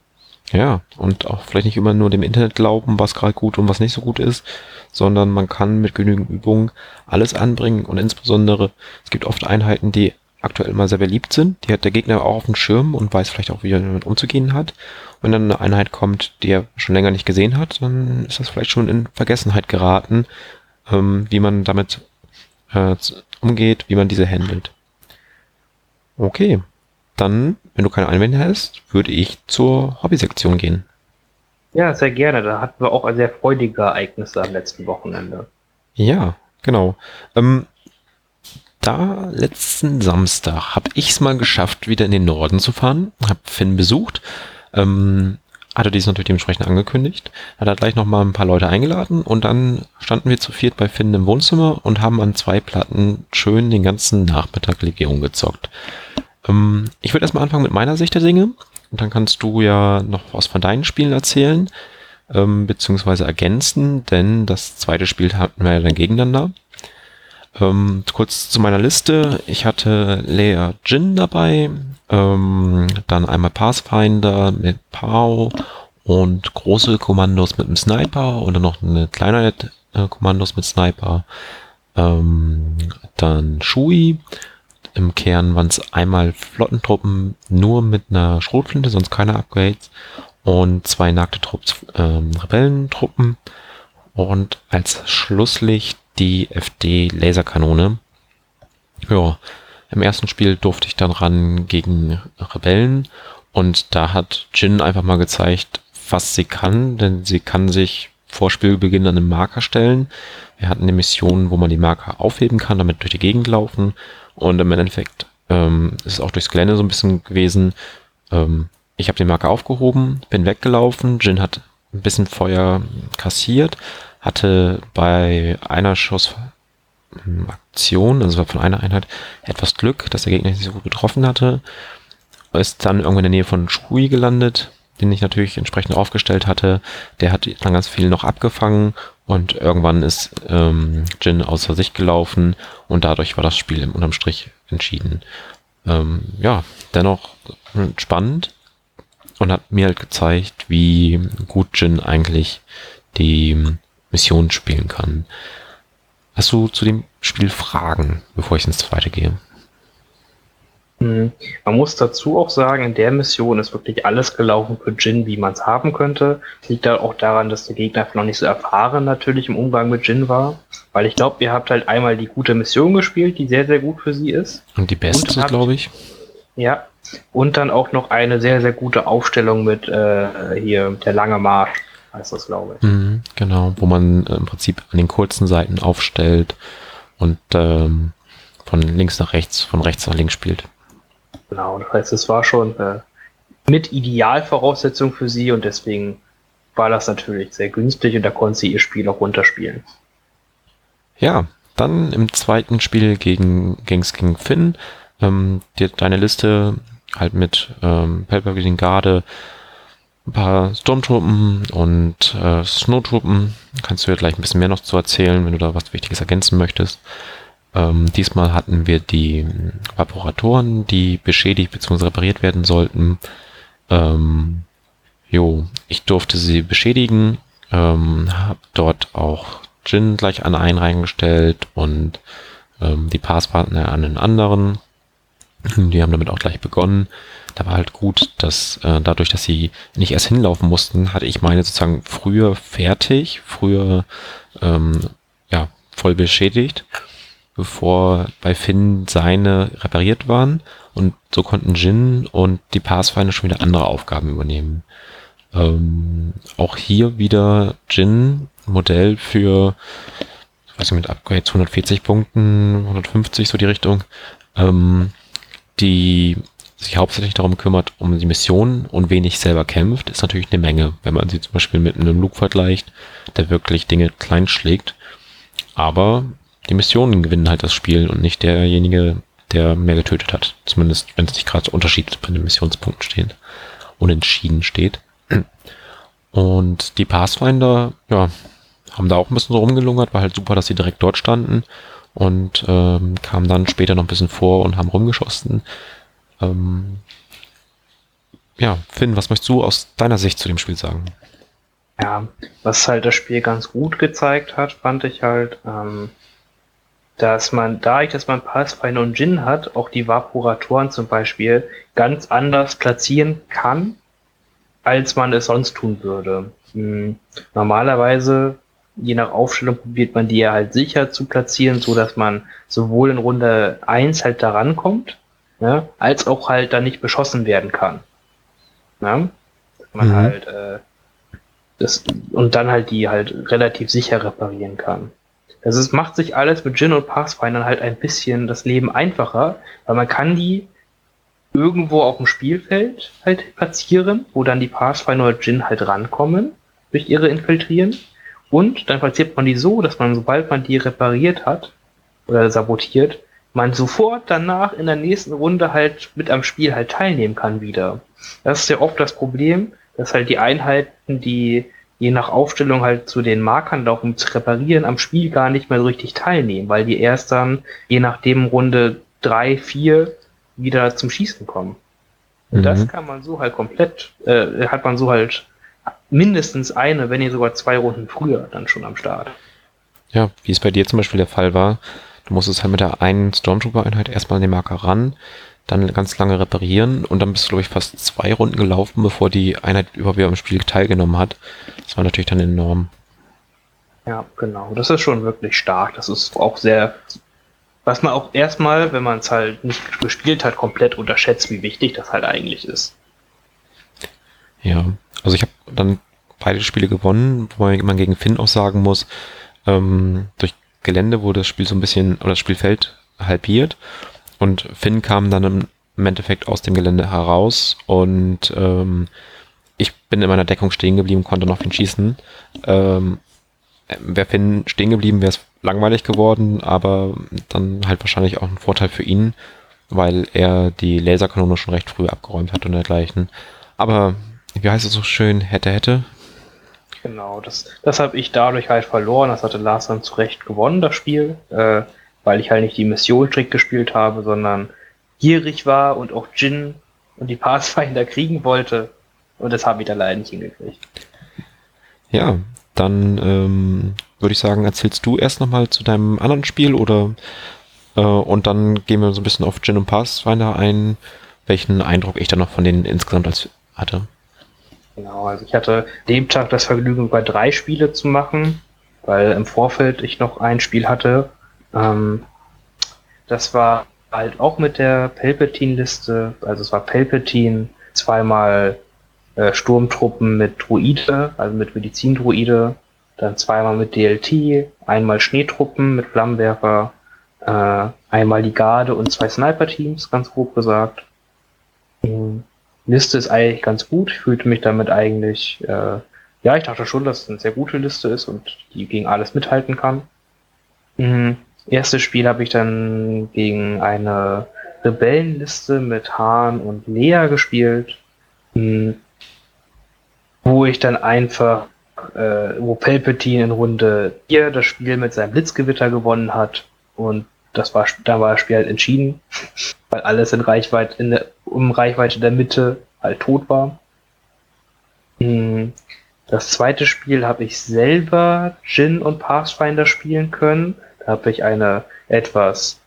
Ja, und auch vielleicht nicht immer nur dem Internet glauben, was gerade gut und was nicht so gut ist, sondern man kann mit genügend Übung alles anbringen und insbesondere, es gibt oft Einheiten, die aktuell immer sehr beliebt sind, die hat der Gegner auch auf dem Schirm und weiß vielleicht auch, wie er damit umzugehen hat. Wenn dann eine Einheit kommt, die er schon länger nicht gesehen hat, dann ist das vielleicht schon in Vergessenheit geraten, ähm, wie man damit äh, umgeht, wie man diese handelt. Okay, dann, wenn du keine Einwände hast, würde ich zur Hobbysektion gehen. Ja, sehr gerne. Da hatten wir auch sehr freudige Ereignisse am letzten Wochenende. Ja, genau. Ähm, da letzten Samstag habe ich es mal geschafft, wieder in den Norden zu fahren. Habe Finn besucht. Ähm, hatte dies natürlich dementsprechend angekündigt. Hat er gleich noch mal ein paar Leute eingeladen und dann standen wir zu viert bei Finn im Wohnzimmer und haben an zwei Platten schön den ganzen Nachmittag Legion gezockt. Ähm, ich würde erstmal anfangen mit meiner Sicht der Dinge und dann kannst du ja noch was von deinen Spielen erzählen ähm, beziehungsweise ergänzen, denn das zweite Spiel hatten wir ja dann gegeneinander. Ähm, kurz zu meiner Liste. Ich hatte Lea Jin dabei, ähm, dann einmal Pathfinder mit Pau und große Kommandos mit dem Sniper und dann noch eine kleinere äh, Kommandos mit Sniper. Ähm, dann Shui. Im Kern waren es einmal Flottentruppen nur mit einer Schrotflinte, sonst keine Upgrades und zwei nackte Trupps, ähm, Rebellentruppen und als Schlusslicht die FD Laserkanone. Ja, im ersten Spiel durfte ich dann ran gegen Rebellen und da hat Jin einfach mal gezeigt, was sie kann, denn sie kann sich vor Spielbeginn an einen Marker stellen. Wir hatten eine Mission, wo man die Marker aufheben kann, damit durch die Gegend laufen und im Endeffekt ähm, ist es auch durchs Gelände so ein bisschen gewesen. Ähm, ich habe den Marker aufgehoben, bin weggelaufen. Jin hat ein bisschen Feuer kassiert, hatte bei einer Schussaktion, also von einer Einheit, etwas Glück, dass der Gegner nicht so gut getroffen hatte. Ist dann irgendwo in der Nähe von Shui gelandet, den ich natürlich entsprechend aufgestellt hatte. Der hat dann ganz viel noch abgefangen und irgendwann ist ähm, Jin außer sich gelaufen und dadurch war das Spiel im unterm Strich entschieden. Ähm, ja, dennoch spannend und hat mir halt gezeigt, wie gut Jin eigentlich die Mission spielen kann. Hast du zu dem Spiel Fragen, bevor ich ins zweite gehe? Hm. Man muss dazu auch sagen, in der Mission ist wirklich alles gelaufen für Jin, wie man es haben könnte. Liegt da auch daran, dass der Gegner noch nicht so erfahren natürlich im Umgang mit Jin war. Weil ich glaube, ihr habt halt einmal die gute Mission gespielt, die sehr, sehr gut für sie ist. Und die beste, glaube ich. Ja. Und dann auch noch eine sehr, sehr gute Aufstellung mit äh, hier der lange Marsch, heißt das, glaube ich. Mhm, genau, wo man äh, im Prinzip an den kurzen Seiten aufstellt und ähm, von links nach rechts, von rechts nach links spielt. Genau, das heißt, es war schon äh, mit Idealvoraussetzung für sie und deswegen war das natürlich sehr günstig und da konnte sie ihr Spiel auch runterspielen. Ja, dann im zweiten Spiel gegen Gangs King Finn. Ähm, die, deine Liste halt mit ähm, Palpatine Garde, ein paar Sturmtruppen und äh, Snowtruppen. Kannst du ja gleich ein bisschen mehr noch zu erzählen, wenn du da was Wichtiges ergänzen möchtest. Ähm, diesmal hatten wir die Vaporatoren, die beschädigt bzw. repariert werden sollten. Ähm, jo, ich durfte sie beschädigen, ähm, habe dort auch Jin gleich an einen reingestellt und ähm, die Passpartner an den anderen. Die haben damit auch gleich begonnen. Da war halt gut, dass äh, dadurch, dass sie nicht erst hinlaufen mussten, hatte ich meine sozusagen früher fertig, früher ähm, ja voll beschädigt, bevor bei Finn seine repariert waren und so konnten Jin und die Pathfinder schon wieder andere Aufgaben übernehmen. Ähm, auch hier wieder Jin Modell für, ich weiß nicht, mit Upgrades 140 Punkten, 150 so die Richtung, ähm, die sich hauptsächlich darum kümmert, um die Mission und wenig selber kämpft, ist natürlich eine Menge, wenn man sie zum Beispiel mit einem Luke vergleicht, der wirklich Dinge klein schlägt. Aber die Missionen gewinnen halt das Spiel und nicht derjenige, der mehr getötet hat. Zumindest, wenn es nicht gerade so Unterschied bei den Missionspunkten steht. Unentschieden steht. Und die Pathfinder, ja, haben da auch ein bisschen rumgelungert, war halt super, dass sie direkt dort standen und ähm, kamen dann später noch ein bisschen vor und haben rumgeschossen. Ähm, ja, Finn, was möchtest du aus deiner Sicht zu dem Spiel sagen? Ja, was halt das Spiel ganz gut gezeigt hat, fand ich halt, ähm, dass man, da ich, dass man Pathfinder und Jin hat, auch die Vaporatoren zum Beispiel ganz anders platzieren kann, als man es sonst tun würde. Hm, normalerweise, je nach Aufstellung, probiert man die ja halt sicher zu platzieren, so dass man sowohl in Runde 1 halt da rankommt, ne, als auch halt da nicht beschossen werden kann. Ne? Man mhm. halt äh, das, und dann halt die halt relativ sicher reparieren kann. Das ist, macht sich alles mit Jin und Pathfinder halt ein bisschen das Leben einfacher, weil man kann die irgendwo auf dem Spielfeld halt platzieren, wo dann die Pathfinder oder Jin halt rankommen durch ihre Infiltrieren. Und dann platziert man die so, dass man, sobald man die repariert hat oder sabotiert, man sofort danach in der nächsten Runde halt mit am Spiel halt teilnehmen kann wieder. Das ist ja oft das Problem, dass halt die Einheiten, die je nach Aufstellung halt zu den Markern laufen, zu reparieren, am Spiel gar nicht mehr so richtig teilnehmen, weil die erst dann, je nachdem Runde drei, vier, wieder zum Schießen kommen. Und mhm. das kann man so halt komplett, äh, hat man so halt mindestens eine, wenn nicht sogar zwei Runden früher dann schon am Start. Ja, wie es bei dir zum Beispiel der Fall war. Du musstest halt mit der einen Stormtrooper-Einheit erstmal an den Marker ran, dann ganz lange reparieren und dann bist du, glaube ich, fast zwei Runden gelaufen, bevor die Einheit überhaupt wieder am Spiel teilgenommen hat. Das war natürlich dann enorm. Ja, genau. Das ist schon wirklich stark. Das ist auch sehr was man auch erstmal, wenn man es halt nicht gespielt hat, komplett unterschätzt, wie wichtig das halt eigentlich ist. Ja, also ich habe dann beide Spiele gewonnen, wo man gegen Finn auch sagen muss, ähm, durch Gelände wurde das Spiel so ein bisschen, oder das Spielfeld halbiert und Finn kam dann im, im Endeffekt aus dem Gelände heraus und ähm, ich bin in meiner Deckung stehen geblieben, konnte noch ihn schießen. Ähm, wäre Finn stehen geblieben, wäre es langweilig geworden, aber dann halt wahrscheinlich auch ein Vorteil für ihn, weil er die Laserkanone schon recht früh abgeräumt hat und dergleichen. Aber wie heißt es so schön, hätte, hätte? Genau, das, das habe ich dadurch halt verloren. Das hatte Lars dann zu Recht gewonnen, das Spiel, äh, weil ich halt nicht die Mission strikt gespielt habe, sondern gierig war und auch Jin und die Pathfinder kriegen wollte. Und das habe ich da leider nicht hingekriegt. Ja, dann ähm, würde ich sagen, erzählst du erst nochmal zu deinem anderen Spiel oder äh, und dann gehen wir so ein bisschen auf Gin und Pathfinder ein, welchen Eindruck ich dann noch von denen insgesamt als hatte. Genau, also ich hatte dem Tag das Vergnügen, über drei Spiele zu machen, weil im Vorfeld ich noch ein Spiel hatte. Ähm, das war halt auch mit der Palpatine-Liste, also es war Palpatine, zweimal äh, Sturmtruppen mit Druide, also mit Medizindruide, dann zweimal mit DLT, einmal Schneetruppen mit Flammenwerfer, äh, einmal die Garde und zwei Sniper-Teams, ganz grob gesagt. Die Liste ist eigentlich ganz gut. Ich fühlte mich damit eigentlich äh, ja, ich dachte schon, dass es eine sehr gute Liste ist und die gegen alles mithalten kann. Mhm. Erstes Spiel habe ich dann gegen eine Rebellenliste mit Hahn und Lea gespielt, mhm. wo ich dann einfach, äh, wo Palpatine in Runde 4 das Spiel mit seinem Blitzgewitter gewonnen hat und das war, da war das Spiel halt entschieden, weil alles in Reichweite, in der, um Reichweite der Mitte halt tot war. Mhm. Das zweite Spiel habe ich selber Jin und Pathfinder spielen können. Da habe ich eine etwas,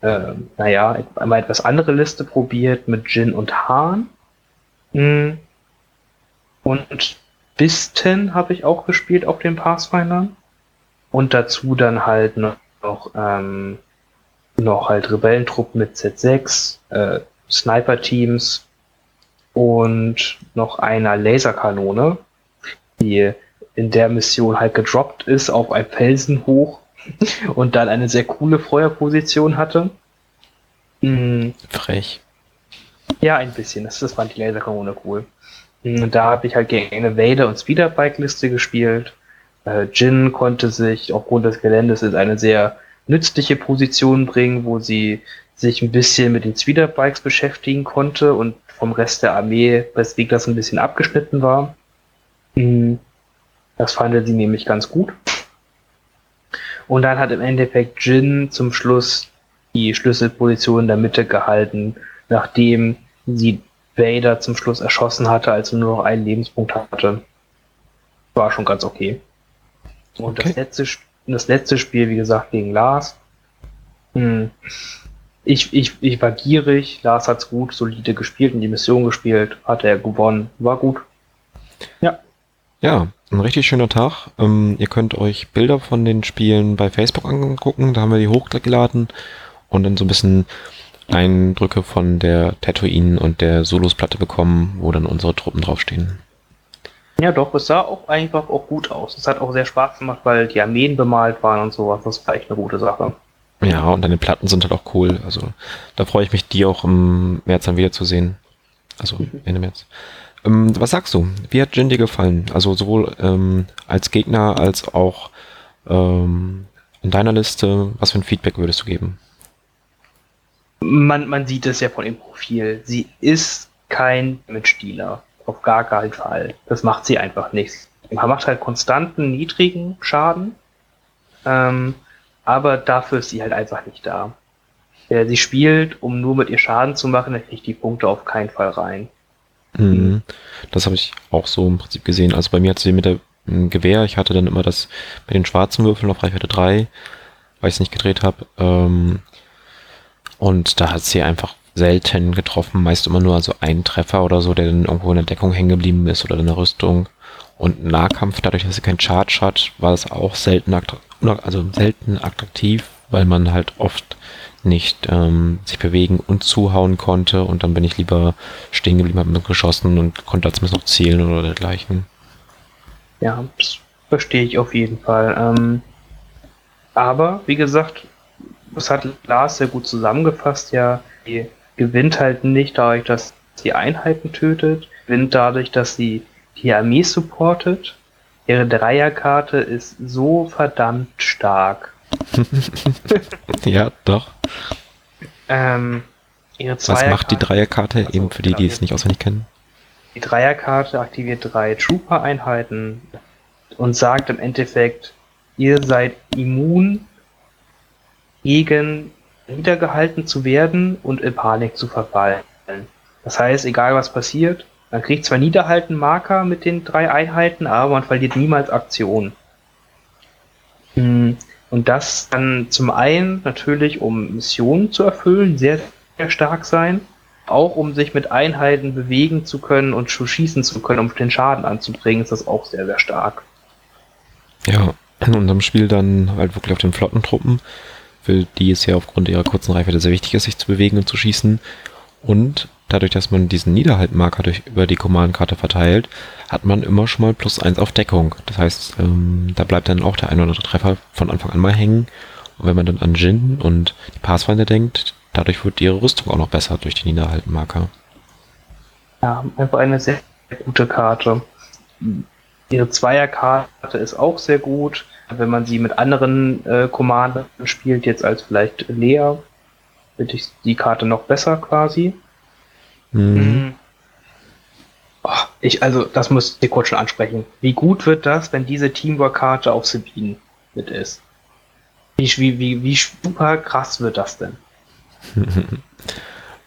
äh, naja, einmal etwas andere Liste probiert mit Jin und Hahn. Mhm. Und Bisten habe ich auch gespielt auf den Pathfindern. Und dazu dann halt noch, noch, ähm, noch halt Rebellentruppen mit Z6, äh, Sniper-Teams und noch einer Laserkanone die in der Mission halt gedroppt ist auf ein Felsen hoch und dann eine sehr coole Feuerposition hatte. Mhm. Frech. Ja, ein bisschen. Das, das fand die Laserkanone cool. Und hm, da habe ich halt gegen eine Vader- und Speederbike-Liste gespielt. Äh, Jin konnte sich aufgrund des Geländes in eine sehr nützliche Position bringen, wo sie sich ein bisschen mit den Speederbikes beschäftigen konnte und vom Rest der Armee, weswegen das ein bisschen abgeschnitten war. Hm, das fand sie nämlich ganz gut. Und dann hat im Endeffekt Jin zum Schluss die Schlüsselposition in der Mitte gehalten, nachdem sie Vader zum Schluss erschossen hatte, als er nur noch einen Lebenspunkt hatte. War schon ganz okay. Und okay. das, letzte, das letzte Spiel, wie gesagt, gegen Lars. Hm. Ich, ich, ich war gierig, Lars hat's gut, solide gespielt und die Mission gespielt, hat er gewonnen, war gut. Ja. Ja, ein richtig schöner Tag. Ähm, ihr könnt euch Bilder von den Spielen bei Facebook angucken. Da haben wir die hochgeladen und dann so ein bisschen Eindrücke von der Tatooine und der Solos-Platte bekommen, wo dann unsere Truppen draufstehen. Ja, doch, es sah auch einfach auch gut aus. Es hat auch sehr Spaß gemacht, weil die Armeen bemalt waren und sowas. Das war echt eine gute Sache. Ja, und deine Platten sind halt auch cool. Also da freue ich mich, die auch im März dann wiederzusehen. Also Ende März. Ähm, was sagst du? Wie hat Jin dir gefallen? Also sowohl ähm, als Gegner als auch ähm, in deiner Liste. Was für ein Feedback würdest du geben? Man, man sieht es ja von dem Profil. Sie ist kein Mitspieler. Auf gar keinen Fall. Das macht sie einfach nicht. Man macht halt konstanten, niedrigen Schaden. Ähm, aber dafür ist sie halt einfach nicht da. Wer sie spielt, um nur mit ihr Schaden zu machen, der kriegt die Punkte auf keinen Fall rein. Mhm. Das habe ich auch so im Prinzip gesehen. Also bei mir hat sie mit dem Gewehr, ich hatte dann immer das mit den schwarzen Würfeln auf Reichweite 3, weil ich es nicht gedreht habe. Ähm, und da hat sie einfach selten getroffen, meist immer nur also ein Treffer oder so, der dann irgendwo in der Deckung hängen geblieben ist oder in der Rüstung. Und Nahkampf, dadurch, dass sie keinen Charge hat, war es auch selten, also selten attraktiv, weil man halt oft nicht ähm, sich bewegen und zuhauen konnte und dann bin ich lieber stehen geblieben, habe geschossen und konnte zumindest noch zählen oder dergleichen. Ja, das verstehe ich auf jeden Fall. Ähm, aber wie gesagt, das hat Lars sehr gut zusammengefasst, ja, die gewinnt halt nicht dadurch, dass sie Einheiten tötet, gewinnt dadurch, dass sie die Armee supportet. Ihre Dreierkarte ist so verdammt stark. ja, doch. Ähm, Was macht die Dreierkarte, also, eben für die, die es nicht auswendig kennen? Die Dreierkarte aktiviert drei Trooper-Einheiten und sagt im Endeffekt, ihr seid immun gegen niedergehalten zu werden und in Panik zu verfallen. Das heißt, egal was passiert, man kriegt zwar Niederhalten Marker mit den drei Einheiten, aber man verliert niemals Aktion. Hm. Und das kann zum einen natürlich, um Missionen zu erfüllen, sehr, sehr stark sein. Auch um sich mit Einheiten bewegen zu können und schießen zu können, um den Schaden anzubringen, ist das auch sehr, sehr stark. Ja, in unserem Spiel dann halt wirklich auf den Flottentruppen, für die es ja aufgrund ihrer kurzen Reichweite sehr wichtig ist, sich zu bewegen und zu schießen. Und dadurch, dass man diesen Niederhaltmarker durch, über die Command-Karte verteilt, hat man immer schon mal plus eins auf Deckung. Das heißt, ähm, da bleibt dann auch der ein oder andere Treffer von Anfang an mal hängen. Und wenn man dann an Jin und die Pathfinder denkt, dadurch wird ihre Rüstung auch noch besser durch die Niederhaltmarker. Ja, einfach eine sehr gute Karte. Ihre Zweierkarte ist auch sehr gut. Wenn man sie mit anderen äh, Commandern spielt, jetzt als vielleicht Lea, finde ich die Karte noch besser quasi. Mhm. Oh, ich, also, das muss ich kurz schon ansprechen. Wie gut wird das, wenn diese Teamwork-Karte auf Sabine mit ist? Wie, wie, wie, wie super krass wird das denn?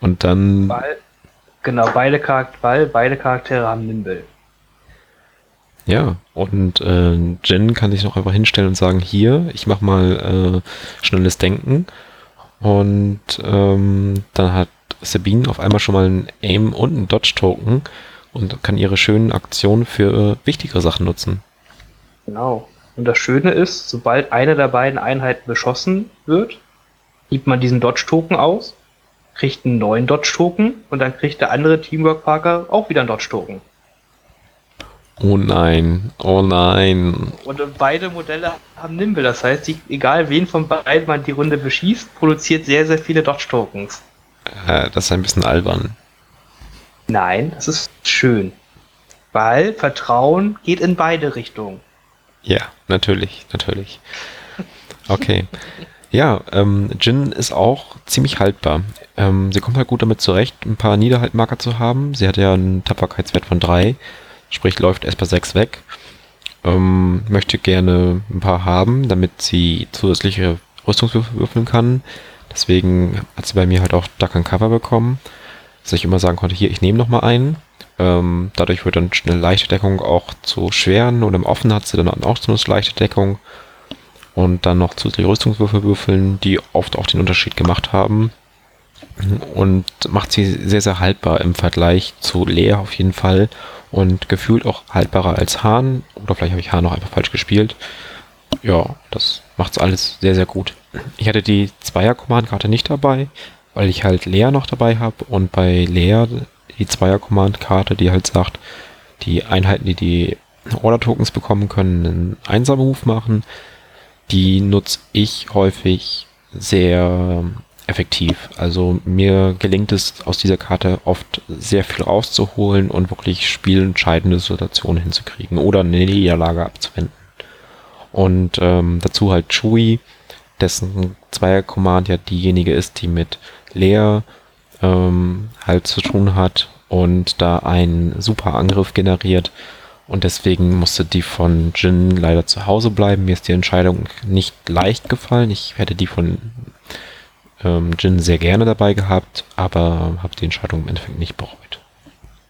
Und dann, Weil, genau, beide, Charakter, weil beide Charaktere haben Nimble. Ja, und äh, Jen kann sich noch einfach hinstellen und sagen, hier, ich mach mal äh, schnelles Denken. Und ähm, dann hat Sabine auf einmal schon mal ein Aim und ein Dodge-Token und kann ihre schönen Aktionen für äh, wichtigere Sachen nutzen. Genau. Und das Schöne ist, sobald eine der beiden Einheiten beschossen wird, gibt man diesen Dodge-Token aus, kriegt einen neuen Dodge-Token und dann kriegt der andere Teamwork-Parker auch wieder einen Dodge-Token. Oh nein, oh nein. Und beide Modelle haben Nimble, das heißt, die, egal wen von beiden man die Runde beschießt, produziert sehr, sehr viele Dodge-Tokens. Äh, das ist ein bisschen albern. Nein, das ist schön. Weil Vertrauen geht in beide Richtungen. Ja, natürlich, natürlich. Okay. Ja, ähm, Jin ist auch ziemlich haltbar. Ähm, sie kommt halt gut damit zurecht, ein paar Niederhaltmarker zu haben. Sie hat ja einen Tapferkeitswert von 3, sprich läuft erst bei 6 weg. Ähm, möchte gerne ein paar haben, damit sie zusätzliche Rüstungswürfel würfeln kann. Deswegen hat sie bei mir halt auch Duck and Cover bekommen, dass ich immer sagen konnte, hier, ich nehme noch mal einen. Ähm, dadurch wird dann eine leichte Deckung auch zu schweren und im Offen hat sie dann auch eine leichte Deckung und dann noch zusätzliche Rüstungswürfel würfeln, die oft auch den Unterschied gemacht haben und macht sie sehr, sehr haltbar im Vergleich zu Lea auf jeden Fall und gefühlt auch haltbarer als Hahn oder vielleicht habe ich Hahn noch einfach falsch gespielt. Ja, das macht's alles sehr, sehr gut. Ich hatte die Zweier-Command-Karte nicht dabei, weil ich halt Lea noch dabei habe und bei Lea die Zweier-Command-Karte, die halt sagt, die Einheiten, die die Order-Tokens bekommen können, einen Einsam-Move machen, die nutze ich häufig sehr effektiv. Also mir gelingt es aus dieser Karte oft sehr viel rauszuholen und wirklich spielentscheidende Situationen hinzukriegen oder eine Niederlage abzuwenden. Und ähm, dazu halt Chewie, dessen Zweier-Command ja diejenige ist, die mit Leer ähm, halt zu tun hat und da einen super Angriff generiert. Und deswegen musste die von Jin leider zu Hause bleiben. Mir ist die Entscheidung nicht leicht gefallen. Ich hätte die von ähm, Jin sehr gerne dabei gehabt, aber habe die Entscheidung im Endeffekt nicht bereut.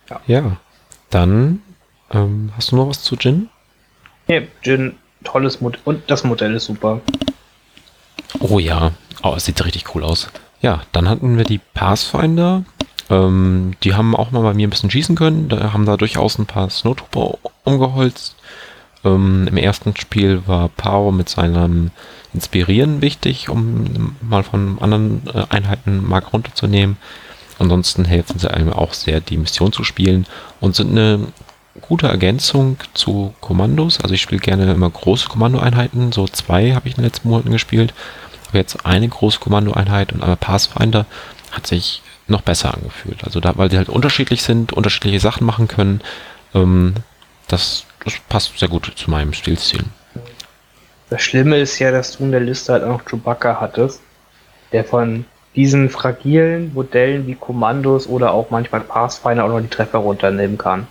Ja. ja. Dann ähm, hast du noch was zu Jin? Ja, Jin, tolles Modell. Und das Modell ist super. Oh ja, oh, es sieht richtig cool aus. Ja, dann hatten wir die Pathfinder. Ähm, die haben auch mal bei mir ein bisschen schießen können. Da haben da durchaus ein paar Snowtrooper umgeholzt. Ähm, Im ersten Spiel war Pao mit seinem Inspirieren wichtig, um mal von anderen äh, Einheiten Mark runterzunehmen. Ansonsten helfen sie einem auch sehr, die Mission zu spielen und sind eine gute Ergänzung zu Kommandos. Also ich spiele gerne immer große Kommandoeinheiten. So zwei habe ich in den letzten Monaten gespielt. Aber jetzt eine große Kommandoeinheit und einmal Pathfinder hat sich noch besser angefühlt. Also da, weil sie halt unterschiedlich sind, unterschiedliche Sachen machen können. Ähm, das, das passt sehr gut zu meinem Stilziel. Das Schlimme ist ja, dass du in der Liste halt auch noch Chewbacca hattest, der von diesen fragilen Modellen wie Kommandos oder auch manchmal Pathfinder auch noch die Treffer runternehmen kann.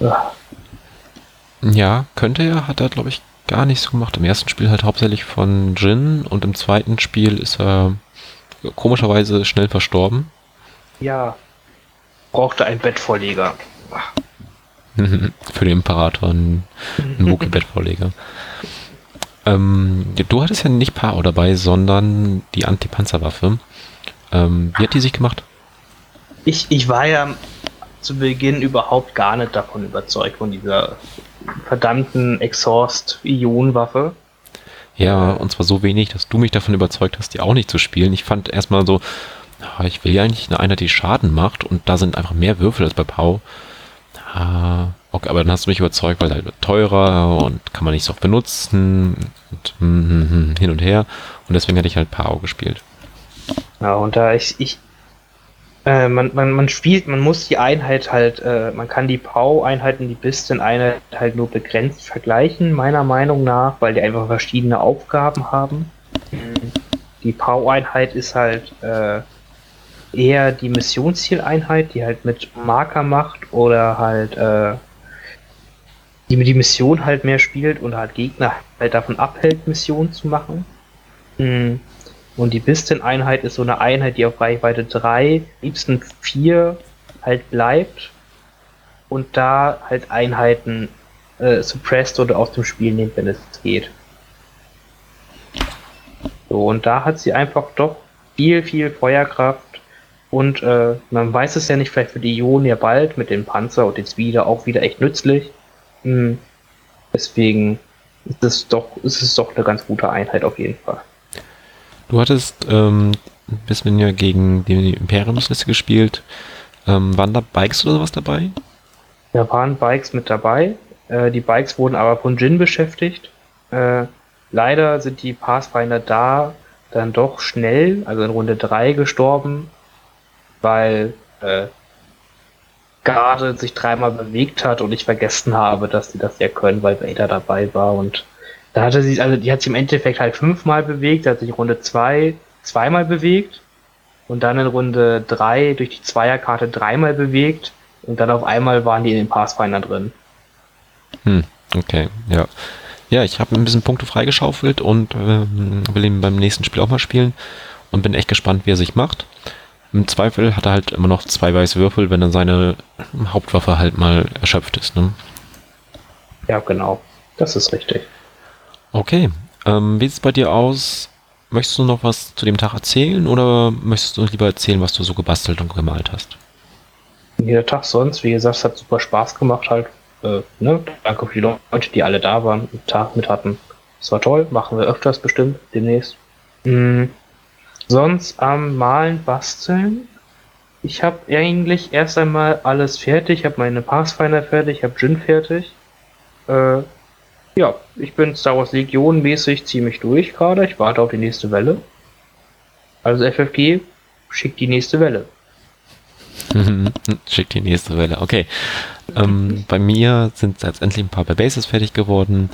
Ja. Ja, könnte er, hat er glaube ich gar nicht so gemacht. Im ersten Spiel halt hauptsächlich von Jin und im zweiten Spiel ist er komischerweise schnell verstorben. Ja. Brauchte ein Bettvorleger. Für den Imperator ein, ein Wookie-Bettvorleger. ähm, du hattest ja nicht Pao dabei, sondern die Antipanzerwaffe. Ähm, wie hat die sich gemacht? Ich, ich war ja zu Beginn überhaupt gar nicht davon überzeugt, von dieser verdammten Exhaust-Ionenwaffe. Ja, und zwar so wenig, dass du mich davon überzeugt hast, die auch nicht zu spielen. Ich fand erstmal so, ah, ich will ja eigentlich eine Einheit, die Schaden macht und da sind einfach mehr Würfel als bei Pau. Ah, okay, aber dann hast du mich überzeugt, weil halt teurer und kann man nicht so oft benutzen und hm, hm, hm, hin und her. Und deswegen hatte ich halt Pau gespielt. Ja, und da ich, ich Äh, man, man, man spielt, man muss die Einheit halt, äh, man kann die Pau-Einheit und die Bistin-Einheit halt nur begrenzt vergleichen, meiner Meinung nach, weil die einfach verschiedene Aufgaben haben. Die Pau-Einheit ist halt äh, eher die Missionszieleinheit, die halt mit Marker macht oder halt äh, die die Mission halt mehr spielt und halt Gegner halt davon abhält, Missionen zu machen. Mhm. Und die Bistin-Einheit ist so eine Einheit, die auf Reichweite 3, liebsten 4 halt bleibt und da halt Einheiten äh, suppressed oder aus dem Spiel nimmt, wenn es geht. So, und da hat sie einfach doch viel, viel Feuerkraft und äh, man weiß es ja nicht, vielleicht für die Ionen ja bald mit dem Panzer und jetzt wieder auch wieder echt nützlich. Hm. Deswegen ist es doch, ist es doch eine ganz gute Einheit auf jeden Fall. Du hattest ähm, ein bisschen ja gegen die Imperiumsliste gespielt. Ähm, waren da Bikes oder sowas dabei? Da waren Bikes mit dabei. Äh, die Bikes wurden aber von Jin beschäftigt. Äh, leider sind die Pathfinder da dann doch schnell, also in Runde 3 gestorben, weil äh, Garde sich dreimal bewegt hat und ich vergessen habe, dass sie das ja können, weil Vader dabei war und da hatte sie, also die hat sich im Endeffekt halt fünfmal bewegt, hat sich Runde zwei zweimal bewegt und dann in Runde drei durch die Zweierkarte dreimal bewegt und dann auf einmal waren die in den Pathfinder drin. Hm, okay, ja. Ja, ich habe ein bisschen Punkte freigeschaufelt und ähm, will ihn beim nächsten Spiel auch mal spielen und bin echt gespannt, wie er sich macht. Im Zweifel hat er halt immer noch zwei weiße Würfel, wenn dann seine Hauptwaffe halt mal erschöpft ist. Ne? Ja, genau. Das ist richtig. Okay. Ähm, wie sieht es bei dir aus? Möchtest du noch was zu dem Tag erzählen oder möchtest du uns lieber erzählen, was du so gebastelt und gemalt hast? Jeder Tag sonst, wie gesagt, es hat super Spaß gemacht halt. Äh, ne? Danke für die Leute, die alle da waren, und Tag mit hatten. Es war toll, machen wir öfters bestimmt demnächst. Mhm. Sonst am Malen, Basteln. Ich habe eigentlich erst einmal alles fertig. Habe meine Pathfinder fertig, habe Jin fertig. Äh, ja, ich bin Star Wars Legion mäßig ziemlich durch gerade. Ich warte auf die nächste Welle. Also FFG schickt die nächste Welle. schickt die nächste Welle, okay. Ähm, bei mir sind jetzt endlich ein paar Bases fertig geworden.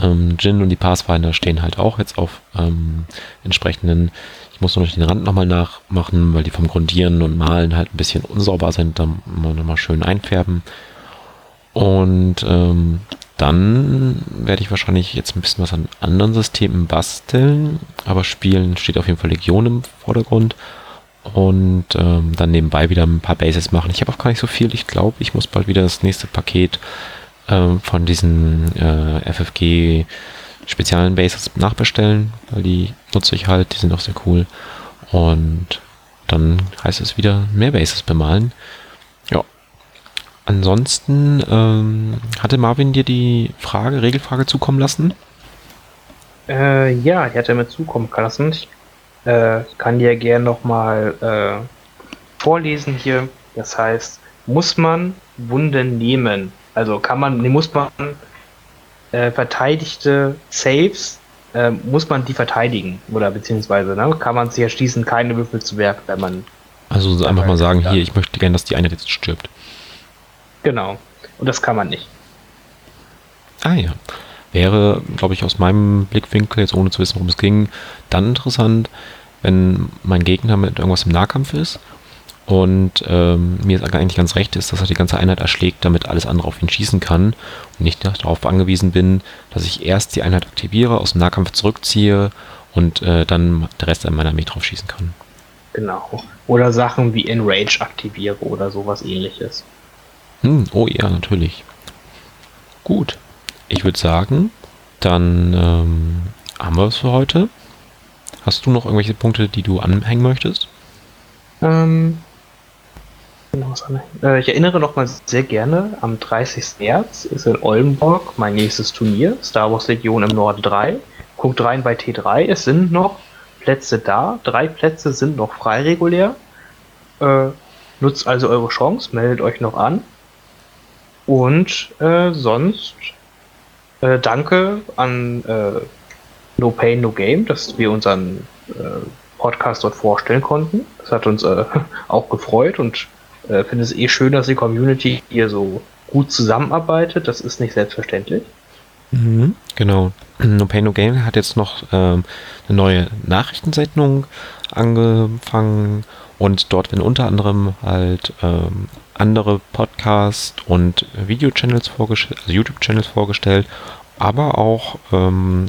Ähm, Jin und die Pathfinder stehen halt auch jetzt auf ähm, entsprechenden ich muss noch den Rand nochmal nachmachen, weil die vom Grundieren und Malen halt ein bisschen unsauber sind. Da muss man nochmal schön einfärben. Und ähm, dann werde ich wahrscheinlich jetzt ein bisschen was an anderen Systemen basteln. Aber spielen steht auf jeden Fall Legion im Vordergrund. Und ähm, dann nebenbei wieder ein paar Bases machen. Ich habe auch gar nicht so viel. Ich glaube, ich muss bald wieder das nächste Paket ähm, von diesen äh, FFG speziellen Bases nachbestellen, weil die nutze ich halt, die sind auch sehr cool. Und dann heißt es wieder mehr Bases bemalen. Ja. Ansonsten ähm, hatte Marvin dir die Frage, Regelfrage zukommen lassen? Äh, ja, die hat er mir zukommen lassen. Ich äh, kann dir gerne nochmal äh, vorlesen hier. Das heißt, muss man Wunden nehmen? Also kann man, muss man äh, verteidigte Saves, äh, muss man die verteidigen. Oder beziehungsweise ne, kann man sich erschließen, keine Würfel zu werfen, wenn man. Also einfach mal sagen, hier, ich möchte gerne, dass die eine jetzt stirbt. Genau. Und das kann man nicht. Ah ja. Wäre, glaube ich, aus meinem Blickwinkel, jetzt ohne zu wissen, worum es ging, dann interessant, wenn mein Gegner mit irgendwas im Nahkampf ist und ähm, mir eigentlich ganz recht ist, dass er die ganze Einheit erschlägt, damit alles andere auf ihn schießen kann und nicht darauf angewiesen bin, dass ich erst die Einheit aktiviere, aus dem Nahkampf zurückziehe und äh, dann der Rest an meiner Armee drauf schießen kann. Genau. Oder Sachen wie Enrage aktiviere oder sowas ähnliches. Hm, oh ja, natürlich. Gut. Ich würde sagen, dann ähm, haben wir es für heute. Hast du noch irgendwelche Punkte, die du anhängen möchtest? Ähm, äh, ich erinnere noch mal sehr gerne, am 30. März ist in Oldenburg mein nächstes Turnier, Star Wars Legion im Norden 3. Guckt rein bei T3, es sind noch Plätze da, drei Plätze sind noch frei regulär. Äh, nutzt also eure Chance, meldet euch noch an. Und äh, sonst äh, danke an äh, No Pain No Game, dass wir unseren Podcast dort vorstellen konnten. Das hat uns auch gefreut und äh, finde es eh schön, dass die Community hier so gut zusammenarbeitet. Das ist nicht selbstverständlich. Mhm, genau. No Pain No Gain hat jetzt noch ähm, eine neue Nachrichtensendung angefangen und dort werden unter anderem halt ähm, andere Podcast- und Video-Channels vorgestellt, also YouTube-Channels vorgestellt, aber auch ähm,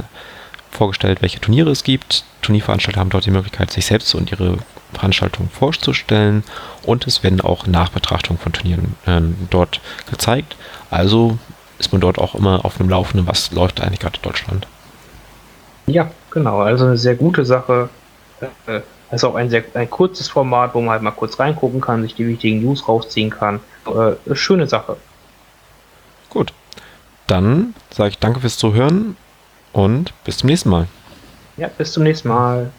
vorgestellt, welche Turniere es gibt. Turnierveranstalter haben dort die Möglichkeit, sich selbst und ihre Veranstaltung vorzustellen und es werden auch Nachbetrachtungen von Turnieren äh, dort gezeigt. Also ist man dort auch immer auf dem Laufenden, was läuft eigentlich gerade in Deutschland. Ja, genau. Also eine sehr gute Sache. Äh, ist auch ein sehr ein kurzes Format, wo man halt mal kurz reingucken kann, sich die wichtigen News rausziehen kann. Äh, schöne Sache. Gut. Dann sage ich danke fürs Zuhören und bis zum nächsten Mal. Ja, bis zum nächsten Mal.